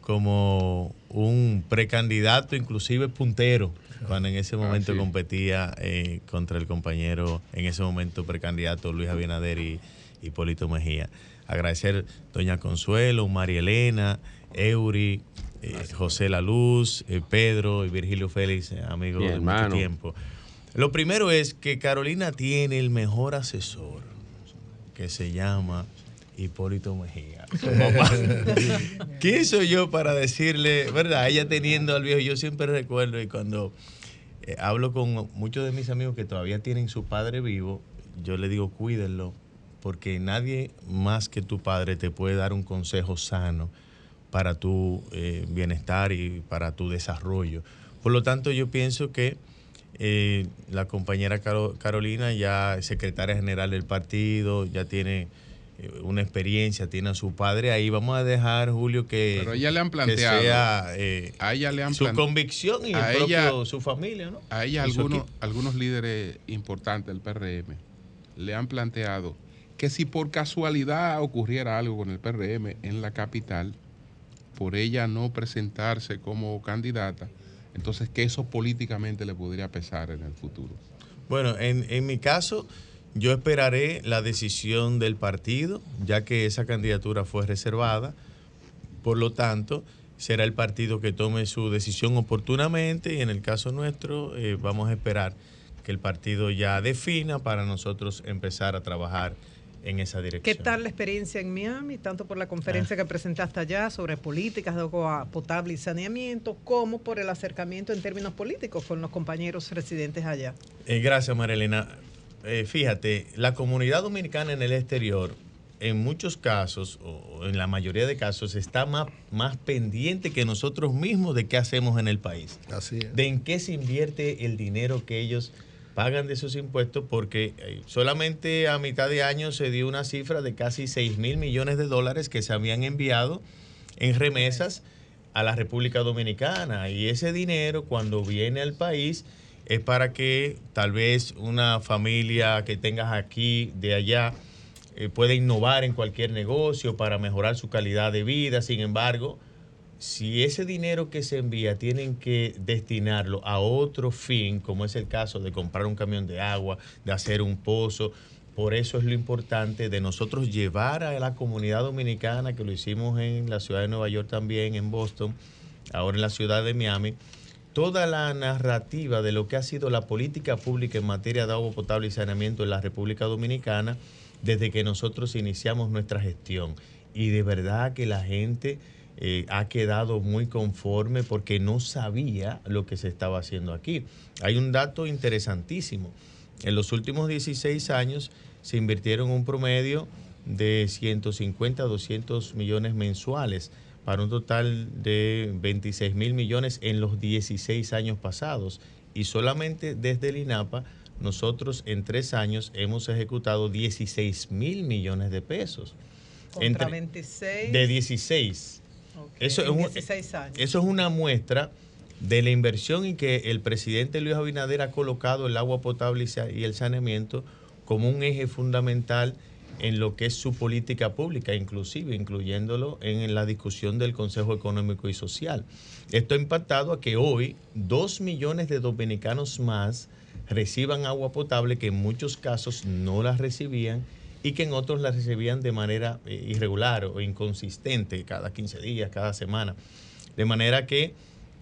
como un precandidato, inclusive puntero, cuando en ese momento sí. competía eh, contra el compañero, en ese momento precandidato Luis Abinader y Hipólito Mejía. Agradecer doña Consuelo, María Elena, Eury, eh, José La Luz, eh, Pedro y Virgilio Félix, amigos Mi de mucho tiempo. Lo primero es que Carolina tiene el mejor asesor, que se llama Hipólito Mejía. ¿Quién soy yo para decirle, verdad? Ella teniendo al viejo, yo siempre recuerdo y cuando eh, hablo con muchos de mis amigos que todavía tienen su padre vivo, yo le digo cuídenlo, porque nadie más que tu padre te puede dar un consejo sano para tu eh, bienestar y para tu desarrollo. Por lo tanto, yo pienso que eh, la compañera Caro- Carolina ya es secretaria general del partido, ya tiene eh, una experiencia, tiene a su padre ahí. Vamos a dejar, Julio, que, Pero ella le han planteado. sea eh, a ella le han su convicción y a el propio, ella- su familia, ¿no? A ella algunos, algunos líderes importantes del PRM le han planteado que si por casualidad ocurriera algo con el PRM en la capital, por ella no presentarse como candidata, entonces que eso políticamente le podría pesar en el futuro. Bueno, en, mi caso, yo esperaré la decisión del partido, ya que esa candidatura fue reservada. Por lo tanto, será el partido que tome su decisión oportunamente y en el caso nuestro eh, vamos a esperar que el partido ya defina para nosotros empezar a trabajar en esa ¿Qué dirección. tal la experiencia en Miami, tanto por la conferencia que presentaste allá sobre políticas de agua potable y saneamiento, como por el acercamiento en términos políticos con los compañeros residentes allá? Eh, gracias, Marilena. Eh, fíjate, la comunidad dominicana en el exterior, en muchos casos, o en la mayoría de casos, está más, más pendiente que nosotros mismos de qué hacemos en el país. Así es. De en qué se invierte el dinero que ellos pagan de sus impuestos, porque eh, solamente a mitad de año se dio una cifra de casi 6 mil millones de dólares que se habían enviado en remesas a la República Dominicana. Y ese dinero, cuando viene al país, es para que tal vez una familia que tengas aquí, de allá, eh, pueda innovar en cualquier negocio para mejorar su calidad de vida. Sin embargo, si ese dinero que se envía tienen que destinarlo a otro fin, como es el caso de comprar un camión de agua, de hacer un pozo, por eso es lo importante de nosotros llevar a la comunidad dominicana, que lo hicimos en la ciudad de Nueva York también, en Boston, ahora en la ciudad de Miami, toda la narrativa de lo que ha sido la política pública en materia de agua potable y saneamiento en la República Dominicana desde que nosotros iniciamos nuestra gestión. Y de verdad que la gente eh, ha quedado muy conforme porque no sabía lo que se estaba haciendo aquí. Hay un dato interesantísimo. En los últimos 16 años se invirtieron un promedio de 150 a 200 millones mensuales para un total de 26 mil millones en los 16 años pasados. Y solamente desde el INAPA, nosotros en tres años hemos ejecutado 16 mil millones de pesos. Contra Entre- 26. de 16. Eso, es en un- 16 años. eso es una muestra de la inversión y que el presidente Luis Abinader ha colocado el agua potable y el saneamiento como un eje fundamental en lo que es su política pública, inclusive incluyéndolo en la discusión del Consejo Económico y Social. Esto ha impactado a que hoy dos millones de dominicanos más reciban agua potable que en muchos casos no la recibían y que en otros la recibían de manera eh, irregular o inconsistente, cada 15 días, cada semana. De manera que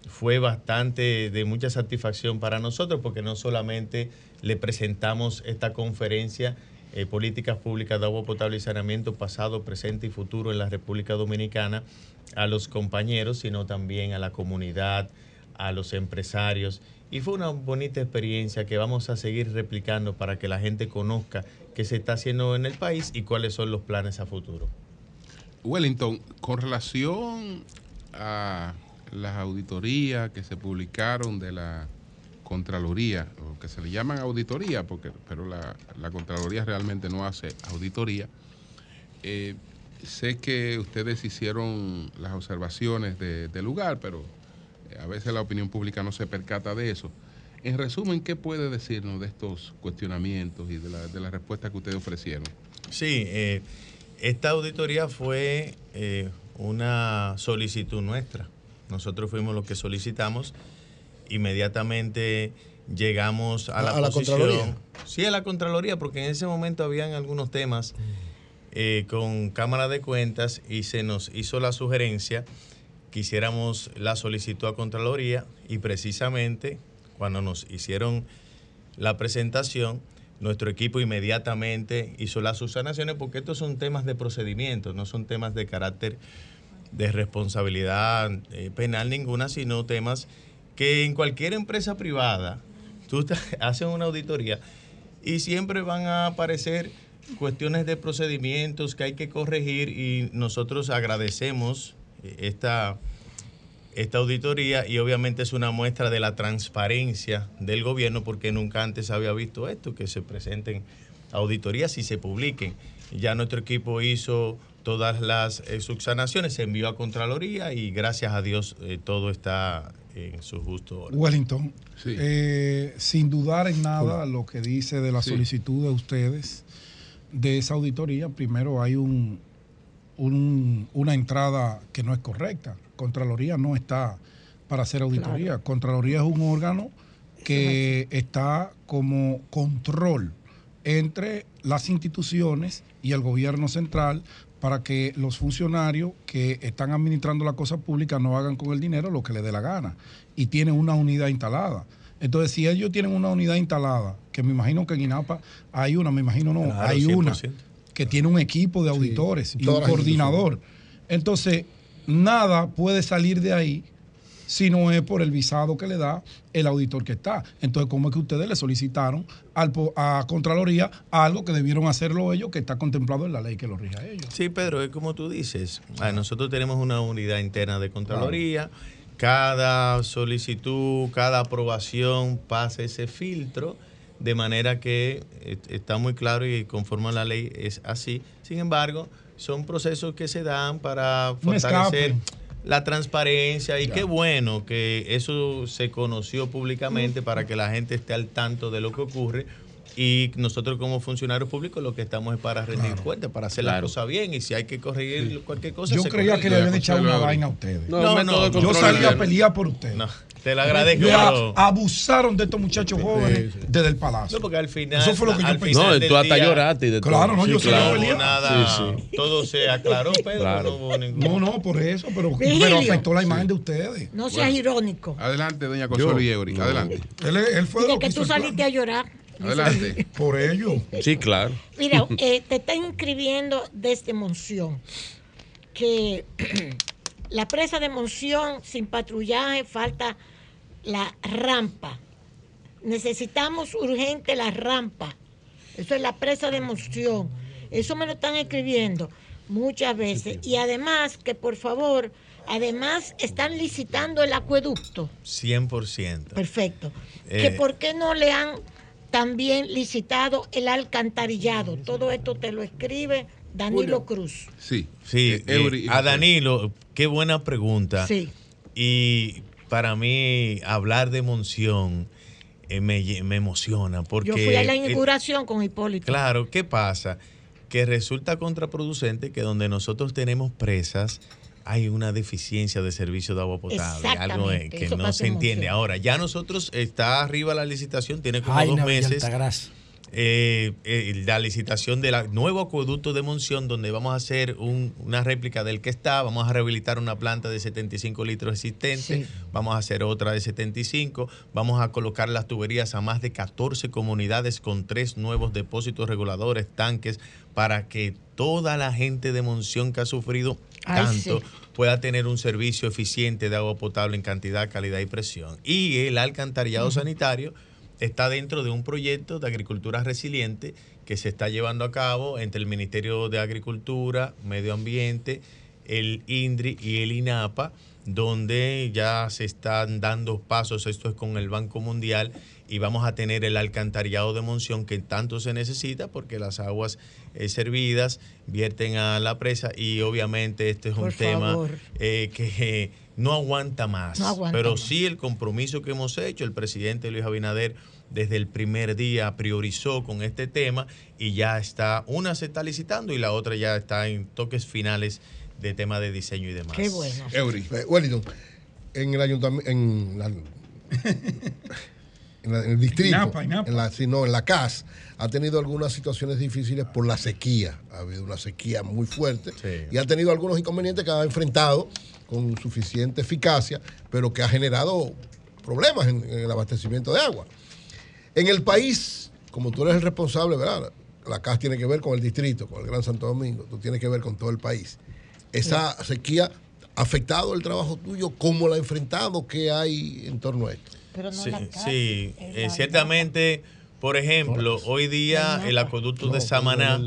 fue bastante de mucha satisfacción para nosotros porque no solamente le presentamos esta conferencia, eh, políticas públicas de agua potable y saneamiento pasado, presente y futuro en la República Dominicana a los compañeros, sino también a la comunidad, a los empresarios. Y fue una bonita experiencia que vamos a seguir replicando para que la gente conozca qué se está haciendo en el país y cuáles son los planes a futuro. Wellington, con relación a las auditorías que se publicaron de la Contraloría, o que se le llaman auditoría, porque, pero la, Contraloría realmente no hace auditoría, eh, sé que ustedes hicieron las observaciones de- del lugar, pero a veces la opinión pública no se percata de eso. En resumen, ¿qué puede decirnos de estos cuestionamientos y de la, de la respuesta que ustedes ofrecieron? Sí, eh, esta auditoría fue eh, una solicitud nuestra. Nosotros fuimos los que solicitamos. Inmediatamente llegamos a la, ¿A la posición. Contraloría? Sí, a la Contraloría, porque en ese momento habían algunos temas eh, con Cámara de Cuentas y se nos hizo la sugerencia que hiciéramos la solicitud a Contraloría y precisamente cuando nos hicieron la presentación, nuestro equipo inmediatamente hizo las subsanaciones porque estos son temas de procedimiento, no son temas de carácter de responsabilidad eh, penal ninguna, sino temas que en cualquier empresa privada, tú haces una auditoría y siempre van a aparecer cuestiones de procedimientos que hay que corregir y nosotros agradecemos esta, esta auditoría y obviamente es una muestra de la transparencia del gobierno porque nunca antes había visto esto, que se presenten auditorías y se publiquen. Ya nuestro equipo hizo todas las eh, subsanaciones, se envió a Contraloría y gracias a Dios eh, todo está en su justo orden. Wellington, eh, sin dudar en nada lo que dice de la Sí. solicitud de ustedes de esa auditoría, primero hay un, un- una entrada que no es correcta. Contraloría no está para hacer auditoría. Contraloría es un órgano que está como control entre las instituciones y el gobierno central para que los funcionarios que están administrando la cosa pública no hagan con el dinero lo que les dé la gana. Y tienen una unidad instalada. Entonces, si ellos tienen una unidad instalada, que me imagino que en INAPA hay una, me imagino no, Claro, hay una 100%. Que tiene un equipo de auditores y un coordinador. Entonces, nada puede salir de ahí si no es por el visado que le da el auditor que está. Entonces, ¿cómo es que ustedes le solicitaron al, po- a Contraloría algo que debieron hacerlo ellos, que está contemplado en la ley que lo rige a ellos? Sí, Pedro, es como tú dices. Ah, Nosotros tenemos una unidad interna de Contraloría. Cada solicitud, cada aprobación pasa ese filtro, de manera que eh, está muy claro y conforme a la ley es así. Sin embargo, son procesos que se dan para fortalecer la transparencia y qué bueno que eso se conoció públicamente para que la gente esté al tanto de lo que ocurre y nosotros como funcionarios públicos lo que estamos es para rendir cuentas, para hacer la Claro. cosa bien y si hay que corregir cualquier cosa Yo se creía corrige. que le habían echado una vaina a ustedes. No, no, no, yo salí a pelear por ustedes. No, te lo agradezco. Abusaron de estos muchachos jóvenes desde el palacio. No, porque al final. Eso fue lo que yo pensé. No, tú hasta lloraste y de todo. Claro, no, Sí, yo salí claro. a No nada, Sí, sí. todo se aclaró, Pedro. Claro. No ningún. No, no, por eso, pero, pero afectó la imagen de ustedes. No seas irónico. Adelante, doña Consuelo. Yeuri. Adelante. Él, él fue Dile lo que hizo tú saliste a llorar. Adelante. Por ello. Sí, claro. Mira, eh, te están inscribiendo desde Monción que la presa de Monción sin patrullaje falta la rampa. Necesitamos urgente la rampa. Eso es la presa de Monción. Eso me lo están escribiendo muchas veces. Y además, que por favor, además están licitando el acueducto. 100%. Perfecto. Eh, que por qué no le han también licitado el alcantarillado. Todo esto te lo escribe Danilo Cruz. Sí. Sí, Eh, eh, a Danilo, qué buena pregunta. Sí. Y para mí, hablar de Monción eh, me, me emociona porque... Yo fui a la eh, inauguración con Hipólito. Claro, ¿qué pasa? Que resulta contraproducente que donde nosotros tenemos presas hay una deficiencia de servicio de agua potable, algo eh, que eso no se en entiende. Ahora, ya nosotros está arriba la licitación, tiene como Ay, dos no, meses. Eh, eh, la licitación del nuevo acueducto de Monción, donde vamos a hacer un- una réplica del que está, vamos a rehabilitar una planta de 75 litros existente, vamos a hacer otra de 75, vamos a colocar las tuberías a más de 14 comunidades con tres nuevos depósitos reguladores, tanques, para que toda la gente de Monción que ha sufrido Ay, tanto sí. pueda tener un servicio eficiente de agua potable en cantidad, calidad y presión. Y el alcantarillado sanitario está dentro de un proyecto de agricultura resiliente que se está llevando a cabo entre el Ministerio de Agricultura, Medio Ambiente, el INDRI y el INAPA, donde ya se están dando pasos, esto es con el Banco Mundial, y vamos a tener el alcantarillado de Monción que tanto se necesita porque las aguas eh, servidas vierten a la presa y obviamente este es un tema eh, que eh, no aguanta más. No aguanta pero más. sí el compromiso que hemos hecho, el presidente Luis Abinader desde el primer día priorizó con este tema y ya está, una se está licitando y la otra ya está en toques finales de tema de diseño y demás. Qué bueno. Eury. Wellington, en el ayuntamiento, en, la- en la- en el distrito, Inapa, Inapa. En, la, sí, no, en la CAS, ha tenido algunas situaciones difíciles por la sequía. Ha habido una sequía muy fuerte y ha tenido algunos inconvenientes que ha enfrentado con suficiente eficacia, pero que ha generado problemas en, en el abastecimiento de agua. En el país, como tú eres el responsable, ¿verdad? La CAS tiene que ver con el distrito, con el Gran Santo Domingo, tú tienes que ver con todo el país. Esa sequía ha afectado el trabajo tuyo, ¿cómo la ha enfrentado? ¿Qué hay en torno a esto? Pero no Sí, la eh, la- ciertamente Por ejemplo, hoy día el acueducto de Samaná,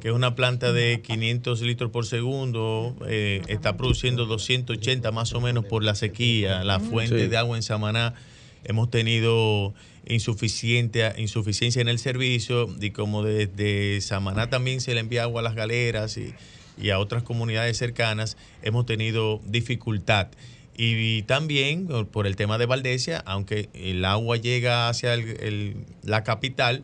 que es una planta de 500 litros por segundo, eh, está produciendo 280 más o menos por la sequía. La fuente Sí. de agua en Samaná. Hemos tenido insuficiente, insuficiencia en el servicio y como desde Samaná también se le envía agua a las galeras y, y a otras comunidades cercanas, hemos tenido dificultad. Y, también por- el tema de Valdesia, aunque el agua llega hacia el- el- la capital,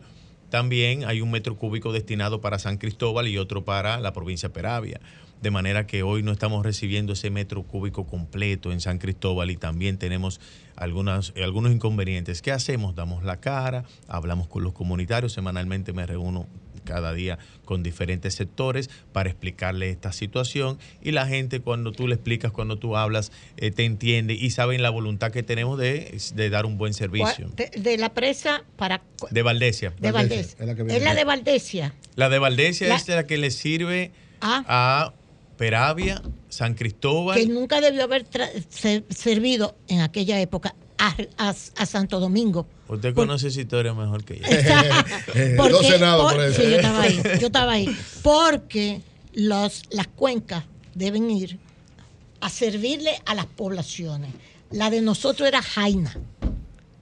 también hay un metro cúbico destinado para San Cristóbal y otro para la provincia de Peravia. De manera que hoy no estamos recibiendo ese metro cúbico completo en San Cristóbal y también tenemos algunas, algunos inconvenientes. ¿Qué hacemos? Damos la cara, hablamos con los comunitarios, semanalmente me reúno cada día con diferentes sectores para explicarle esta situación y la gente cuando tú le explicas, cuando tú hablas, eh, te entiende y saben la voluntad que tenemos de, de dar un buen servicio. De, de la presa para De Valdesia. de Valdesia. Es la de Valdesia. La de Valdesia La- es la que le sirve Ah. a Peravia, San Cristóbal. que nunca debió haber servido en aquella época a, a- a Santo Domingo. Usted conoce esa historia mejor que yo. Porque- no sé nada por- por eso. sí, yo estaba ahí, yo estaba ahí. Porque los, las cuencas deben ir a servirle a las poblaciones. La de nosotros era Jaina.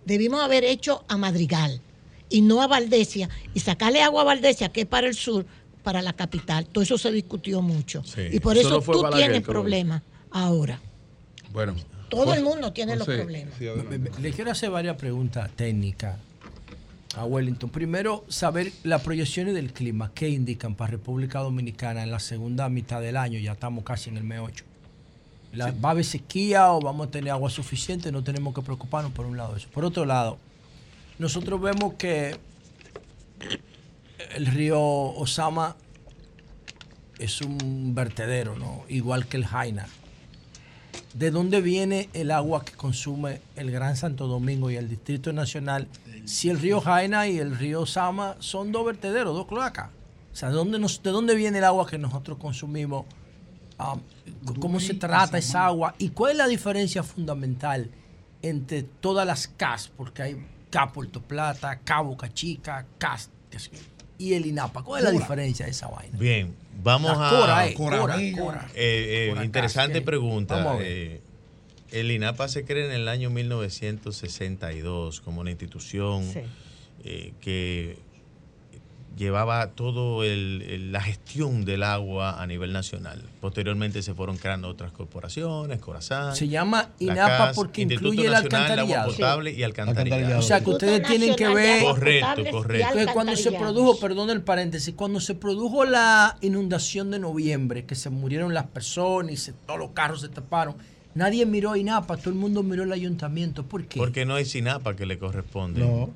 Debimos haber hecho a Madrigal y no a Valdesia y sacarle agua a Valdesia, que es para el sur, para la capital. Todo eso se discutió mucho. Y por eso tú Balaguer, tienes problemas ahora. Bueno. Todo el mundo tiene los problemas. Le quiero hacer varias preguntas técnicas a Wellington. Primero, saber las proyecciones del clima. ¿Qué indican para República Dominicana en la segunda mitad del año? Ya estamos casi en el mes 8. La- ¿Va a haber sequía o vamos a tener agua suficiente? No tenemos que preocuparnos por un lado de eso. Por otro lado, nosotros vemos que el río Osama es un vertedero, ¿no? Igual que el Jaina. ¿De dónde viene el agua que consume el Gran Santo Domingo y el Distrito Nacional? Si el río Jaina y el río Sama son dos vertederos, dos cloacas. O sea, ¿de dónde, nos- de dónde viene el agua que nosotros consumimos? Ah, ¿Cómo se trata esa agua? ¿Y cuál es la diferencia fundamental entre todas las CAS? Porque hay CA Puerto Plata, Cabo Cachica, CAS y el INAPA. ¿Cuál es la diferencia de esa vaina? Bien, vamos La a. Cora, eh, Cora. Eh, eh, interesante Casque. pregunta. Eh, el INAPA se crea en el año 1962 como una institución Sí. eh, que llevaba todo el- el- la gestión del agua a nivel nacional. Posteriormente se fueron creando otras corporaciones, Corazán. Se llama la INAPA CAS, porque Instituto incluye el Nacional alcantarillado. Agua potable y alcantarillado. O sea, que ustedes tienen que ver. Correcto, correcto. Cuando se produjo, perdón el paréntesis, cuando se produjo la inundación de noviembre, que se murieron las personas y se- todos los carros se taparon, nadie miró a INAPA, todo el mundo miró el ayuntamiento. ¿Por qué? Porque no es SINAPA que le corresponde. No.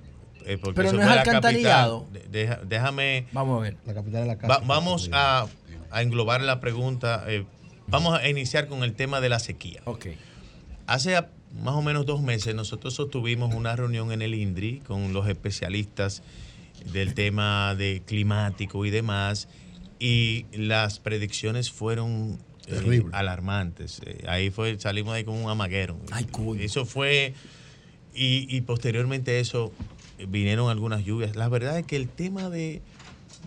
Eh, porque Pero eso no es alcantarillado. capital. Deja- déjame. Vamos a ver. La capital de la Va- vamos a, a englobar la pregunta. eh, vamos a iniciar con el tema de la sequía. Ok. Hace a- más o menos dos meses nosotros sostuvimos una reunión en el INDRI con los especialistas del tema de climático y demás y las predicciones fueron eh, alarmantes. Eh, ahí fue salimos ahí con un amaguero. Eso fue y, y posteriormente a eso vinieron algunas lluvias. La verdad es que el tema de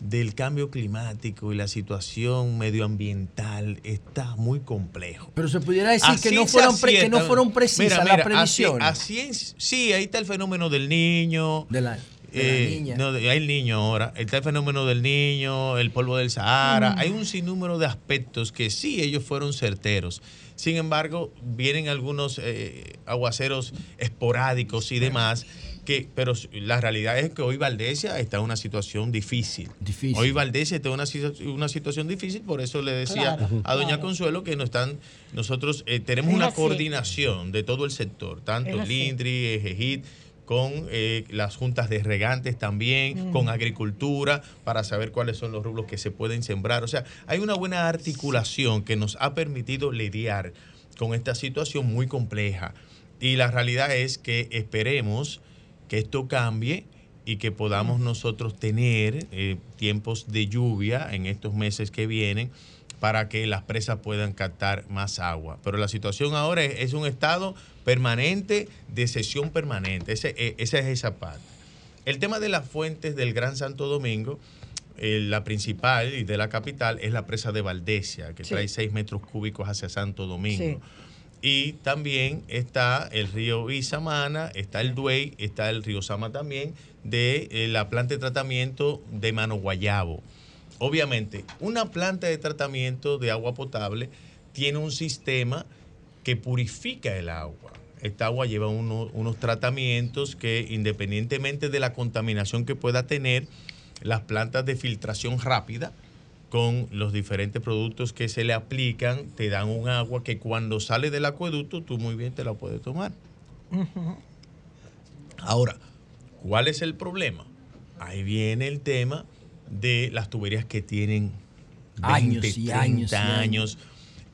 del cambio climático y la situación medioambiental está muy complejo. Pero se pudiera decir A que no, fueron pre- que no cierta- fueron precisas Mira, las mira, previsiones. cien- a cien- sí, ahí está el fenómeno del niño. De la, de la eh, niña. no, hay el niño ahora. Está el fenómeno del niño, el polvo del Sahara. Mm. Hay un sinnúmero de aspectos que sí, ellos fueron certeros. Sin embargo, vienen algunos eh, aguaceros esporádicos y demás. Que, pero la realidad es que hoy Valdesia está en una situación difícil. Hoy Valdesia está en una, una situación difícil, por eso le decía Claro, a doña claro. Consuelo que no están, nosotros eh, tenemos Es una así. coordinación de todo el sector, tanto Es el así. INDRI, EGIT, con eh, las juntas de regantes también, Mm. con agricultura, para saber cuáles son los rubros que se pueden sembrar. O sea, hay una buena articulación que nos ha permitido lidiar con esta situación muy compleja. Y la realidad es que esperemos que esto cambie y que podamos nosotros tener eh, tiempos de lluvia en estos meses que vienen para que las presas puedan captar más agua. Pero la situación ahora es, es un estado permanente de sesión permanente. Ese- eh, esa es esa parte. El tema de las fuentes del Gran Santo Domingo, eh, la principal y de la capital es la presa de Valdesia, que Sí. trae 6 metros cúbicos hacia Santo Domingo. Sí. Y también está el río Isamana, está el Duey, está el río Sama también, de eh, la planta de tratamiento de Mano Guayabo. Obviamente, una planta de tratamiento de agua potable tiene un sistema que purifica el agua. Esta agua lleva uno- unos tratamientos que independientemente de la contaminación que pueda tener, las plantas de filtración rápida con los diferentes productos que se le aplican, te dan un agua que cuando sale del acueducto tú muy bien te la puedes tomar. Ahora, ¿cuál es el problema? Ahí viene el tema de las tuberías que tienen 20, Años y 30 años y años.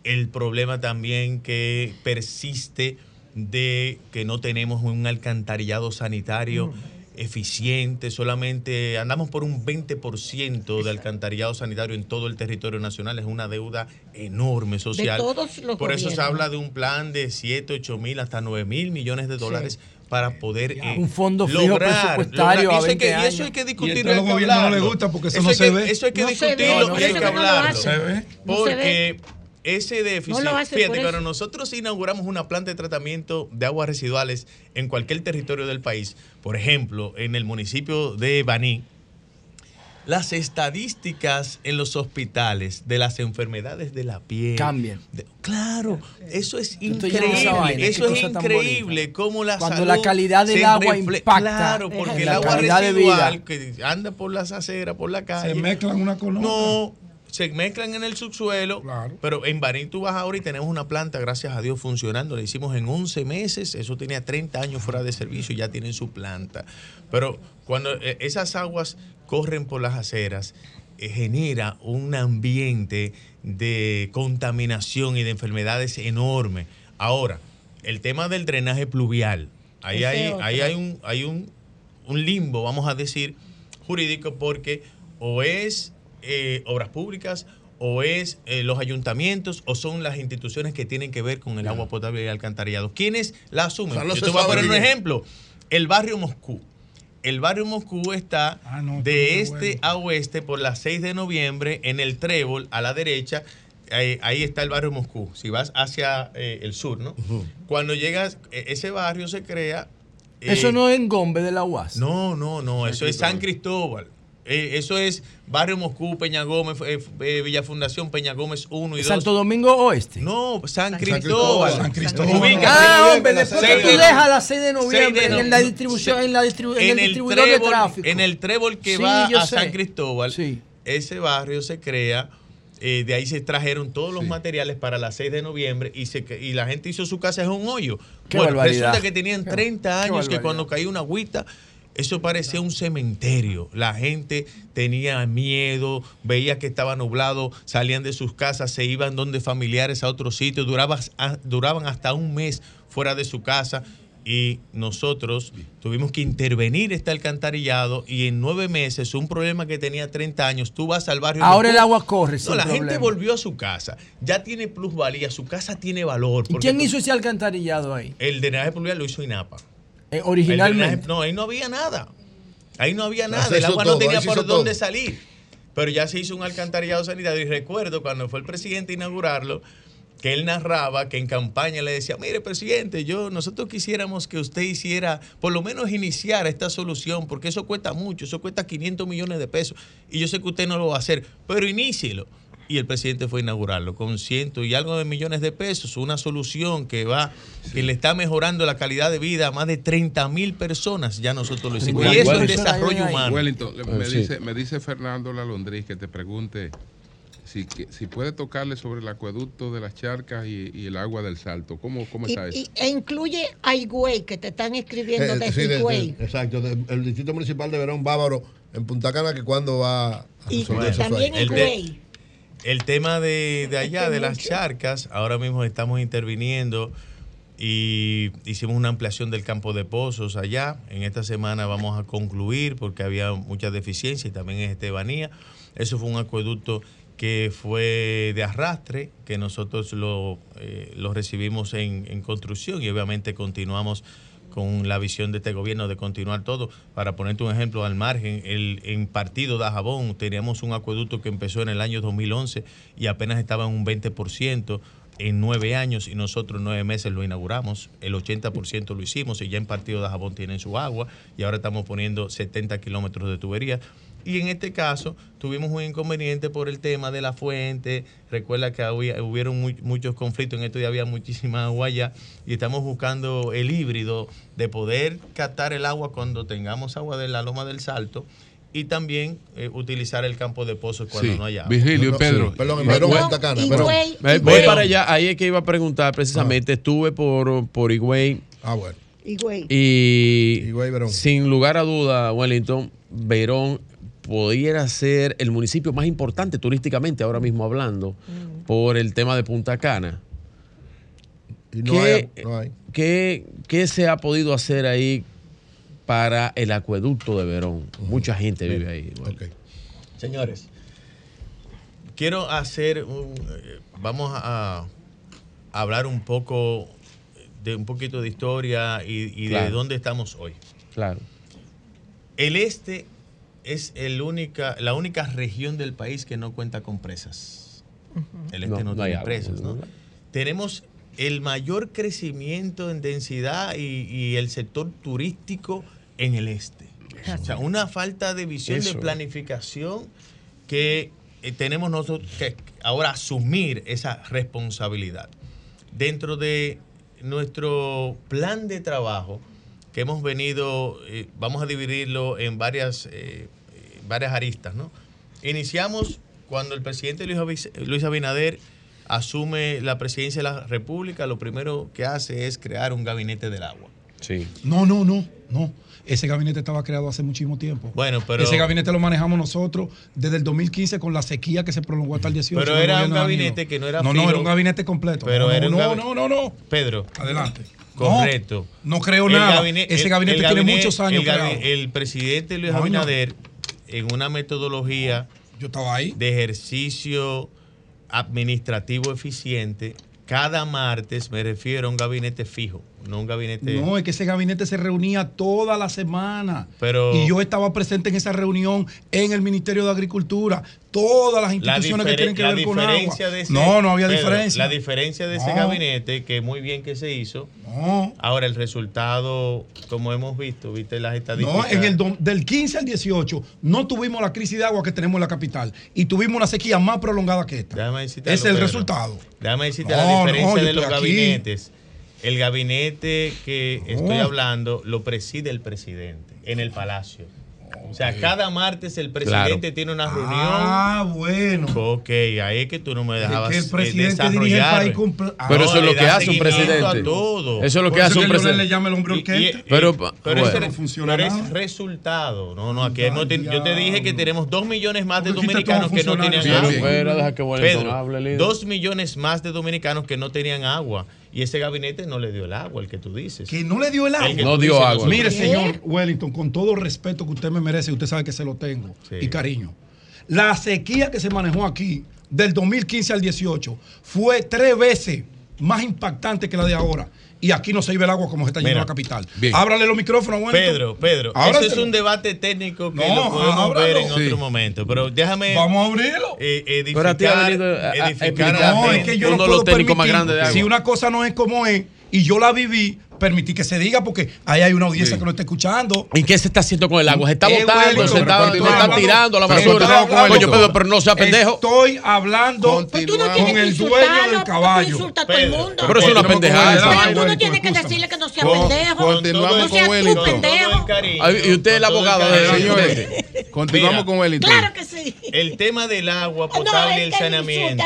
El problema también que persiste de que no tenemos un alcantarillado sanitario eficiente, solamente andamos por un 20% de alcantarillado sanitario en todo el territorio nacional, es una deuda enorme social. todos los por eso se habla de un plan de 7, 8 mil, hasta 9 mil millones de dólares para poder eh, Un fondo fijo lograr, presupuestario lograr- a eso hay que- 20 y eso hay que Y discutirlo. entonces hay los que gobiernos no hablarlo. les gusta porque eso Eso no hay se que- ve. Eso hay que No se ve, discutirlo y hay que hablarlo. hacen. Se ve. No se Porque ese déficit, No fíjate, eso. nosotros inauguramos una planta de tratamiento de aguas residuales en cualquier territorio del país, por ejemplo, en el municipio de Baní, las estadísticas en los hospitales de las enfermedades de la piel Cambian. de- claro, eso es increíble. vaina, eso es increíble cómo la Cuando salud la calidad del agua impacta Claro, porque el agua residual vida. que anda por las aceras, por la calle. Se mezclan una con otra. No, se mezclan en el subsuelo. Pero en Barín tú vas ahora y tenemos una planta, gracias a Dios, funcionando. La hicimos en 11 meses. Eso tenía 30 años fuera de servicio y ya tienen su planta. Pero cuando eh, esas aguas corren por las aceras, eh, genera un ambiente de contaminación y de enfermedades enorme. Ahora, el tema del drenaje pluvial. Ahí hay, ahí hay un, hay un, un limbo, vamos a decir, jurídico, porque o es eh, obras públicas, o es eh, los ayuntamientos, o son las instituciones que tienen que ver con el agua potable y alcantarillado. ¿Quiénes la asumen? O sea, Yo te voy a poner un ejemplo. El barrio Moscú. El barrio Moscú está de este a oeste por las 6 de noviembre en el Trébol a la derecha. Ahí, ahí está el barrio Moscú. Si vas hacia eh, el sur, ¿no? Cuando llegas, eh, ese barrio se crea. eh, Eso no es en Gombe de la UAS. no, no, no, eso es San Cristóbal. Eh, eso es Barrio Moscú, Peña Gómez, eh, eh, Villa Fundación, Peña Gómez 1 y 2. Santo Domingo Oeste. No, San Cristóbal. Cristóbal. San Cristóbal. Ubícate. Ah, hombre, después que Seis tú de- dejas la 6 de noviembre en la distribución, en la distribu- en en el el distribuidor de trébol- tráfico. En el trébol que Sí, va a sé. San Cristóbal, ese barrio se crea. eh, de ahí se trajeron todos los materiales para las 6 de noviembre y, se, y la gente hizo su casa es un hoyo. Qué bueno, barbaridad. resulta que tenían Qué- 30 qué años que cuando caía una agüita, eso parecía un cementerio. La gente tenía miedo, veía que estaba nublado, salían de sus casas, se iban donde familiares a otro sitio, duraban, duraban hasta un mes fuera de su casa y nosotros tuvimos que intervenir este alcantarillado y en nueve meses un problema que tenía 30 años, tú vas al barrio... Ahora el agua corre. No, la gente volvió a su casa, ya tiene plusvalía, su casa tiene valor. ¿Y quién hizo ese alcantarillado ahí? El drenaje pluvial lo hizo INAPA. Eh, El originalmente. drenaje- no, ahí no había nada. Ahí no había nada. El agua todo, no tenía por dónde todo. salir. Pero ya se hizo un alcantarillado sanitario. Y recuerdo cuando fue el presidente a inaugurarlo, que él narraba que en campaña le decía, mire presidente, yo, nosotros quisiéramos que usted hiciera, por lo menos iniciar esta solución, porque eso cuesta mucho, eso cuesta 500 millones de pesos. Y yo sé que usted no lo va a hacer, pero inícielo. Y el presidente fue a inaugurarlo con ciento y algo de millones de pesos, una solución que va, que le está mejorando la calidad de vida a más de 30 mil personas. Ya nosotros lo hicimos. Y eso es desarrollo humano. Wellington, me, Sí. dice, me dice Fernando Lalondriz que te pregunte si, que- si puede tocarle sobre el acueducto de las charcas y, y el agua del salto. ¿Cómo, cómo Y, está eso? y- e incluye a Higüey, que te están escribiendo Eh, de sí, de- de- exacto, de- el Distrito Municipal de Verón Bávaro en Punta Cana, que cuando va a Y resolver eso también ahí. El, te- el tema de, de allá, de las charcas, ahora mismo estamos interviniendo y hicimos una ampliación del campo de pozos allá. En esta semana vamos a concluir porque había mucha deficiencia y también en Estebanía. Eso fue un acueducto que fue de arrastre, que nosotros lo, eh, lo recibimos en, en construcción y obviamente continuamos con la visión de este gobierno de continuar todo. Para ponerte un ejemplo al margen, el, en Partido de Jabón teníamos un acueducto que empezó en el año 2011 y apenas estaba en un 20% en nueve años y nosotros nueve meses lo inauguramos, el 80% lo hicimos y ya en Partido de Jabón tienen su agua y ahora estamos poniendo 70 kilómetros de tubería. Y en este caso tuvimos un inconveniente por el tema de la fuente. Recuerda que había, hubieron muy- muchos conflictos en esto y había muchísima agua allá. Y estamos buscando el híbrido de poder captar el agua cuando tengamos agua de la Loma del Salto y también eh, utilizar el campo de pozos cuando Sí. no haya agua. Virgilio y Pedro. Perdón, Cana. Y y voy para allá, ahí es que iba a preguntar precisamente. Estuve por, por Higüey Ah, bueno. y güey. y Higüey, Verón. sin lugar a duda, Wellington, Verón pudiera ser el municipio más importante turísticamente, ahora mismo hablando, por el tema de Punta Cana. Y no ¿Qué, hay, no hay. qué- qué se ha podido hacer ahí para el acueducto de Verón? Mucha gente vive ahí. Ok. Señores, quiero hacer un. eh, Vamos a, hablar un poco de un poquito de historia y, y de dónde estamos hoy. Claro. El este es el única, la única región del país que no cuenta con presas. El este no, No, no hay tiene presas. ¿no? ¿no? Tenemos el mayor crecimiento en densidad y, y el sector turístico en el este. O sea, una falta de visión Eso. de planificación que eh, tenemos nosotros que ahora asumir esa responsabilidad. Dentro de nuestro plan de trabajo, que hemos venido, eh, vamos a dividirlo en varias, eh, eh, varias aristas, ¿no? Iniciamos cuando el presidente Luis, Luis Abinader asume la presidencia de la República, lo primero que hace es crear un gabinete del agua. Sí. No, no, no, no. Ese gabinete estaba creado hace muchísimo tiempo. Bueno, pero- Ese gabinete lo manejamos nosotros desde el 2015 con la sequía que se prolongó hasta el 18. Pero era un gabinete que no era No, no, era un gabinete completo. Pero no, era no, un no, no, no, no. Pedro. Adelante. Correcto. No, no creo El nada. Ese gabinete el tiene muchos años el, presidente Luis No, no. Abinader, en una metodología Yo estaba ahí. de ejercicio administrativo eficiente, cada martes me refiero a un gabinete fijo, no un gabinete... No, es que ese gabinete se reunía toda la semana. Pero- y yo estaba presente en esa reunión en el Ministerio de Agricultura. Todas las La, instituciones que tienen que ver con agua. ese, no, no había Pedro, diferencia. La diferencia de ese gabinete, que muy bien que se hizo. No. Ahora el resultado, como hemos visto, viste las estadísticas. No, en el do- del 15 al 18 no tuvimos la crisis de agua que tenemos en la capital y tuvimos una sequía más prolongada que esta. Déjame decirte es el Pedro. resultado. Déjame decirte No, la diferencia de los aquí. gabinetes. El gabinete que estoy No. hablando lo preside el presidente en el palacio. O sea, cada martes el presidente Claro. tiene una reunión. Ah, bueno. Ok, ahí es que tú no me dejabas que el eh, presidente dirige el país Ah, Pero eso es lo que hace un presidente. a todo. Eso es lo que hace un Leonel le presidente. llama el hombre Y- y- orquesta. Pero, pero bueno. ese- No funciona pero es resultado. No, no, aquí no te- yo te dije que tenemos dos millones más de dominicanos que no tenían agua. Pero Pedro, dos millones más de dominicanos que no tenían agua. Y ese gabinete no le dio el agua, el que tú dices. Que no le dio el agua. El No dio dices, agua. Mire, señor Wellington, con todo el respeto que usted me merece, usted sabe que se lo tengo Sí. y cariño. La sequía que se manejó aquí del 2015 al 18 fue tres veces más impactante que la de ahora. Y aquí no se iba el agua como se está yendo la capital. bien. Ábrale los micrófonos, Wellington. Pedro, Pedro, Ahora eso es un debate técnico que No, lo podemos ábralo. ver en Sí. otro momento. Pero déjame Vamos a abrirlo. eh, edificar, Pero a ti ha venido a- a edificar explicar. a la No, es que yo Uno no los puedo técnicos más grandes de agua. Si una cosa no es como es y yo la viví, permití que se diga porque ahí hay una audiencia Sí. que no está escuchando. ¿Y qué se está haciendo con el agua? Se está botando, se está, pero se está continuamos. tirando a la Pero basura. Coño. Pedro, pero no sea pendejo. Estoy hablando. Tú no Con el dueño del caballo. tú insultas a todo el Pedro, mundo. Pero eso es una pendejada. Pero tú no tienes que decirle que no sea Con- pendejo. continuamos no con Wellington. y usted es el abogado de- continuamos Mira. con Wellington. Claro que sí. El tema del agua No, potable y el saneamiento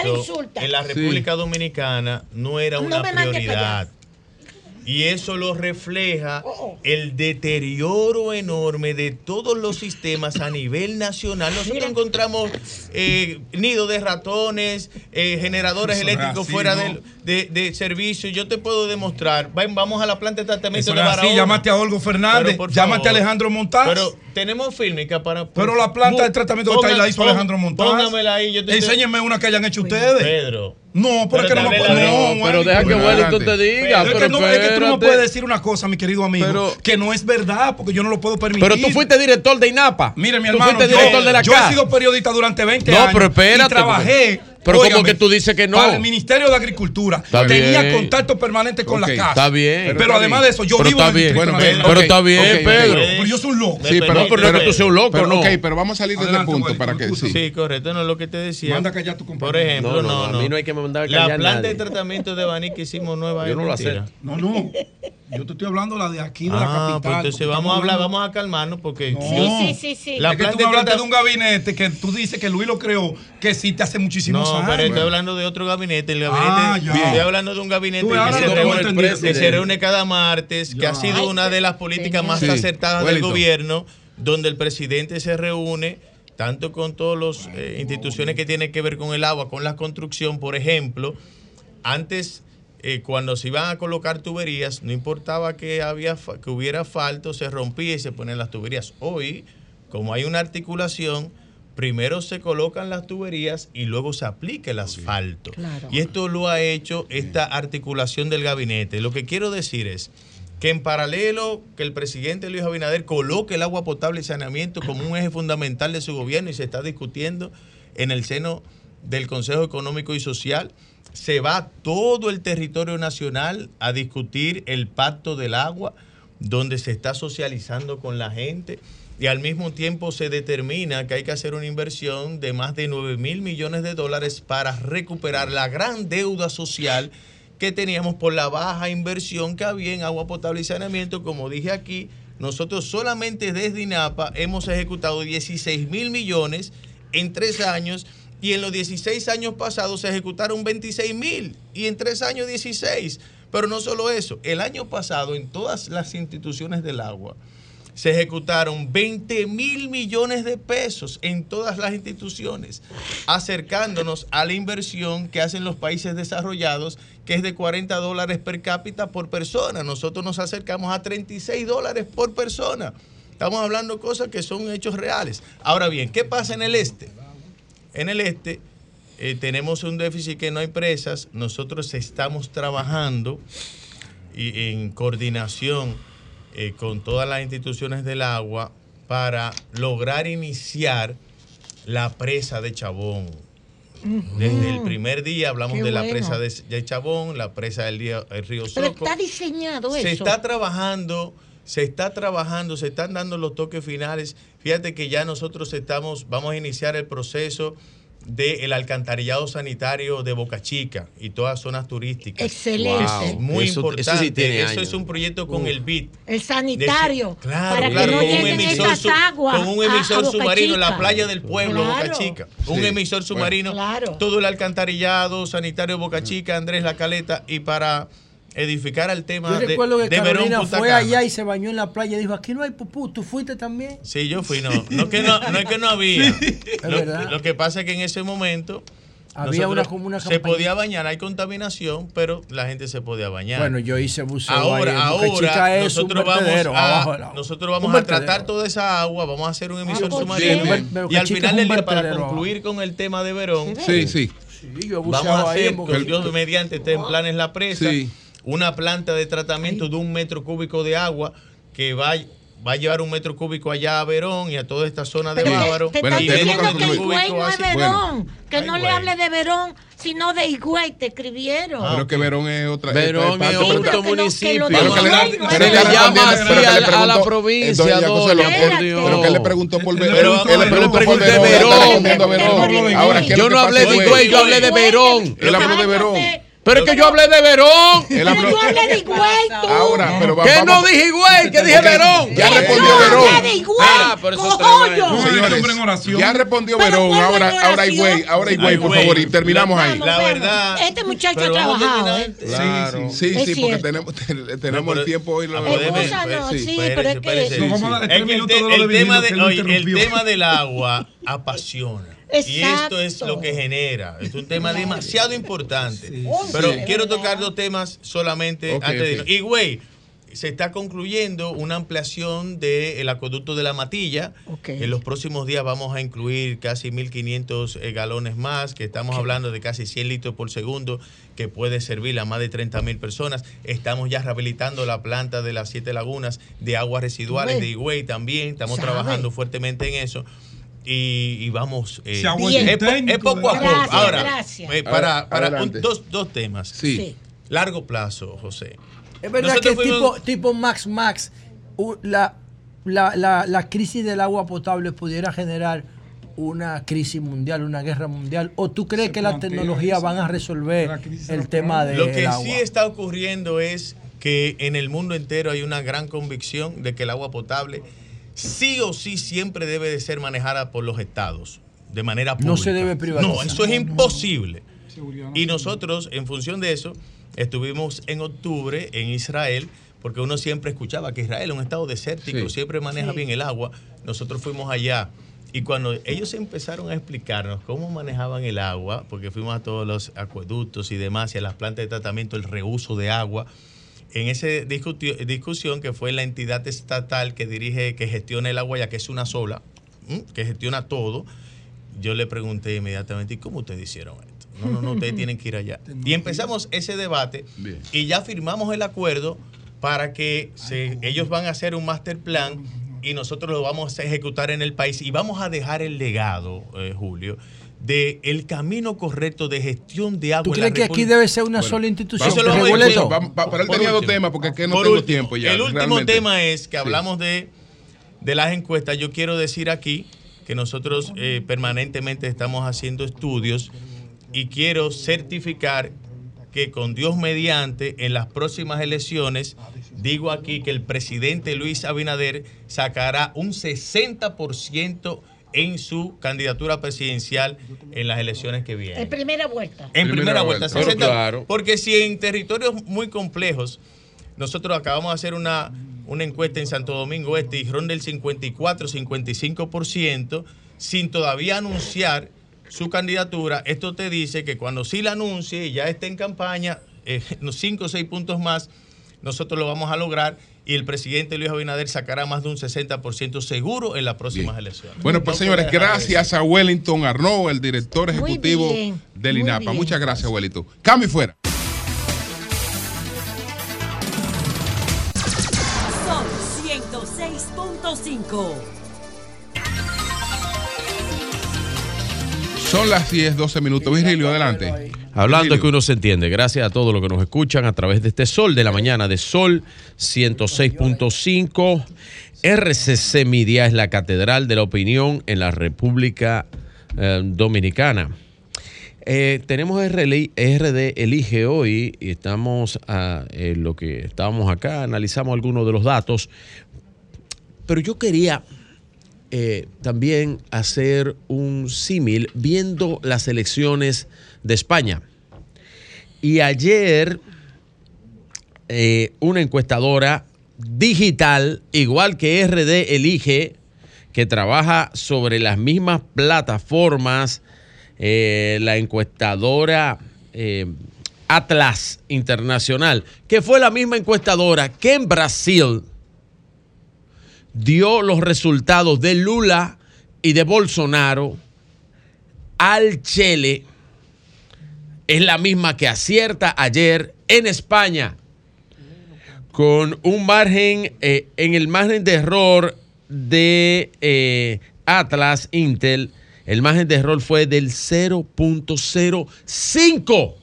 en la República Dominicana no era No una prioridad. Y eso lo refleja el deterioro enorme de todos los sistemas a nivel nacional. Nosotros encontramos eh, nidos de ratones, eh, generadores eléctricos fuera ¿no? del- de, de servicio. Yo te puedo demostrar. Ven, vamos a la planta de tratamiento Eso de no. Barahona. Llámate a Olgo Fernández, Pero, llámate a. Alejandro Montaz. Pero tenemos fílmica para. Pero la planta de tratamiento que está ahí la hizo Alejandro Montaz. Póngamela ahí. Yo te Enséñenme una que hayan hecho ustedes. Pedro. No, pero es que no me Pero- puedo. no, pero deja que Wellington te diga, Es que, pero no, es que tú no puedes decir una cosa, mi querido amigo, Pero- que no es verdad, porque yo no lo puedo permitir. Pero tú fuiste director de INAPA. Mire, mi Tú hermano, fuiste yo, director de la yo CA. he sido periodista durante 20 No, años. pero espérate, Y trabajé. porque- pero como óigame, que tú dices que no. Para el Ministerio de Agricultura. Está Tenía bien. contacto permanente con Ok, la casa. está bien. Pero, Pero está además bien. de eso, yo Pero vivo está en el bien. Pero está bien. Pedro. Pero yo soy un loco. Sí, pero, No, pero no es que tú seas un loco, pero, no. Ok, pero vamos a salir de ese Adelante, punto Wellington, para que sí. Sí, correcto, no lo que te decía. Manda a callar tu compañero. Por ejemplo, No, no, no, no. a mí no hay que mandar La callar a planta nadie. de tratamiento de Baní que hicimos nueva Yo es no lo acepto. No, no. Yo te estoy hablando la de aquí, de la Ah, capital. pues entonces porque vamos a hablar, hablando- vamos a calmarnos porque No. Sí, sí, sí. La es que tú hablaste de un gabinete que tú dices que Luis lo creó, que existe hace muchísimos No, años. pero estoy hablando de otro gabinete. El gabinete Ah, ya. estoy hablando de un gabinete que se, reúne, que se reúne cada martes, que ha sido una de las políticas más Sí. acertadas del gobierno, donde el presidente se reúne tanto con todas las instituciones que tienen que ver con el agua, con la construcción, por ejemplo, antes eh, cuando se iban a colocar tuberías, no importaba que, había, fa- que hubiera asfalto, se rompía y se ponían las tuberías. Hoy, como hay una articulación, primero se colocan las tuberías y luego se aplica el asfalto. Claro. Y esto lo ha hecho esta articulación del gabinete. Lo que quiero decir es que en paralelo que el presidente Luis Abinader coloque el agua potable y saneamiento como un eje fundamental de su gobierno y se está discutiendo en el seno del Consejo Económico y Social, se va todo el territorio nacional a discutir el pacto del agua, donde se está socializando con la gente y al mismo tiempo se determina que hay que hacer una inversión de más de 9 mil millones de dólares para recuperar la gran deuda social que teníamos por la baja inversión que había en agua potable y saneamiento. Como dije aquí, nosotros solamente desde INAPA hemos ejecutado 16 mil millones en tres años y en los 16 años pasados se ejecutaron 26 mil y en tres años 16. Pero no solo eso, el año pasado en todas las instituciones del agua se ejecutaron 20 mil millones de pesos en todas las instituciones, acercándonos a la inversión que hacen los países desarrollados, que es de 40 dólares per cápita por persona. Nosotros nos acercamos a 36 dólares por persona. Estamos hablando cosas que son hechos reales. Ahora bien, ¿qué pasa en el este? En el este eh, tenemos un déficit que no hay presas. Nosotros estamos trabajando y en coordinación eh, con todas las instituciones del agua para lograr iniciar la presa de Chabón. Desde el primer día hablamos Qué de la bueno. presa de, Chabón, la presa del río, el río Pero Soco. está diseñado Se eso. está trabajando, se está trabajando, se están dando los toques finales. Fíjate que ya nosotros estamos, vamos a iniciar el proceso del alcantarillado sanitario de Boca Chica y todas zonas turísticas. Excelente. Wow. Muy Eso- eso importante. sí tiene Eso es un proyecto con el BIT. El sanitario. Claro, para claro, que no con un lleguen emisor, esas su- aguas. con un a- a emisor Boca submarino en la Chica. playa del pueblo, Boca. Chica. Un Sí. emisor submarino, Claro. todo el alcantarillado sanitario Boca Chica, Andrés La Caleta, y para edificar al tema Yo de, recuerdo que de Verón Carolina Punta fue Cana. allá y se bañó en la playa y dijo, aquí no hay pupú, ¿tú fuiste también? Sí, yo fui, no. No, que no, no es que no había. lo, que pasa es que en ese momento Había una- como una se podía bañar, hay contaminación, pero la gente se podía bañar. Bueno, yo hice buceo Ahora, ahí, ahora Chica es un nosotros vamos, a, nosotros vamos a tratar toda esa agua, vamos a hacer un emisor pues, submarino. sí, y al final del día, para concluir con el tema de Verón, Sí, sí. Sí, yo he vamos a ahí hacer, Boca con. Dios mediante, esté en planes la presa, Sí. Una planta de tratamiento de un metro cúbico de agua que va, va a llevar un metro cúbico allá a Verón y a toda esta zona de Pero te- Bávaro. te, Bueno, están diciendo que. Higüey no es Verón. que Ay, no le hable de Verón, sino de Higüey. Te escribieron. Ah, Pero que Verón es otra. Verón es pero- otro municipio. Pero que le, pero no que llama así pero a, la preguntó- provincia. Pero que él le preguntó por Verón. Él le por Verón. Verón. Él Él está Verón. respondiendo a Verón. Ahora, ¿qué es Yo no hablé de güey? Higüey, yo hablé de Verón. Él habló de Verón. Pero es que yo hablé de Verón. Pero yo hablé de Higüey, tú. Ahora, pero vamos- no dije Higüey, que dije Verón. Ya respondió Verón. de Higüey, Ah, pero eso Señores, ya respondió Verón. Ahora, ahora. Higüey, ahora Higüey, por favor, y terminamos ahí. La verdad. Este muchacho ha trabajado. Sí, Es sí, porque tenemos, tenemos el tiempo hoy. podemos- Excúsanos, sí, sí, pero es que- el, tema del agua apasiona. Y esto es lo que genera. Es un tema demasiado importante. Pero Sí. quiero tocar dos temas solamente antes de ok. irnos. Y güey, se está concluyendo una ampliación del acueducto de la Matilla. En los próximos días vamos a incluir casi 1.500 eh, galones más, que estamos hablando de casi 100 litros por segundo, que puede servir a más de 30.000 personas. Estamos ya rehabilitando la planta de las Siete Lagunas de aguas residuales de Higüey también. Estamos ¿Sabe? trabajando fuertemente en eso. Y, y vamos. eh, es, es poco a de- poco. Gracias, Ahora, gracias. eh, para, para un- dos, dos temas. Sí. Sí. Largo plazo, José. Es verdad Nosotros que fuimos- tipo, tipo Max Max, la, la, la, la crisis del agua potable pudiera generar una crisis mundial, una guerra mundial? ¿O tú crees que las tecnologías eso. van a resolver el tema del Lo que agua? sí está ocurriendo es que en el mundo entero hay una gran convicción de que el agua potable sí o sí siempre debe de ser manejada por los estados de manera pública. No se debe privatizar. No, eso es imposible. Y nosotros, en función de eso, estuvimos en octubre en Israel, porque uno siempre escuchaba que Israel es un estado desértico, Sí. siempre maneja Sí. bien el agua. Nosotros fuimos allá. Y cuando ellos empezaron a explicarnos cómo manejaban el agua, porque fuimos a todos los acueductos y demás, y a las plantas de tratamiento, el reuso de agua, en esa discusión que fue la entidad estatal que dirige, que gestiona el agua, ya que es una sola, ¿m? que gestiona todo, yo le pregunté inmediatamente, ¿y cómo ustedes hicieron esto? No, no, no, ustedes tienen que ir allá. Y empezamos ese debate y ya firmamos el acuerdo para que se- ellos van a hacer un master plan y nosotros lo vamos a ejecutar en el país y vamos a dejar el legado, eh, Julio, de el camino correcto de gestión de agua. ¿Tú en la crees que aquí debe ser una sola institución Eso que vamos regule todo? Vamos- él tenía dos temas, porque es que no Por tengo último, tiempo ya, El último realmente. tema es que Sí. hablamos de, de las encuestas. Yo quiero decir aquí que nosotros eh, permanentemente estamos haciendo estudios y quiero certificar que con Dios mediante, en las próximas elecciones, digo aquí que el presidente Luis Abinader sacará un 60% en su candidatura presidencial en las elecciones que vienen. En primera vuelta. En primera, vuelta. Pero 60, claro. Porque si en territorios muy complejos, nosotros acabamos de hacer una, una encuesta en Santo Domingo Este y ronda el 54-55%, sin todavía anunciar su candidatura. Esto te dice que cuando sí la anuncie y ya esté en campaña, eh, unos 5 o 6 puntos más, nosotros lo vamos a lograr y el presidente Luis Abinader sacará más de un 60% seguro en las próximas elecciones. Bueno, pues No señores, gracias a Wellington Arnaud, el director ejecutivo bien, del INAPA. bien. Muchas gracias, Wellington. Cambio y fuera. Son 106.5. Son las 10, 12 minutos. Virgilio, adelante. Hablando es que uno se entiende. Gracias a todos los que nos escuchan a través de este Sol de la mañana de Sol 106.5. RCC Media es la catedral de la opinión en la República eh, Dominicana. Eh, tenemos RD Elige hoy y estamos a eh, lo que estábamos acá, analizamos algunos de los datos, pero yo quería eh, también hacer un símil viendo las elecciones de España. Y ayer eh, una encuestadora digital, igual que RD Elige, que trabaja sobre las mismas plataformas, eh, la encuestadora eh, Atlas Internacional, que fue la misma encuestadora que en Brasil dio los resultados de Lula y de Bolsonaro al Chile, es la misma que acierta ayer en España, con un margen, eh, en el margen de error de eh, Atlas Intel, el margen de error fue del 0.05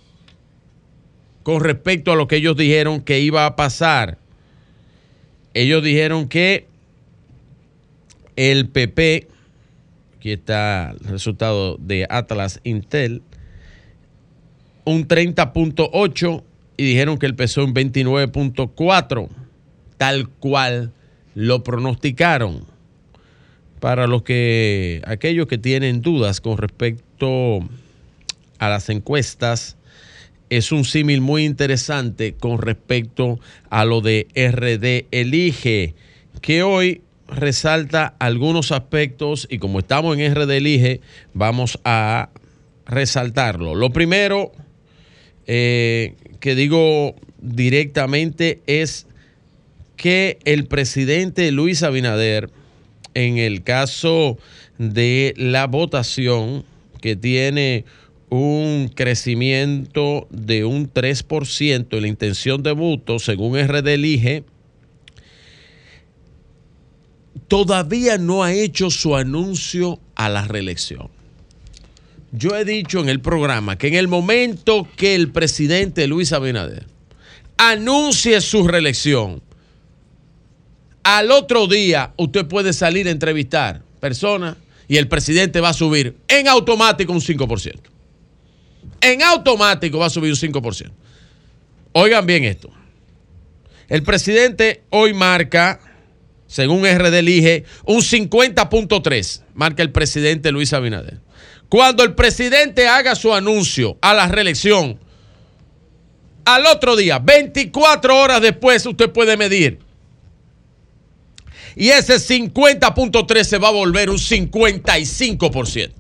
con respecto a lo que ellos dijeron que iba a pasar. Ellos dijeron que el PP, aquí está el resultado de Atlas Intel, un 30.8 y dijeron que el PSOE un 29.4, tal cual lo pronosticaron. Para los que, aquellos que tienen dudas con respecto a las encuestas, es un símil muy interesante con respecto a lo de RD Elige, que hoy resalta algunos aspectos y como estamos en RD Elige, vamos a resaltarlo. Lo primero eh, que digo directamente es que el presidente Luis Abinader, en el caso de la votación, que tiene un crecimiento de un 3% en la intención de voto, según RD Elige, todavía no ha hecho su anuncio a la reelección. Yo he dicho en el programa que en el momento que el presidente Luis Abinader anuncie su reelección, al otro día usted puede salir a entrevistar personas y el presidente va a subir en automático un 5%. En automático va a subir un 5%. Oigan bien esto. El presidente hoy marca, según RD Elige, un 50.3, marca el presidente Luis Abinader. Cuando el presidente haga su anuncio a la reelección, al otro día, 24 horas después, usted puede medir. Y ese 50.3 se va a volver un 55%.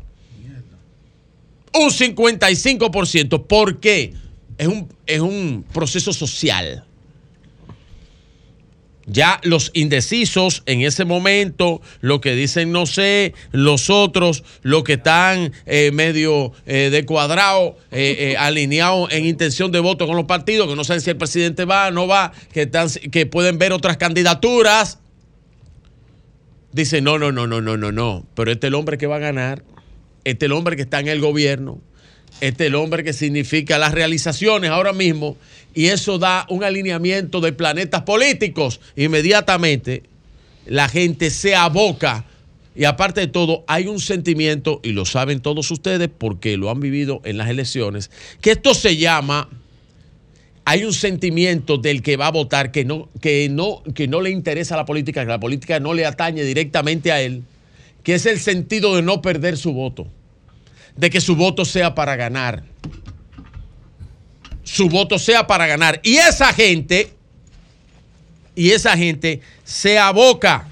Un 55%. ¿Por qué? Es un, es un proceso social. Ya los indecisos en ese momento, lo que dicen no sé, los otros, lo que están eh, medio eh, de cuadrado, eh, alineados en intención de voto con los partidos, que no saben si el presidente va o no va, que, están, que pueden ver otras candidaturas. Dicen, no, no, no, no, no, no, no, pero este es el hombre que va a ganar, este es el hombre que está en el gobierno, este es el hombre que significa las realizaciones ahora mismo y eso da un alineamiento de planetas políticos. Inmediatamente la gente se aboca y aparte de todo hay un sentimiento, y lo saben todos ustedes porque lo han vivido en las elecciones, que esto se llama, hay un sentimiento del que va a votar que no, que no, que no le interesa la política, que la política no le atañe directamente a él, que es el sentido de no perder su voto, de que su voto sea para ganar su voto sea para ganar. Y esa gente, y esa gente se aboca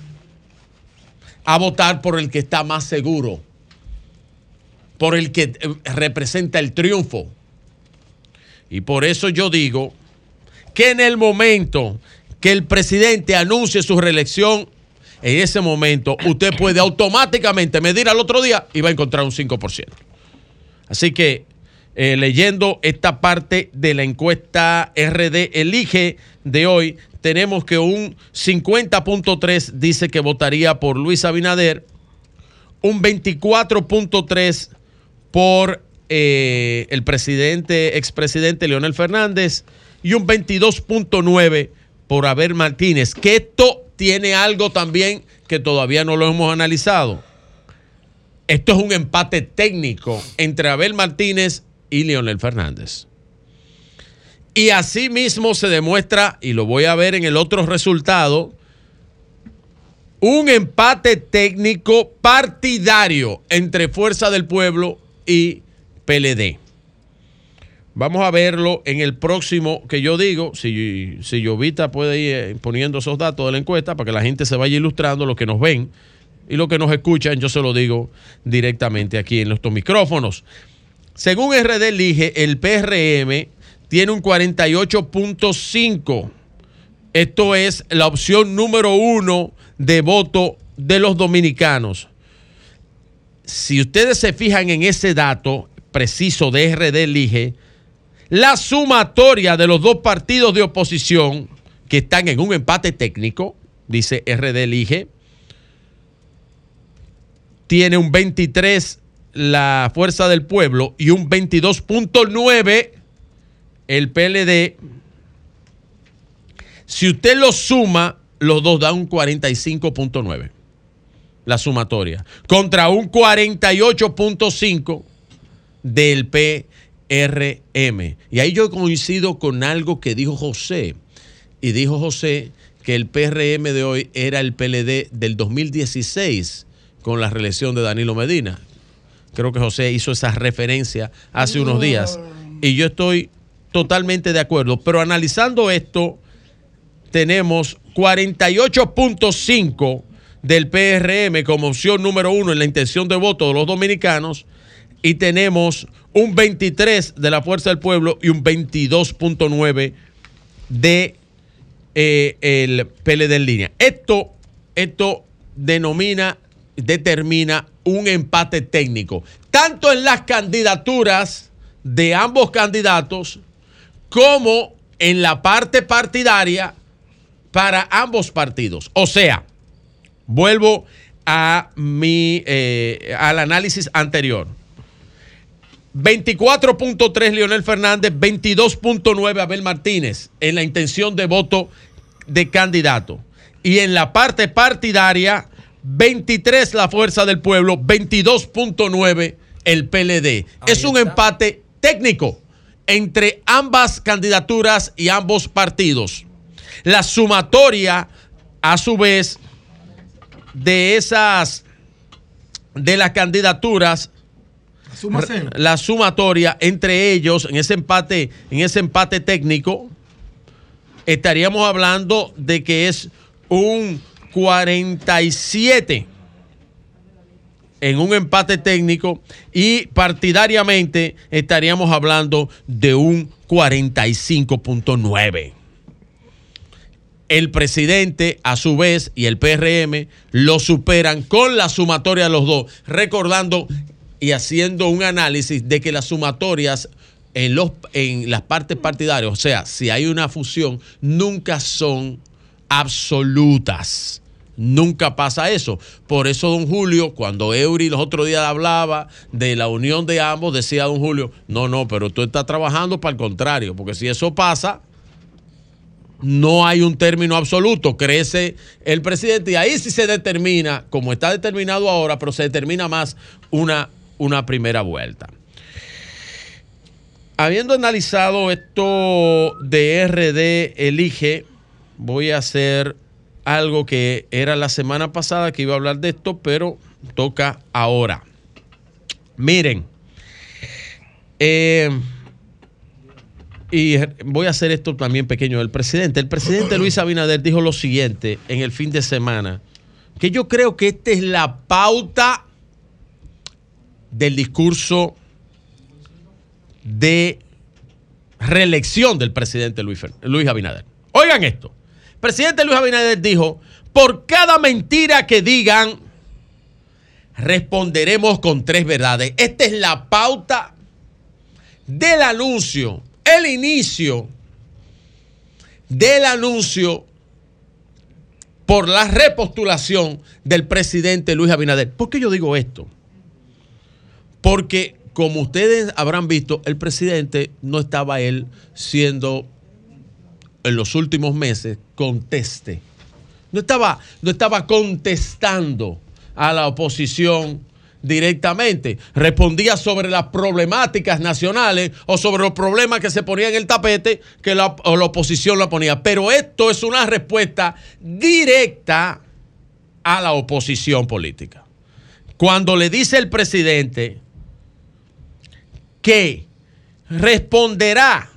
a votar por el que está más seguro, por el que eh, representa el triunfo. Y por eso yo digo que en el momento que el presidente anuncie su reelección, en ese momento usted puede automáticamente medir al otro día y va a encontrar un 5%. Así que eh, leyendo esta parte de la encuesta RD Elige de hoy, tenemos que un 50.3 dice que votaría por Luis Abinader, un 24.3 por eh, el presidente, expresidente Leonel Fernández y un 22.9 por Abel Martínez, que esto tiene algo también que todavía no lo hemos analizado. Esto es un empate técnico entre Abel Martínez y Leonel Fernández. Y así mismo se demuestra, y lo voy a ver en el otro resultado, un empate técnico partidario entre Fuerza del Pueblo y PLD. Vamos a verlo en el próximo que yo digo, si, si Llovita puede ir eh, poniendo esos datos de la encuesta para que la gente se vaya ilustrando, lo que nos ven y lo que nos escuchan, yo se lo digo directamente aquí en estos micrófonos. Según RD Elige, el PRM tiene un 48.5. Esto es la opción número uno de voto de los dominicanos. Si ustedes se fijan en ese dato preciso de RD Elige, la sumatoria de los dos partidos de oposición que están en un empate técnico, dice RD Elige, tiene un 23 la Fuerza del Pueblo y un 22.9 el PLD. Si usted lo suma, los dos dan un 45.9. La sumatoria. Contra un 48.5 del PRM. Y ahí yo coincido con algo que dijo José. Y dijo José que el PRM de hoy era el PLD del 2016 con la reelección de Danilo Medina. Creo que José hizo esa referencia hace unos días. Y yo estoy totalmente de acuerdo. Pero analizando esto, tenemos 48.5 del PRM como opción número uno en la intención de voto de los dominicanos y tenemos un 23 de la Fuerza del Pueblo y un 22.9 de eh, el PLD en línea. Esto, esto denomina, determina un empate técnico, tanto en las candidaturas de ambos candidatos como en la parte partidaria para ambos partidos. O sea, vuelvo a mi, eh, al análisis anterior. 24.3 Leonel Fernández, 22.9 Abel Martínez en la intención de voto de candidato. Y en la parte partidaria, 23 la Fuerza del Pueblo, 22.9 el PLD. es un empate técnico entre ambas candidaturas y ambos partidos. La sumatoria, a su vez, de esas, de las candidaturas, la sumatoria entre ellos en ese empate, en ese empate técnico, estaríamos hablando de que es un 47 en un empate técnico y partidariamente estaríamos hablando de un 45.9. El presidente, a su vez, y el PRM lo superan con la sumatoria de los dos, recordando y haciendo un análisis de que las sumatorias en, los, en las partes partidarias, o sea, si hay una fusión, nunca son absolutas. Nunca pasa eso. Por eso, don Julio, cuando Eury los otros días hablaba de la unión de ambos, decía don Julio, no, no, pero tú estás trabajando para el contrario, porque si eso pasa, no hay un término absoluto. Crece el presidente y ahí sí se determina, como está determinado ahora, pero se determina más una, una primera vuelta. Habiendo analizado esto de RD Elige, voy a hacer algo que era la semana pasada que iba a hablar de esto, pero toca ahora. Miren, eh, y voy a hacer esto también pequeño. El presidente, el presidente Luis Abinader dijo lo siguiente en el fin de semana, que yo creo que esta es la pauta del discurso de reelección del presidente Luis, Luis Abinader. Oigan esto presidente Luis Abinader dijo, por cada mentira que digan, responderemos con tres verdades. Esta es la pauta del anuncio, el inicio del anuncio por la repostulación del presidente Luis Abinader. ¿Por qué yo digo esto? Porque, como ustedes habrán visto, el presidente no estaba él siendo en los últimos meses conteste. No estaba, no estaba contestando a la oposición directamente. Respondía sobre las problemáticas nacionales o sobre los problemas que se ponían en el tapete que la, la oposición la ponía. Pero esto es una respuesta directa a la oposición política. Cuando le dice el presidente que responderá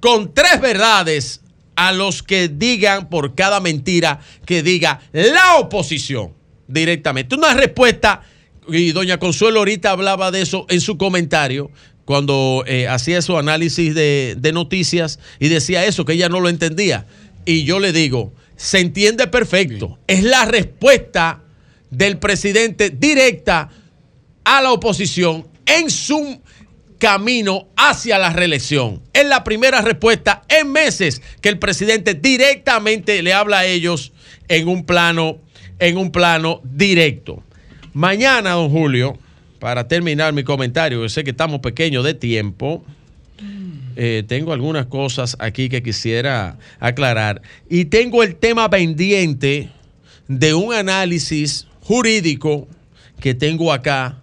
con tres verdades a los que digan por cada mentira que diga la oposición directamente. Una respuesta, y doña Consuelo ahorita hablaba de eso en su comentario, cuando eh, hacía su análisis de, de noticias y decía eso, que ella no lo entendía. Y yo le digo, se entiende perfecto. Es la respuesta del presidente directa a la oposición en su camino hacia la reelección. Es la primera respuesta en meses que el presidente directamente le habla a ellos en un plano, en un plano directo. Mañana, don Julio, para terminar mi comentario, yo sé que estamos pequeños de tiempo. eh, tengo algunas cosas aquí que quisiera aclarar. Y tengo el tema pendiente de un análisis jurídico que tengo acá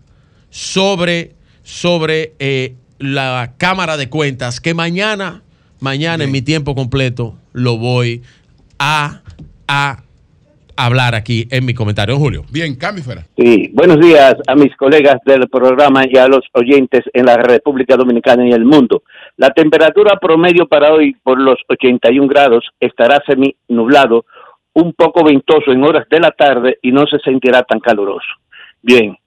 sobre sobre eh, la Cámara de Cuentas, que mañana, mañana en mi tiempo completo, lo voy a, a hablar aquí en mi comentario, Julio. Bien, cambio fuera. Sí, buenos días a mis colegas del programa y a los oyentes en la República Dominicana y el mundo. La temperatura promedio para hoy por los 81 grados estará semi nublado, un poco ventoso en horas de la tarde y no se sentirá tan caluroso. Bien,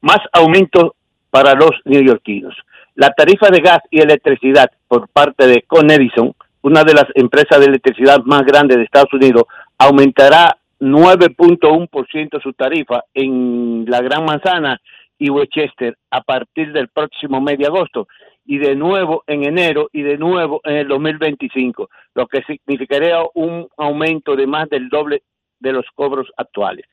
más aumento para los neoyorquinos. La tarifa de gas y electricidad por parte de Con Edison una de las empresas de electricidad más grandes de Estados Unidos, aumentará 9.1% su tarifa en la Gran Manzana y Westchester a partir del próximo mes de agosto y de nuevo en enero y de nuevo en el 2025, lo que significaría un aumento de más del doble de los cobros actuales.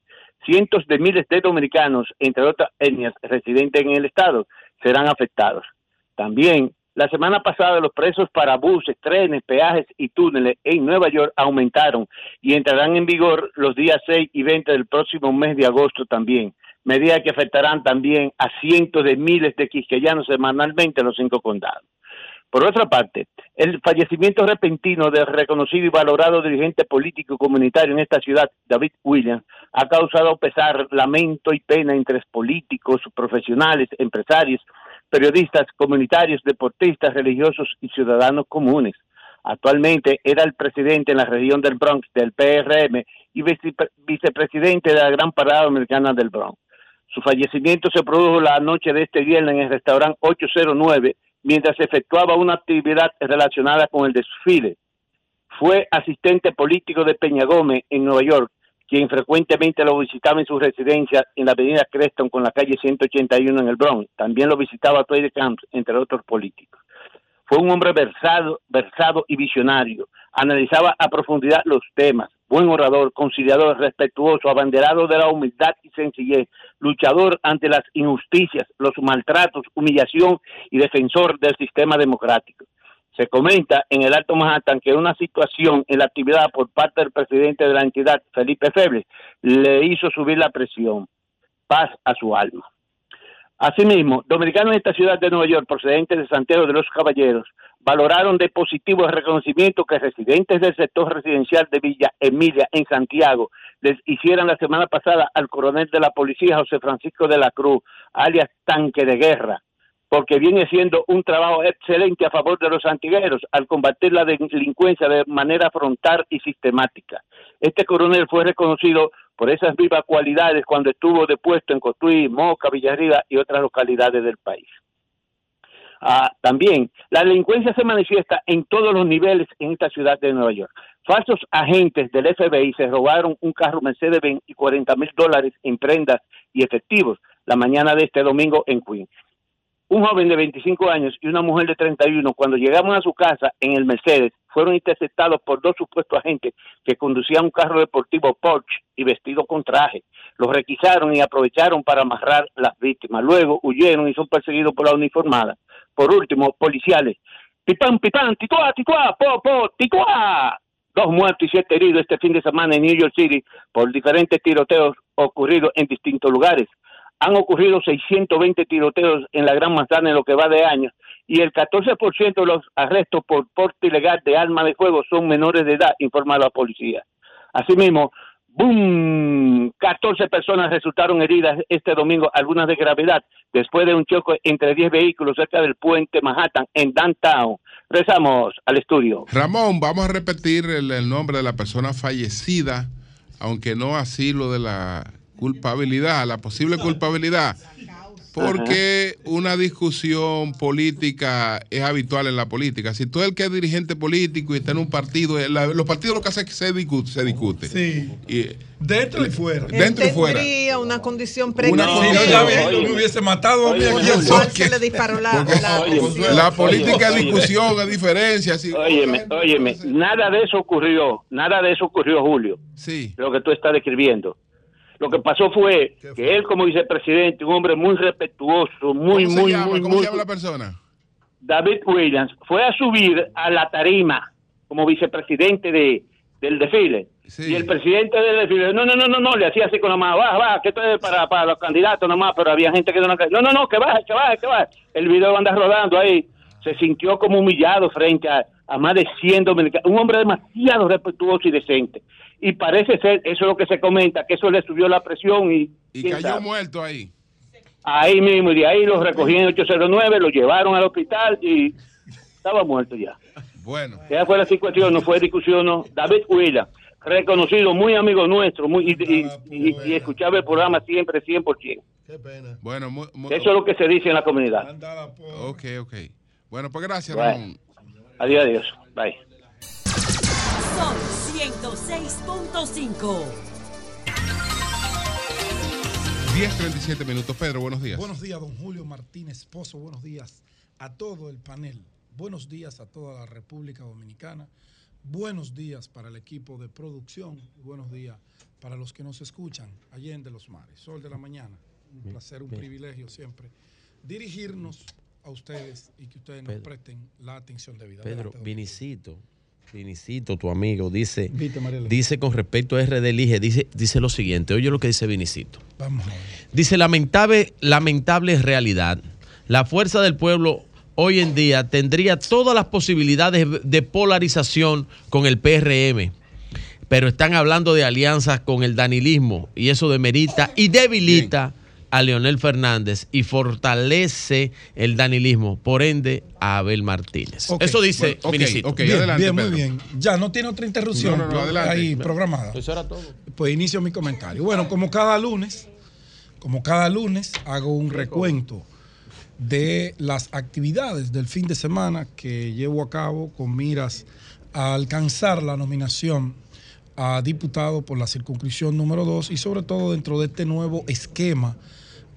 Cientos de miles de dominicanos, entre otras etnias residentes en el estado, serán afectados. También, la semana pasada los precios para buses, trenes, peajes y túneles en Nueva York aumentaron y entrarán en vigor los días 6 y 20 del próximo mes de agosto también, medidas que afectarán también a cientos de miles de quisqueyanos semanalmente en los cinco condados. Por otra parte, el fallecimiento repentino del reconocido y valorado dirigente político y comunitario en esta ciudad, David Williams, ha causado pesar, lamento y pena entre políticos, profesionales, empresarios, periodistas, comunitarios, deportistas, religiosos y ciudadanos comunes. Actualmente era el presidente en la región del Bronx del PRM y vice- vicepresidente de la Gran Parada Americana del Bronx. Su fallecimiento se produjo la noche de este viernes en el restaurante 809 mientras efectuaba una actividad relacionada con el desfile. Fue asistente político de Peña Gómez en Nueva York, quien frecuentemente lo visitaba en su residencia en la avenida Creston con la calle 181 en el Bronx. También lo visitaba Toy Camps, entre otros políticos. Fue un hombre versado, versado y visionario. Analizaba a profundidad los temas. Buen orador, conciliador, respetuoso, abanderado de la humildad y sencillez, luchador ante las injusticias, los maltratos, humillación y defensor del sistema democrático. Se comenta en el Alto Manhattan que una situación en la actividad por parte del presidente de la entidad, Felipe Febles, le hizo subir la presión. Paz a su alma. Asimismo, dominicanos en esta ciudad de Nueva York, procedentes de Santiago de los Caballeros, valoraron de positivo el reconocimiento que residentes del sector residencial de Villa Emilia en Santiago les hicieran la semana pasada al coronel de la policía José Francisco de la Cruz, alias Tanque de Guerra, porque viene siendo un trabajo excelente a favor de los antigueros al combatir la delincuencia de manera frontal y sistemática. Este coronel fue reconocido por esas vivas cualidades cuando estuvo depuesto en Cotuí, Moca, Villarriba y otras localidades del país. Ah, también, la delincuencia se manifiesta en todos los niveles en esta ciudad de Nueva York. Falsos agentes del FBI se robaron un carro Mercedes-Benz y 40 mil dólares en prendas y efectivos la mañana de este domingo en Queens. Un joven de 25 años y una mujer de 31, cuando llegamos a su casa en el Mercedes, fueron interceptados por dos supuestos agentes que conducían un carro deportivo Porsche y vestido con traje. Los requisaron y aprovecharon para amarrar las víctimas. Luego huyeron y son perseguidos por la uniformada. Por último, policiales. Pipán, pipán, tituá, tituá, po, po, tituá. Dos muertos y siete heridos este fin de semana en New York City por diferentes tiroteos ocurridos en distintos lugares. Han ocurrido 620 tiroteos en la Gran Manzana en lo que va de año y el 14% de los arrestos por porte ilegal de armas de fuego son menores de edad, informa la policía. Asimismo, ¡boom! 14 personas resultaron heridas este domingo, algunas de gravedad, después de un choque entre 10 vehículos cerca del puente Manhattan en Downtown. Rezamos al estudio. Ramón, vamos a repetir el, el nombre de la persona fallecida, aunque no así lo de la culpabilidad, la posible culpabilidad, porque una discusión política es habitual en la política. Si tú eres el que es dirigente político y está en un partido, eh, la- los partidos lo que hacen es que se discute. Se discute. Sí. Y- Dentro y fuera. Dentro y fuera. Una condición Una pregnante. condición, vi- me hubiese matado a mí aquí al ¿Cuál sol. se le disparó la, Porque la la política es discusión, es diferencia. así- Óyeme, óyeme, nada de eso ocurrió, nada de eso ocurrió, Julio. Sí. Lo que tú estás describiendo. Lo que pasó fue que él como vicepresidente, un hombre muy respetuoso, muy, ¿Cómo se muy, llama? muy, ¿Cómo muy, se llama la persona? David Williams, fue a subir a la tarima como vicepresidente de, del desfile. Y el presidente del desfile, no, no, no, no, no, le hacía así con la mano, baja, baja, que esto es para, para los candidatos nomás, pero había gente que no, no, no, no, que baje, que baje, que baje. El video anda rodando ahí. Se sintió como humillado frente a, a más de 100 dominicanos. Un hombre demasiado respetuoso y decente. Y parece ser, eso es lo que se comenta, que eso le subió la presión y... Y ¿quién cayó sabe? muerto ahí. Ahí mismo, y de ahí lo recogían en 809, lo llevaron al hospital y estaba muerto ya. Bueno. Esa fue la situación, no fue discusión, no. David Williams, reconocido, muy amigo nuestro, muy, y, y- y- y escuchaba el programa siempre, 100%. Bueno, mu- mu- Eso es lo que se dice en la comunidad. Ok, ok. Bueno, pues gracias, Bueno. Ramón. Adiós, adiós. Bye. Sol 106.5. 10.37 minutos. Pedro, buenos días. Buenos días, don Julio Martínez Pozo. Buenos días a todo el panel. Buenos días a toda la República Dominicana. Buenos días para el equipo de producción. Buenos días para los que nos escuchan allende los mares. Sol de la mañana. Un placer, un privilegio siempre dirigirnos a ustedes y que ustedes nos Pedro. presten la atención debida. Pedro, Vinicito, Vinicito, tu amigo, dice, dice con respecto a RD Elige, dice, dice lo siguiente, oye lo que dice Vinicito. Vamos a ver. Dice, lamentable, lamentable realidad. La fuerza del pueblo hoy en día tendría todas las posibilidades de polarización con el PRM, pero están hablando de alianzas con el danilismo y eso demerita y debilita a Leonel Fernández y fortalece el danilismo, por ende a Abel Martínez. Eso dice bueno, ok, Vinicito. ok, bien, bien, muy bien. Ya no tiene otra interrupción No, no, no, adelante. ahí programada. Eso era todo. Pues inicio mi comentario. Bueno, como cada lunes, como cada lunes hago un recuento de las actividades del fin de semana que llevo a cabo con miras a alcanzar la nominación a diputado por la circunscripción número 2 y sobre todo dentro de este nuevo esquema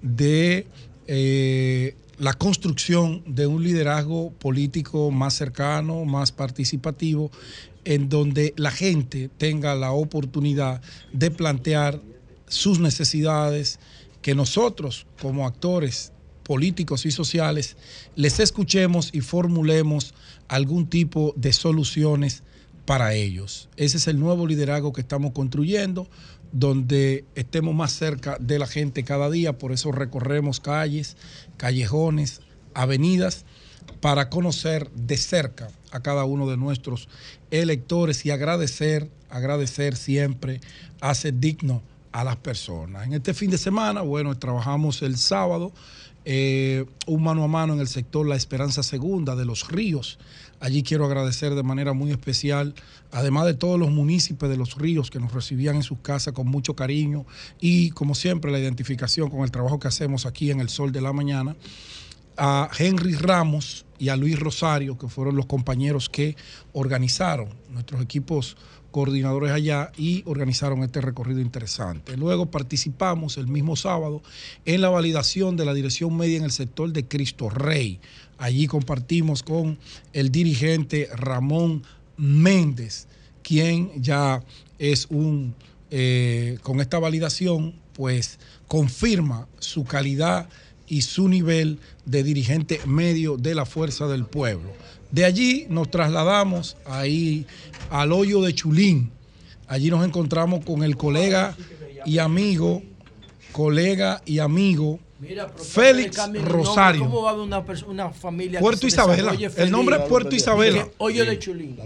de eh, la construcción de un liderazgo político más cercano, más participativo, en donde la gente tenga la oportunidad de plantear sus necesidades, que nosotros como actores políticos y sociales les escuchemos y formulemos algún tipo de soluciones para ellos. Ese es el nuevo liderazgo que estamos construyendo, donde estemos más cerca de la gente cada día, por eso recorremos calles, callejones, avenidas, para conocer de cerca a cada uno de nuestros electores y agradecer, agradecer siempre, hace digno a las personas. En este fin de semana, bueno, trabajamos el sábado, eh, un mano a mano en el sector La Esperanza Segunda de los Ríos. Allí quiero agradecer de manera muy especial, además de todos los municipios de los ríos que nos recibían en sus casas con mucho cariño y como siempre la identificación con el trabajo que hacemos aquí en el Sol de la Mañana, a Henry Ramos y a Luis Rosario, que fueron los compañeros que organizaron nuestros equipos coordinadores allá y organizaron este recorrido interesante. Luego participamos el mismo sábado en la validación de la dirección media en el sector de Cristo Rey. Allí compartimos con el dirigente Ramón Méndez, quien ya es un, eh, con esta validación, pues confirma su calidad y su nivel de dirigente medio de la fuerza del pueblo. De allí nos trasladamos ahí al hoyo de Chulín. Allí nos encontramos con el colega y amigo, colega y amigo Mira, Félix. Rosario. ¿Cómo va a haber una, familia Puerto Isabela. El nombre es Puerto Isabela. Hoyo de Chulín.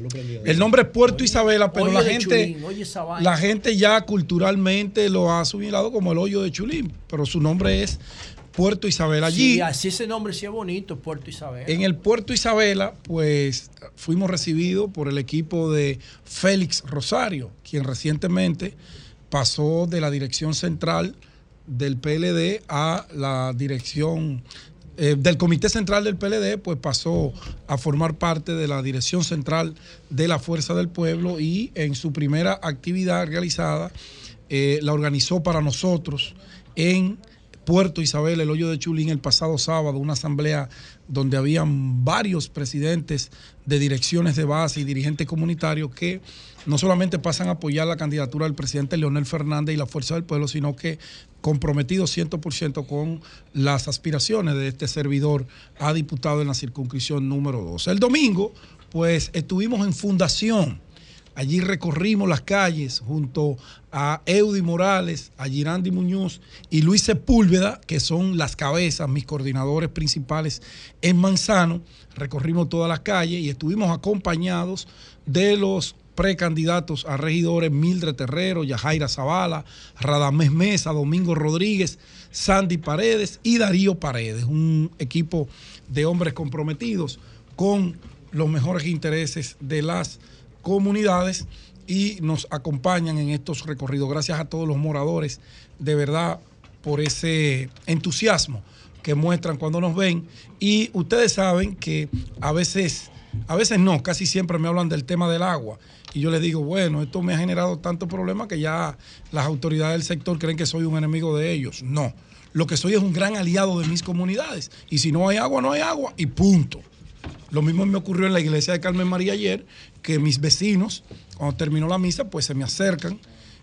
El nombre es Puerto Isabela, pero la gente, oye la gente ya culturalmente lo ha asimilado como el hoyo de Chulín, pero su nombre es Puerto Isabela. Allí, Sí, así ese nombre sí es bonito, Puerto Isabel. en el Puerto Isabela, pues fuimos recibidos por el equipo de Félix Rosario, quien recientemente pasó de la dirección central del PLD a la dirección eh, del Comité Central del PLD, pues pasó a formar parte de la Dirección Central de la Fuerza del Pueblo y en su primera actividad realizada eh, la organizó para nosotros en Puerto Isabel, el hoyo de Chulín, el pasado sábado, una asamblea donde habían varios presidentes de direcciones de base y dirigentes comunitarios que no solamente pasan a apoyar la candidatura del presidente Leonel Fernández y la Fuerza del Pueblo, sino que comprometidos 100% con las aspiraciones de este servidor a diputado en la circunscripción número 2. El domingo, pues estuvimos en fundación. Allí recorrimos las calles junto a Eudy Morales, a Girandi Muñoz y Luis Sepúlveda, que son las cabezas, mis coordinadores principales en Manzano. Recorrimos todas las calles y estuvimos acompañados de los precandidatos a regidores Mildred Terrero, Yajaira Zavala, Radamés Mesa, Domingo Rodríguez, Sandy Paredes y Darío Paredes, un equipo de hombres comprometidos con los mejores intereses de las comunidades y nos acompañan en estos recorridos. Gracias a todos los moradores, de verdad, por ese entusiasmo que muestran cuando nos ven. Y ustedes saben que a veces a veces no, casi siempre me hablan del tema del agua. Y yo les digo, bueno, esto me ha generado tanto problema que ya las autoridades del sector creen que soy un enemigo de ellos. No, lo que soy es un gran aliado de mis comunidades. Y si no hay agua, no hay agua y punto. Lo mismo me ocurrió en la iglesia de Carmen María ayer, que mis vecinos, cuando terminó la misa, pues se me acercan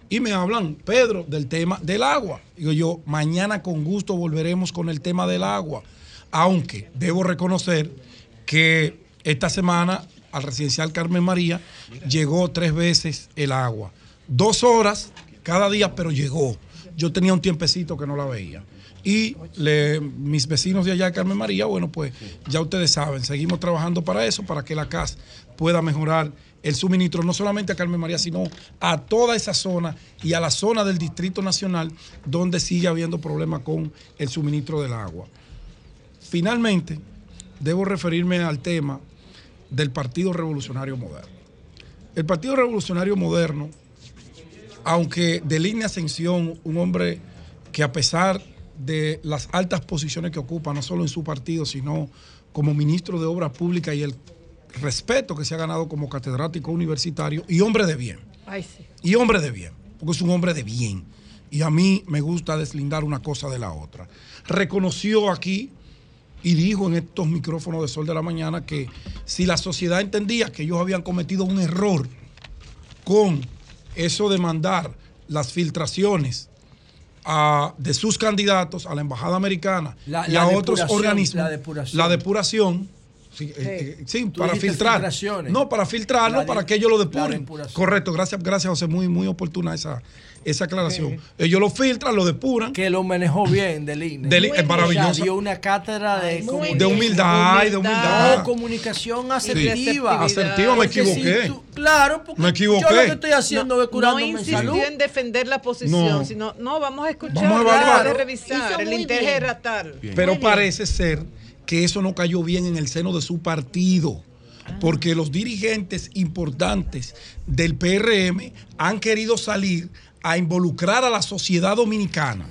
y me hablan, Pedro, del tema del agua. Digo yo, mañana con gusto volveremos con el tema del agua. Aunque debo reconocer que esta semana al residencial Carmen María llegó tres veces el agua. Dos horas cada día, pero llegó. Yo tenía un tiempecito que no la veía. Y le- mis vecinos de allá de Carmen María, bueno, pues ya ustedes saben, seguimos trabajando para eso, para que la CAS pueda mejorar el suministro, no solamente a Carmen María, sino a toda esa zona y a la zona del Distrito Nacional donde sigue habiendo problemas con el suministro del agua. Finalmente, debo referirme al tema del Partido Revolucionario Moderno. El Partido Revolucionario Moderno, aunque de línea ascensión, un hombre que a pesar de las altas posiciones que ocupa, no solo en su partido, sino como ministro de Obras Públicas y el respeto que se ha ganado como catedrático universitario y hombre de bien. Ay, sí. Y hombre de bien, porque es un hombre de bien. Y a mí me gusta deslindar una cosa de la otra. Reconoció aquí y dijo en estos micrófonos de Sol de la Mañana que si la sociedad entendía que ellos habían cometido un error con eso de mandar las filtraciones a- de sus candidatos a la Embajada Americana La- y la a otros organismos, la depuración. la depuración, sí, eh, eh, sí, Tú para filtrar. No, para filtrarlo, de- para que ellos lo depuren. Correcto, gracias, gracias José, muy, muy oportuna esa, esa aclaración. Ellos lo filtran, lo depuran. Que lo manejó bien del INE. Del- es maravilloso. O sea, dio una cátedra de, comunicación. De humildad y de humildad. No, comunicación Sí. asertiva. Asertiva, me si equivoqué. tú- claro, porque Me equivoqué. yo lo que estoy haciendo es curándome no salud. en defender la posición, No. sino, no, vamos a escuchar, Vamos a evaluar. de revisar, el interés bien. era tal. Pero parece ser que eso no cayó bien en el seno de su partido, porque los dirigentes importantes del PRM han querido salir a involucrar a la sociedad dominicana,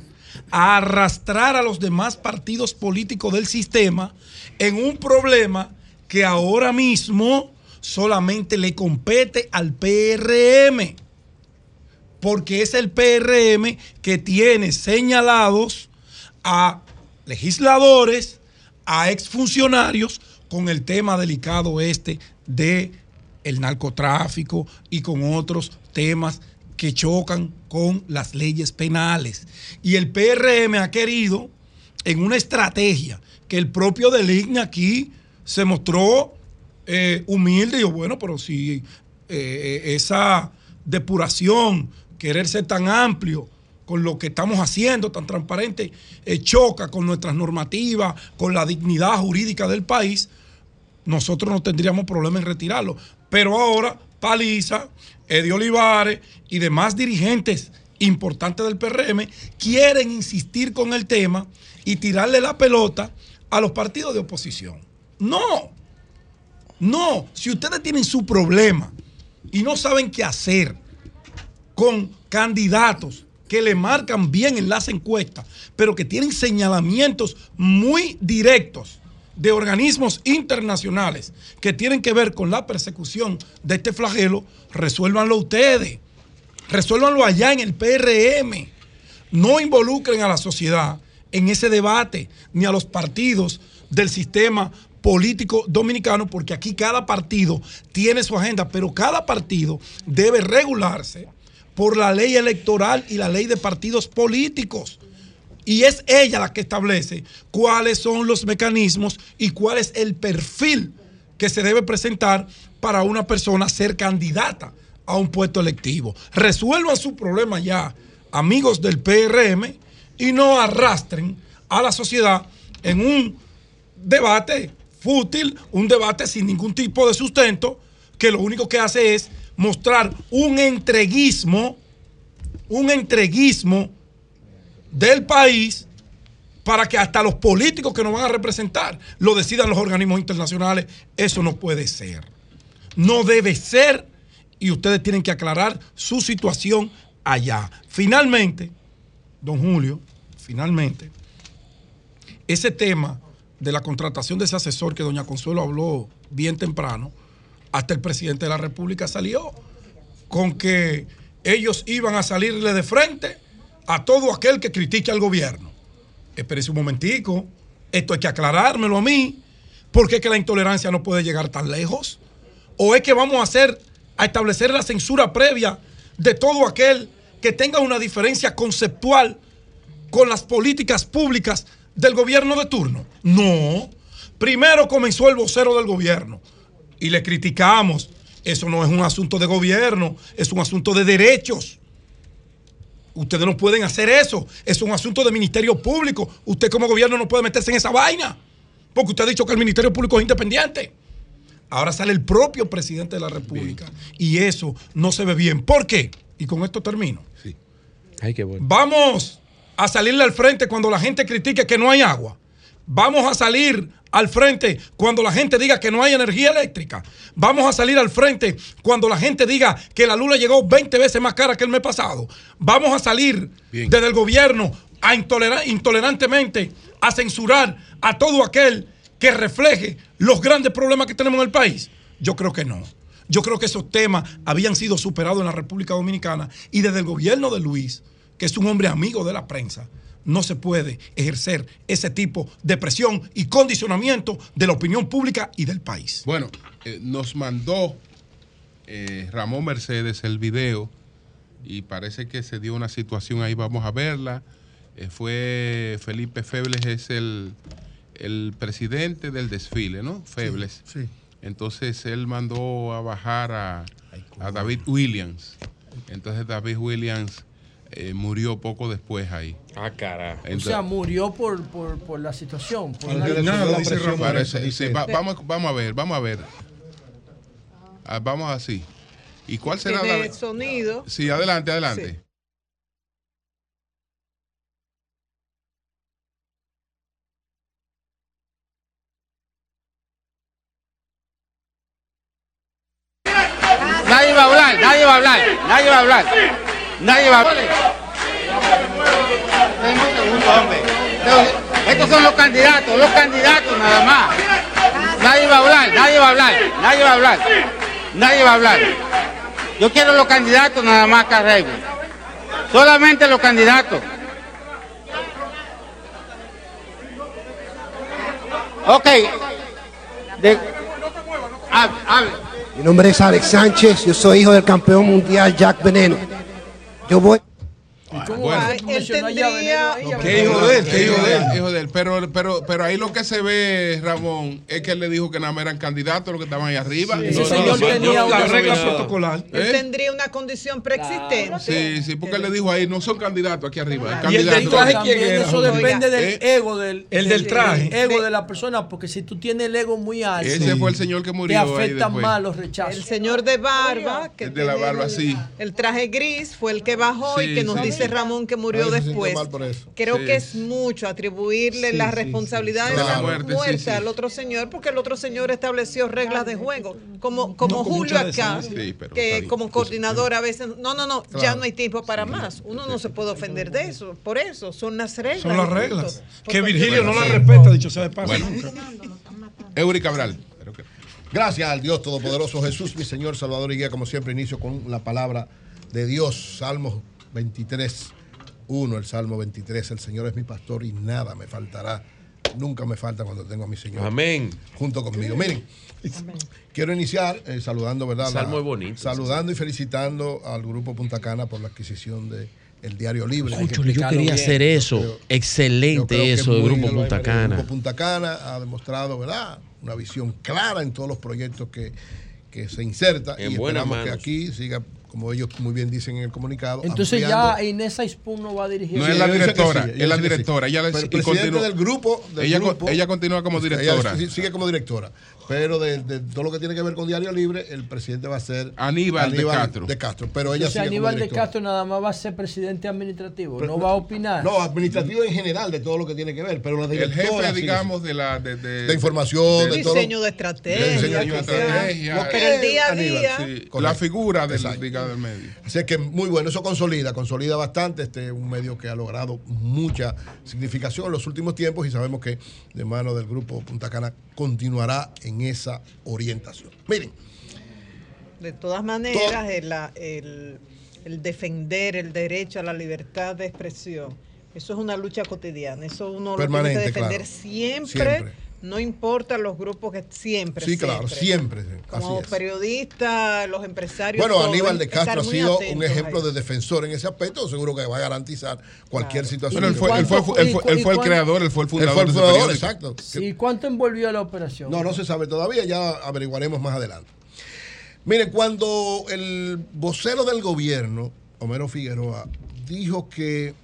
a arrastrar a los demás partidos políticos del sistema en un problema que ahora mismo solamente le compete al PRM porque es el PRM que tiene señalados a legisladores, a exfuncionarios con el tema delicado este de el narcotráfico y con otros temas que chocan con las leyes penales. Y el PRM ha querido, en una estrategia que el propio Deligne aquí se mostró eh, humilde, y yo, bueno, pero si eh, esa depuración, querer ser tan amplio con lo que estamos haciendo, tan transparente, eh, choca con nuestras normativas, con la dignidad jurídica del país, nosotros no tendríamos problema en retirarlo. Pero ahora, Paliza, Eddie Olivares y demás dirigentes importantes del PRM quieren insistir con el tema y tirarle la pelota a los partidos de oposición. No, no, si ustedes tienen su problema y no saben qué hacer con candidatos que le marcan bien en las encuestas, pero que tienen señalamientos muy directos de organismos internacionales que tienen que ver con la persecución de este flagelo, resuélvanlo ustedes. Resuélvanlo allá en el PRM. No involucren a la sociedad en ese debate, ni a los partidos del sistema político dominicano, porque aquí cada partido tiene su agenda, pero cada partido debe regularse por la ley electoral y la ley de partidos políticos. Y es ella la que establece cuáles son los mecanismos y cuál es el perfil que se debe presentar para una persona ser candidata a un puesto electivo. Resuelvan su problema ya, amigos del PRM, y no arrastren a la sociedad en un debate fútil, un debate sin ningún tipo de sustento, que lo único que hace es mostrar un entreguismo, un entreguismo del país para que hasta los políticos que nos van a representar lo decidan los organismos internacionales. Eso no puede ser. No debe ser y ustedes tienen que aclarar su situación allá. Finalmente, don Julio, finalmente, ese tema de la contratación de ese asesor que doña Consuelo habló bien temprano, hasta el presidente de la República salió con que ellos iban a salirle de frente a todo aquel que critique al gobierno. Espérese un momentico, esto hay que aclarármelo a mí, porque es que la intolerancia no puede llegar tan lejos. ¿O es que vamos a hacer, a establecer la censura previa de todo aquel que tenga una diferencia conceptual con las políticas públicas del gobierno de turno? No. Primero comenzó el vocero del gobierno y le criticamos. Eso no es un asunto de gobierno, es un asunto de derechos. Ustedes no pueden hacer eso. Es un asunto de Ministerio Público. Usted como gobierno no puede meterse en esa vaina. Porque usted ha dicho que el Ministerio Público es independiente. Ahora sale el propio presidente de la República. Y eso no se ve bien. ¿Por qué? Y con esto termino. Ay, qué bueno. Vamos a salirle al frente cuando la gente critique que no hay agua. Vamos a salir al frente cuando la gente diga que no hay energía eléctrica. Vamos a salir al frente cuando la gente diga que la lula llegó 20 veces más cara que el mes pasado. Vamos a salir desde el gobierno a intolera- intolerantemente a censurar a todo aquel que refleje los grandes problemas que tenemos en el país. Yo creo que no. Yo creo que esos temas habían sido superados en la República Dominicana y desde el gobierno de Luis, que es un hombre amigo de la prensa, no se puede ejercer ese tipo de presión y condicionamiento de la opinión pública y del país. Bueno, eh, nos mandó eh, Ramón Mercedes el video y parece que se dio una situación ahí, vamos a verla. Eh, fue Felipe Febles, es el, el presidente del desfile, ¿no? Febles. Sí. Entonces él mandó a bajar a, a David Williams. Entonces David Williams eh, murió poco después ahí. Ah, carajo. O sea, murió por, por, por la situación. Por una- Parece- sí, va- vamos, vamos a ver, vamos a ver. Ah, vamos así. ¿Y cuál será Tiene la... sonido. Sí, adelante, adelante. Nadie va a hablar, nadie va a hablar, nadie va a hablar. Nadie va a hablar. Estos son los candidatos, los candidatos nada más. Nadie va a hablar, nadie va a hablar, nadie va a hablar. Nadie va a hablar. Yo quiero los candidatos nada más arreglen. Solamente los candidatos. Ok. De- hable, hable. Mi nombre es Alex Sánchez, yo soy hijo del campeón mundial Jack Veneno. よぼい Yo voy. Ay, él tendría. ¿Qué hijo de él? ¿Qué hijo de él? Hijo de él. Pero, pero, pero ahí lo que se ve, Ramón, es que él le dijo que nada más eran candidatos los que estaban ahí arriba. ese señor tenía una protocolar. Él ¿Eh? tendría una condición preexistente. Sí, sí, porque él le dijo ahí, no son candidatos aquí arriba. Y el del traje, también eso Oiga, depende del ¿eh? ego del, El del traje. ego de la persona, porque si tú tienes el ego muy alto, Ese fue el señor que murió te afectan más los rechazos. El señor de barba, que El de la barba, el- sí. El traje gris fue el que bajó y que nos sí. Dice Ramón que murió después. Creo Sí. que es mucho atribuirle Sí, la responsabilidad sí. de Claro. la Muerte, muerte, sí, sí. al otro señor, porque el otro señor estableció reglas de juego. Como, como No, Julio acá, pero que como coordinador a veces, no, no, no, ya no hay tiempo para más. Uno no se puede ofender de eso. Por eso, son las reglas. Son las reglas. Que Virgilio no las respeta, dicho sea de paso. Bueno. Eury Cabral. Gracias al Dios Todopoderoso Jesús, mi Señor, Salvador y Guía. Como siempre, inicio con la palabra de Dios. Salmo 23, 1, el Salmo 23. El Señor es mi pastor y nada me faltará. Nunca me falta cuando tengo a mi Señor. Amén. Junto conmigo. Miren, quiero iniciar eh, saludando, ¿verdad? Salmo La- es bonito. Saludando y felicitando al Grupo Punta Cana por la adquisición de el Diario Libre. Yo quería hacer eso. yo Excelente eso de muy Grupo Punta ha- el Cana. Grupo Punta Cana ha demostrado, ¿verdad? Una visión clara en todos los proyectos que, que se inserta En y esperamos que aquí siga, como ellos muy bien dicen en el comunicado. Entonces ampliando- ya Inés Aispun no va a dirigir. No Sí, es la ella directora, sí, ella es la que sí. directora. Ella, y el presidente continúa- del grupo, del ella, co- grupo- ella continúa como Ella directora. sí- sigue como directora. Pero de, de todo lo que tiene que ver con Diario Libre, el presidente va a ser Aníbal de Castro. De Castro. Pero ella sigue como Aníbal de. Castro nada más va a ser presidente administrativo, Pero- no va a opinar. No, administrativo en general de todo lo que tiene que ver, pero la El jefe, digamos, de la de, de- de información, de todo. Diseño de estrategia. Diseño de sea. estrategia. Pero el día a Aníbal, día. sí, la figura del, digamos. Del Medio. Así que muy bueno, eso consolida, consolida bastante este un medio que ha logrado mucha significación en los últimos tiempos y sabemos que de mano del grupo Punta Cana continuará en esa orientación. Miren, De todas maneras, el, la- el- el defender el derecho a la libertad de expresión, eso es una lucha cotidiana. Eso uno lo tiene que defender claro. siempre, Siempre. No importa los grupos que siempre. sí, claro, siempre. Como periodistas, los empresarios. Bueno, Aníbal de Castro ha sido un ejemplo de defensor en ese aspecto, seguro que va a garantizar cualquier situación. Bueno, él fue- él fue- él fue- él fue el creador, él fue el fundador Él fue el de ese exacto. ¿Y cuánto envolvió la operación? No, no se sabe todavía, ya averiguaremos más adelante. Mire, cuando el vocero del gobierno, Homero Figueroa, dijo que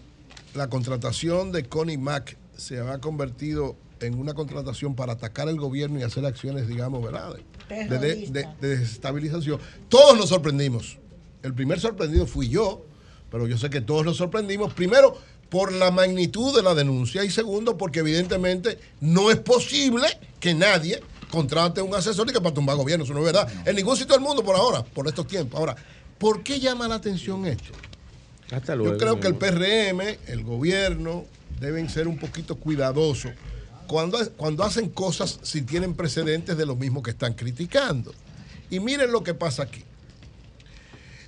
la contratación de Connie Mack se había convertido en una contratación para atacar el gobierno y hacer acciones, digamos, ¿verdad? De, de- de- de- de desestabilización. Todos nos sorprendimos. El primer sorprendido fui yo, pero yo sé que todos nos sorprendimos. Primero, por la magnitud de la denuncia y segundo, porque evidentemente no es posible que nadie contrate un asesor y que para tumbar gobierno. Eso no es verdad. En ningún sitio del mundo por ahora, por estos tiempos. Ahora, ¿por qué llama la atención esto? Hasta Yo creo que el PRM, el gobierno, deben ser un poquito cuidadosos cuando, cuando hacen cosas si tienen precedentes de lo mismo que están criticando. Y miren lo que pasa aquí.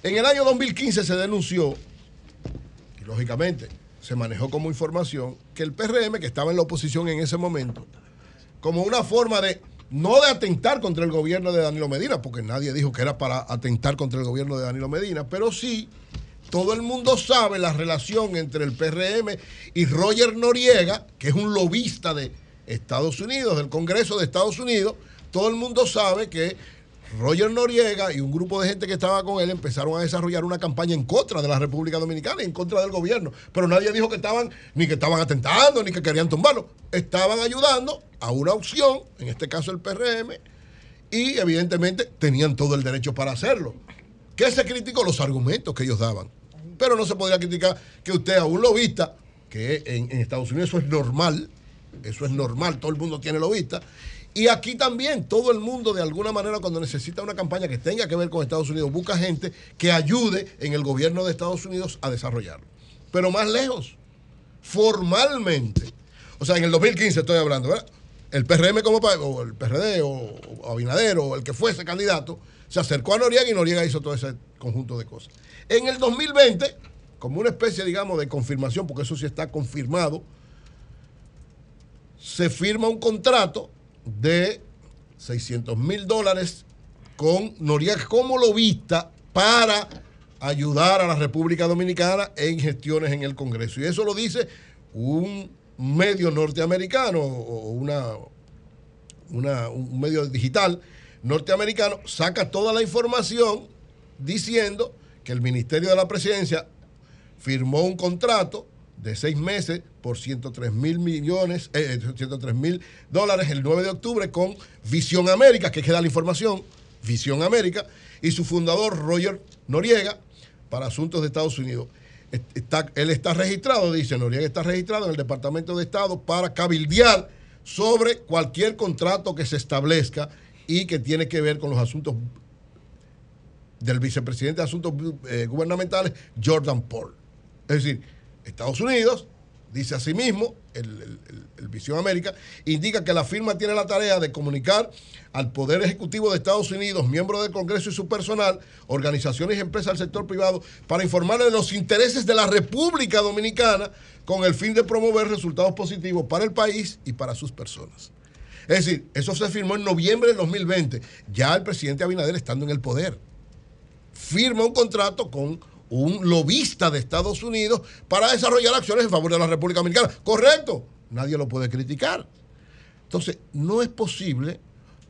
En el año 2015 se denunció, y lógicamente se manejó como información, que el PRM, que estaba en la oposición en ese momento, como una forma de, no de atentar contra el gobierno de Danilo Medina, porque nadie dijo que era para atentar contra el gobierno de Danilo Medina, pero sí, todo el mundo sabe la relación entre el PRM y Roger Noriega, que es un lobista de Estados Unidos, del Congreso de Estados Unidos. Todo el mundo sabe que Roger Noriega y un grupo de gente que estaba con él empezaron a desarrollar una campaña en contra de la República Dominicana, en contra del gobierno. Pero nadie dijo que estaban, ni que estaban atentando, ni que querían tumbarlo. Estaban ayudando a una opción, en este caso el PRM, y evidentemente tenían todo el derecho para hacerlo. ¿Qué se criticó? Los argumentos que ellos daban. Pero no se podría criticar que usted a un lobista, que en, en Estados Unidos eso es normal, eso es normal, todo el mundo tiene lobista. Y aquí también todo el mundo de alguna manera cuando necesita una campaña que tenga que ver con Estados Unidos, busca gente que ayude en el gobierno de Estados Unidos a desarrollarlo. Pero más lejos, formalmente, o sea, en el 2015 estoy hablando, ¿verdad? El PRM como o el PRD o, o Abinader o el que fuese candidato se acercó a Noriega y Noriega hizo todo ese conjunto de cosas. En el 2020, como una especie, digamos, de confirmación, porque eso sí está confirmado, se firma un contrato de 600 mil dólares con Noriega como lobista para ayudar a la República Dominicana en gestiones en el Congreso. Y eso lo dice un medio norteamericano o una, una- un medio digital norteamericano, saca toda la información diciendo que el Ministerio de la Presidencia firmó un contrato de seis meses por 103 mil millones, eh, 103 mil dólares el 9 de octubre con Visión América, que queda la información, Visión América, y su fundador Roger Noriega para asuntos de Estados Unidos. Est- Está, él está registrado, dice Noriega, está registrado en el Departamento de Estado para cabildear sobre cualquier contrato que se establezca y que tiene que ver con los asuntos del vicepresidente de Asuntos eh, Gubernamentales, Jordan Paul. Es decir, Estados Unidos, dice asimismo, el, el, el- Visión América, indica que la firma tiene la tarea de comunicar al Poder Ejecutivo de Estados Unidos, miembros del Congreso y su personal, organizaciones y empresas del sector privado, para informarle de los intereses de la República Dominicana con el fin de promover resultados positivos para el país y para sus personas. Es decir, eso se firmó en noviembre del 2020, ya el presidente Abinader estando en el poder firma un contrato con un lobista de Estados Unidos para desarrollar acciones en favor de la República Dominicana. Correcto, nadie lo puede criticar. Entonces, no es posible,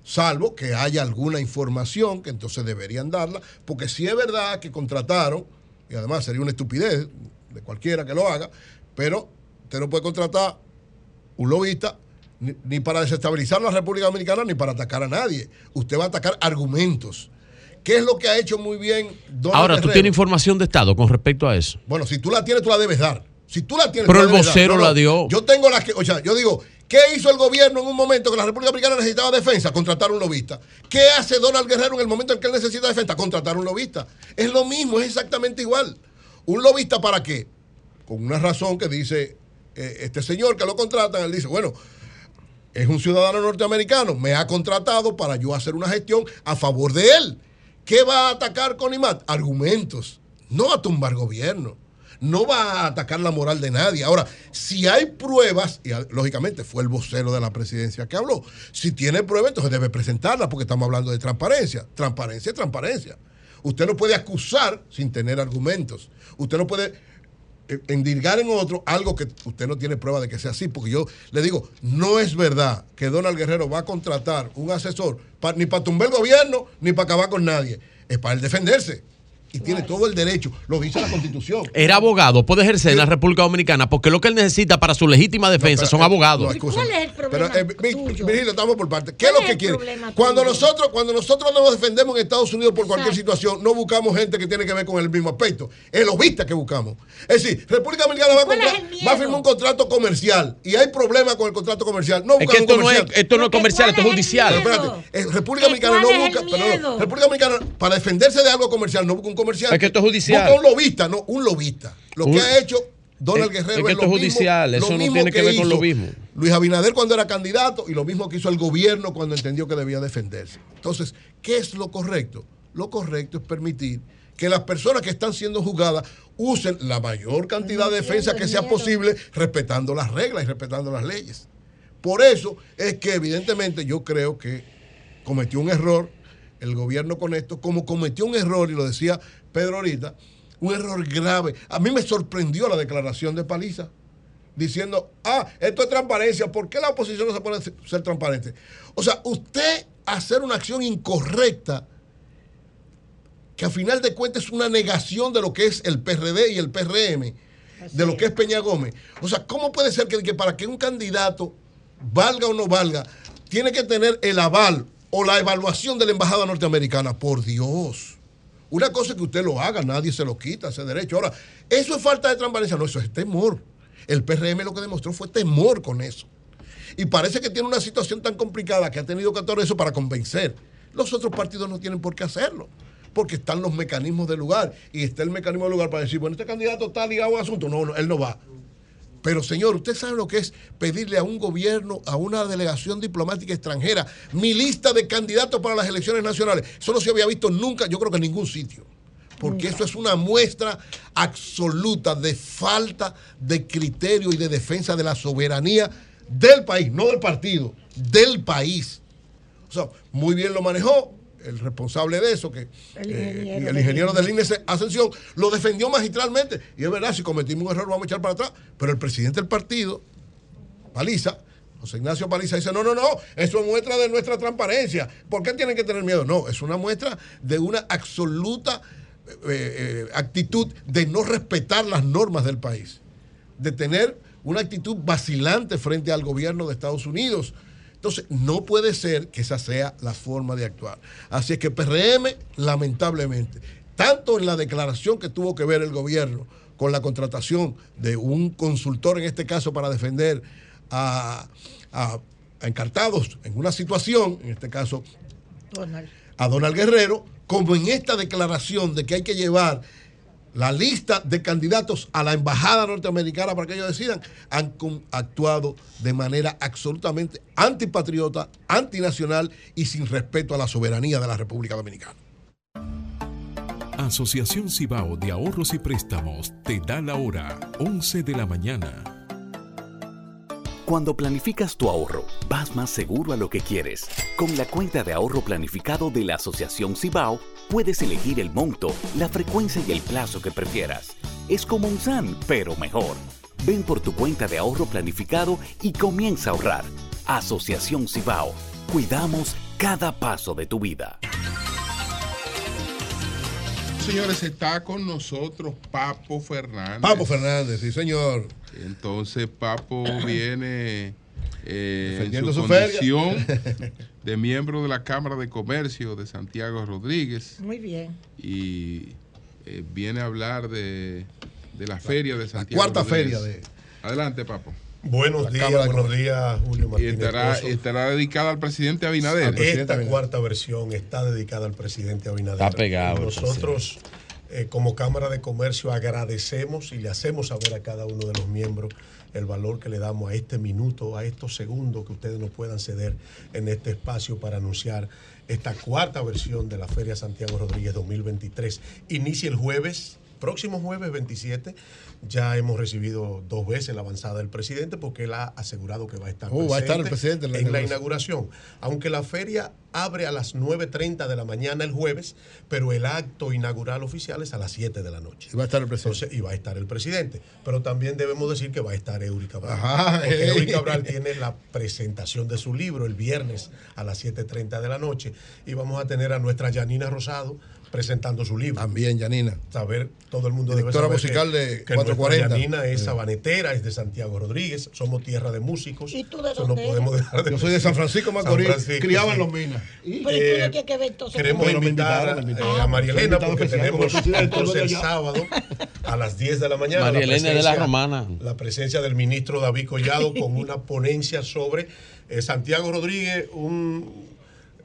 salvo que haya alguna información que entonces deberían darla, porque si es verdad que contrataron, y además sería una estupidez de cualquiera que lo haga, pero usted no puede contratar un lobista ni, ni para desestabilizar la República Dominicana ni para atacar a nadie. Usted va a atacar argumentos. ¿Qué es lo que ha hecho muy bien Donald Ahora, ¿tú tienes información de Estado con respecto a eso? Bueno, si tú la tienes, tú la debes dar. Si tú la tienes, Pero tú el dar. vocero la dio. Yo tengo la que, o sea, yo digo ¿Qué hizo el gobierno en un momento que la República Dominicana necesitaba defensa? Contratar un lobista. ¿Qué hace Donald Guerrero en el momento en que él necesita defensa? Contratar un lobista. Es lo mismo, es exactamente igual. ¿Un lobista para qué? Con una razón que dice eh, este señor que lo contratan, él dice, bueno, es un ciudadano norteamericano, me ha contratado para yo hacer una gestión a favor de él. ¿Qué va a atacar con IMAT? Argumentos, no a tumbar gobierno. No va a atacar la moral de nadie. Ahora, si hay pruebas, y lógicamente fue el vocero de la presidencia que habló, si tiene pruebas, entonces debe presentarlas porque estamos hablando de transparencia. Transparencia es transparencia. Usted no puede acusar sin tener argumentos. Usted no puede eh, endirgar en otro algo que usted no tiene prueba de que sea así, porque yo le digo, no es verdad que Donald Guerrero va a contratar un asesor ni para tumbar el gobierno ni para acabar con nadie, es para él defenderse. Y tiene todo el derecho, lo dice la Constitución. Era abogado, puede ejercer en la República Dominicana porque lo que él necesita para su legítima defensa son abogados. ¿Cuál es el problema Pero, eh, Vi- Virgilio, estamos por parte. ¿Qué es ¿Cuál lo que quiere? Cuando tuyo? nosotros, cuando nosotros nos defendemos en Estados Unidos por cualquier situación, no buscamos gente que tiene que ver con el mismo aspecto. Es lobista que buscamos. Es decir, República Dominicana va a, firmar un contrato comercial y hay problemas con el contrato comercial. No Es que buscamos esto un no es, comercial. esto no es comercial, esto es judicial. Espérate, eh, República Dominicana no busca. República Dominicana, para defenderse de algo comercial, no busca un comercial. Es que esto es judicial. Busca un lobista, no, un lobista. Lo Un- que ha hecho Donald Es- Guerrero es que lo esto es mismo- judicial, lo eso no mismo tiene que ver con lo mismo. Luis Abinader cuando era candidato y lo mismo que hizo el gobierno cuando entendió que debía defenderse. Entonces, ¿qué es lo correcto? Lo correcto es permitir que las personas que están siendo juzgadas usen la mayor cantidad de defensa que sea posible, respetando las reglas y respetando las leyes. Por eso es que evidentemente yo creo que cometió un error el gobierno con esto, como cometió un error, y lo decía Pedro ahorita, un error grave. A mí me sorprendió la declaración de Paliza, diciendo, ah, esto es transparencia, ¿por qué la oposición no se puede ser transparente? O sea, usted hacer una acción incorrecta, que a final de cuentas es una negación de lo que es el PRD y el PRM, de lo que es Peña Gómez. O sea, ¿cómo puede ser que, que para que un candidato valga o no valga, tiene que tener el aval o la evaluación de la embajada norteamericana? Por Dios. Una cosa es que usted lo haga, nadie se lo quita ese derecho. Ahora, eso es falta de transparencia, no, eso es temor. El PRM lo que demostró fue temor con eso. Y parece que tiene una situación tan complicada que ha tenido que hacer eso para convencer. Los otros partidos no tienen por qué hacerlo, porque están los mecanismos del lugar y está el mecanismo del lugar para decir, bueno, este candidato está ligado a un asunto. No, no, él no va. Pero señor, usted sabe lo que es pedirle a un gobierno, a una delegación diplomática extranjera, mi lista de candidatos para las elecciones nacionales. Eso no se había visto nunca, yo creo que en ningún sitio. Porque eso es una muestra absoluta de falta de criterio y de defensa de la soberanía del país, no del partido, del país. O sea, muy bien lo manejó el responsable de eso, que El eh, ingeniero el del ingeniero del INE. INE Ascensión, lo defendió magistralmente. Y es verdad, si cometimos un error, vamos a echar para atrás. Pero el presidente del partido, Paliza, José Ignacio Paliza, dice: No, no, no, eso es muestra de nuestra transparencia. ¿Por qué tienen que tener miedo? No, es una muestra de una absoluta eh, eh, actitud de no respetar las normas del país, de tener una actitud vacilante frente al gobierno de Estados Unidos. Entonces, no puede ser que esa sea la forma de actuar. Así es que PRM, lamentablemente, tanto en la declaración que tuvo que ver el gobierno con la contratación de un consultor, en este caso, para defender a, a- a encartados en una situación, en este caso Donald. a Donald Guerrero, como en esta declaración de que hay que llevar la lista de candidatos a la embajada norteamericana para que ellos decidan, han actuado de manera absolutamente antipatriota, antinacional y sin respeto a la soberanía de la República Dominicana. Asociación Cibao de Ahorros y Préstamos te da la hora 11 de la mañana. Cuando planificas tu ahorro, vas más seguro a lo que quieres. Con la cuenta de ahorro planificado de la Asociación Cibao, puedes elegir el monto, la frecuencia y el plazo que prefieras. Es como un SAN, pero mejor. Ven por tu cuenta de ahorro planificado y comienza a ahorrar. Asociación Cibao. Cuidamos cada paso de tu vida. Señores, está con nosotros Papo Fernández. Papo Fernández, sí, señor. Entonces, Papo viene eh, su su feria. condición de miembro de la Cámara de Comercio de Santiago Rodríguez Muy bien. y eh, viene a hablar de, de la feria de Santiago. cuarta Rodríguez. feria de- Adelante, Papo. Buenos La días, Cámara buenos días, Julio Y Martínez. estará, Pozo. estará dedicada al presidente Abinader. Esta cuarta versión está dedicada al presidente Abinader. Está pegado el Nosotros, eh, como Cámara de Comercio, agradecemos y le hacemos saber a cada uno de los miembros el valor que le damos a este minuto, a estos segundos que ustedes nos puedan ceder en este espacio para anunciar esta cuarta versión de la Feria Santiago Rodríguez 2023. Inicia el jueves, próximo jueves 27. Ya hemos recibido dos veces la avanzada del presidente porque él ha asegurado que va a estar Oh, va a estar el presidente en la en la inauguración. Aunque la feria abre a las 9.30 de la mañana el jueves, pero el acto inaugural oficial es a las 7 de la noche. Y va a estar el presidente. Entonces, y va a estar el presidente. Pero también debemos decir que va a estar Eury Cabral. Ajá, porque. Eury Cabral tiene la presentación de su libro el viernes a las 7.30 de la noche. Y vamos a tener a nuestra Janina Rosado presentando su libro. También, Janina. Saber, todo el mundo Directora debe saber musical que- de que nuestra 440. Janina es Sí. sabanetera, es de Santiago Rodríguez, somos tierra de músicos. ¿Y tú de no dónde podemos eres? dejar de Yo soy de San Francisco, Macorís, criado en sí. Los Minas. Pero ¿y tú Eh, no tienes que ver entonces? Queremos invitar invitaron. eh, a María Elena porque tenemos presidente, entonces el sábado a las 10 de la mañana. María Elena de la Romana. La presencia del ministro David Collado con una ponencia sobre eh, Santiago Rodríguez, un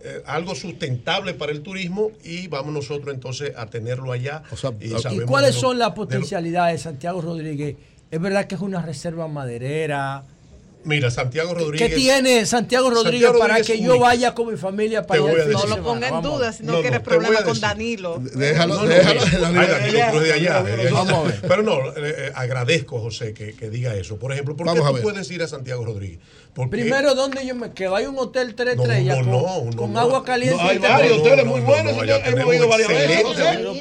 eh, algo sustentable para el turismo y vamos nosotros entonces a tenerlo allá. y, ¿Y sabemos cuáles son las de lo- potencialidades de Santiago Rodríguez? Es verdad que es una reserva maderera. Mira, Santiago Rodríguez. ¿Qué tiene Santiago Rodríguez Santiago para Rodríguez que yo único. vaya con mi familia para allá. No lo ponga en duda si no, No, quieres no, te voy a problemas con. Danilo. Déjalo, No, no, déjalo. mira. Ay, Danilo Cruz de allá. Vamos a ver. Pero no, eh, eh, agradezco a José que, que diga eso. Por ejemplo, ¿por qué Vamos tú puedes ir a Santiago Rodríguez? Porque Primero, ¿dónde yo me quedo? Hay un hotel tres No, estrellas no, con, no, no, con no. agua caliente. No, hay varios hoteles muy buenos, señor. Hemos ido varias veces,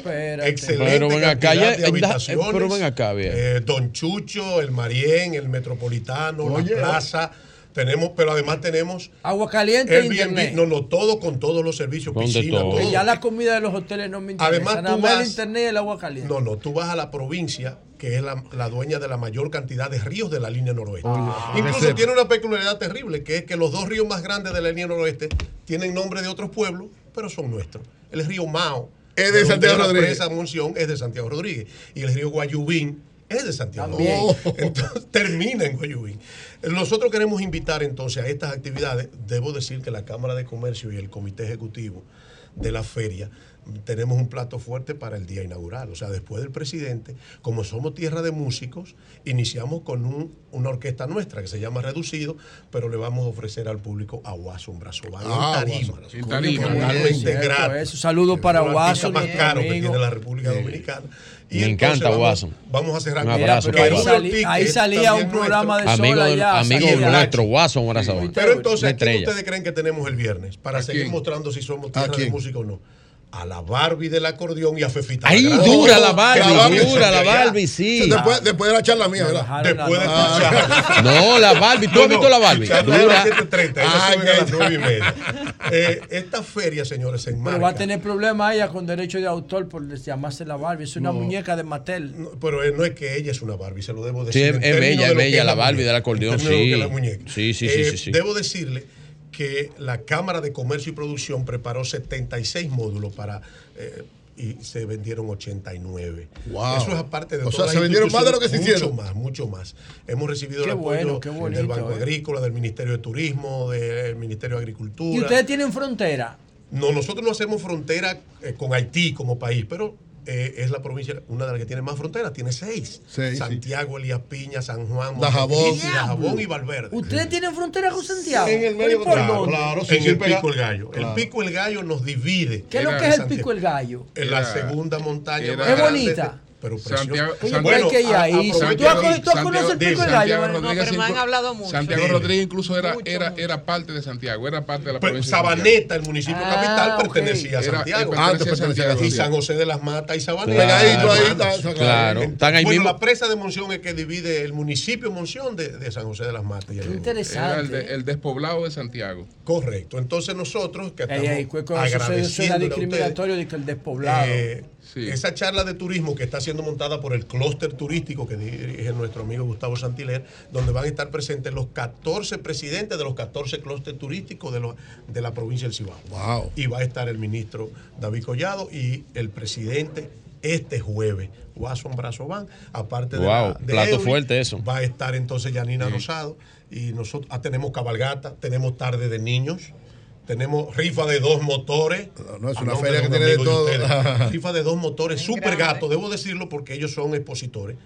Pero. Excelente Pero ven acá, ya- de en da- habitaciones. pero ven acá, bien. Eh, Don Chucho, el Marién, el Metropolitano, Oye. la Plaza. Tenemos, pero además tenemos Agua caliente Airbnb, internet. no, no, todo con todos los servicios, piscina, todo. todo. Ya la comida de los hoteles no me interesa. Además, Nada tú más vas- el internet y el agua caliente. No, no, tú vas a la provincia, que es la, la dueña de la mayor cantidad de ríos de la línea noroeste. Ah. Incluso tiene una peculiaridad terrible, que es que los dos ríos más grandes de la línea noroeste tienen nombre de otros pueblos, pero son nuestros. El río Mao Es de Santiago la Rodríguez. presa Monción es de Santiago Rodríguez. Y el río Guayubín es de Santiago También. Rodríguez. Entonces termina en Guayubín. Nosotros queremos invitar entonces a estas actividades. Debo decir que la Cámara de Comercio y el Comité Ejecutivo de la feria tenemos un plato fuerte para el día inaugural. O sea, después del presidente, como somos tierra de músicos, iniciamos con un- una orquesta nuestra que se llama Reducido, pero le vamos a ofrecer al público a Watson Brazoval Ah, en tarima. Eso. Saludos para Es el artista Watson, más caro que tiene la República Dominicana. Y Me encanta Watson. Vamos a cerrar Un abrazo, Mira, pero ahí salía- Ahí salía un programa de Amigo, sol allá. amigo nuestro, Abrazador. Pero entonces, Una ¿a quién ustedes creen que tenemos el viernes? Para ¿A seguir mostrando si somos tierra de música o no. A la Barbie del acordeón y a Fefita. La Grande. dura la Barbie, La Barbie dura la. Barbie, sí. Después, después de la charla mía, ¿verdad? Después de tu charla. No, la Barbie, ¿tú has visto la Barbie? Dura. las 7:30, ella sube a las que- 9 y media. Eh, esta feria, señores, se Pero va a tener problemas ella con derecho de autor por llamarse la Barbie. Es una No. muñeca de Mattel. Pero eh, no es que ella es una Barbie, se lo debo decir. es, en bella, es bella la Barbie del acordeón, en sí. que es la muñeca. Sí, sí, Eh, sí, sí, sí. Debo decirle que la Cámara de Comercio y Producción preparó 76 módulos para. eh, y se vendieron 89. Wow. Eso es aparte de O sea, se vendieron más de lo que se hicieron. Mucho más, mucho más. Hemos recibido Qué el apoyo bueno, qué bonito, del Banco eh. Agrícola, del Ministerio de Turismo, del Ministerio de Agricultura. ¿Y ustedes tienen frontera? No, nosotros no hacemos frontera eh, con Haití como país, pero eh, es la provincia, una de las que tiene más fronteras, tiene seis. Seis, Santiago, Elías Piña, San Juan, Dajabón. Dajabón y Valverde. ¿Ustedes tienen frontera con Santiago? En el medio ¿Por claro, claro, sí, en sí, el pega- pico el gallo. Claro. El pico el gallo nos divide. ¿Qué es lo que es el pico el gallo? En la segunda montaña era- más Es grande bonita. Pero Santiago- Santiago- hay que ahí. a- a- ¿Tú has Santiago- tú conocido el Santiago- pico Santiago gallo? Rodríguez No, pero me han hablado mucho. Santiago. Rodríguez incluso era, era, era parte de Santiago, era parte de la Pero provincia. de Sabaneta, el municipio Ah, capital, ok. pertenecía a Era- Santiago. eh, Antes pertenecía a y Santiago. San José de las Matas y Sabaneta. Claro, Pegadito ahí, está- está Claro, están ahí bueno, mismo. la presa de Monción es que divide el municipio Monción de, de San José de las Matas. y el- Era el, de- el despoblado de Santiago. Correcto. Entonces nosotros que estamos cueco, eso discriminatorio de que el despoblado. Esa charla de turismo que está siendo montada por el clúster turístico que dirige nuestro amigo Gustavo Santiler, donde van a estar presentes los 14 presidentes de los 14 clústeres turísticos de, los- de la provincia del Cibao. Y va a estar el ministro David Collado y el presidente este jueves. Watson Brazo Van, aparte de, Wow, la- de plato Eury, fuerte eso. Va a estar entonces Yanina Rosado y nosotros ah, tenemos cabalgata, tenemos tarde de niños. Tenemos rifa de dos motores. no, es a una feria que tiene de todo. rifa de dos motores, super gato, debo decirlo porque ellos son expositores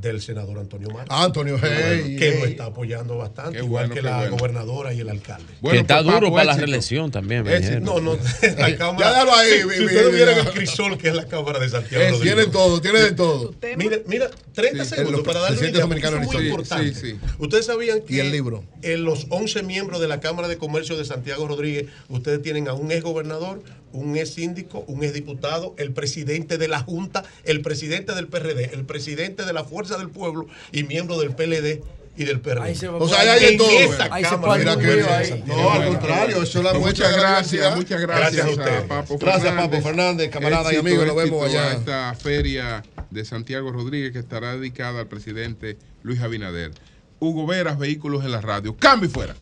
del senador Antonio. Ah, Antonio, hey, que hey. nos está apoyando bastante, Qué igual bueno, que la bueno. gobernadora y el alcalde. que está papá, duro para la reelección también. me no, no, la cámara. Ya déjalo ahí, si, mi- si mi- ustedes vieran el crisol que es la cámara de Santiago. Es, Rodríguez. tiene todo, tiene de todo. Mira, mira, 30 Sí, segundos los para darle eso es muy importante. historia. Sí, sí. Ustedes sabían que Y el libro. en los 11 miembros de la Cámara de Comercio de Santiago Rodríguez, ustedes tienen a un ex gobernador, un ex síndico, un ex diputado, el presidente de la Junta, el presidente del PRD, el presidente de la Fuerza del Pueblo y miembro del PLD y del PRD. Ahí se va O sea, ahí hay de En todo. Ahí se Cámara de ahí. Santiago No, al contrario, eso es la muchas gracias, muchas gracias, Gracias a ustedes. Papo Gracias, Fernández. Papo Fernández, camarada y amigo, nos vemos allá. a esta feria de Santiago Rodríguez que estará dedicada al presidente Luis Abinader. Hugo Veras, Vehículos en la Radio. Cambio y fuera.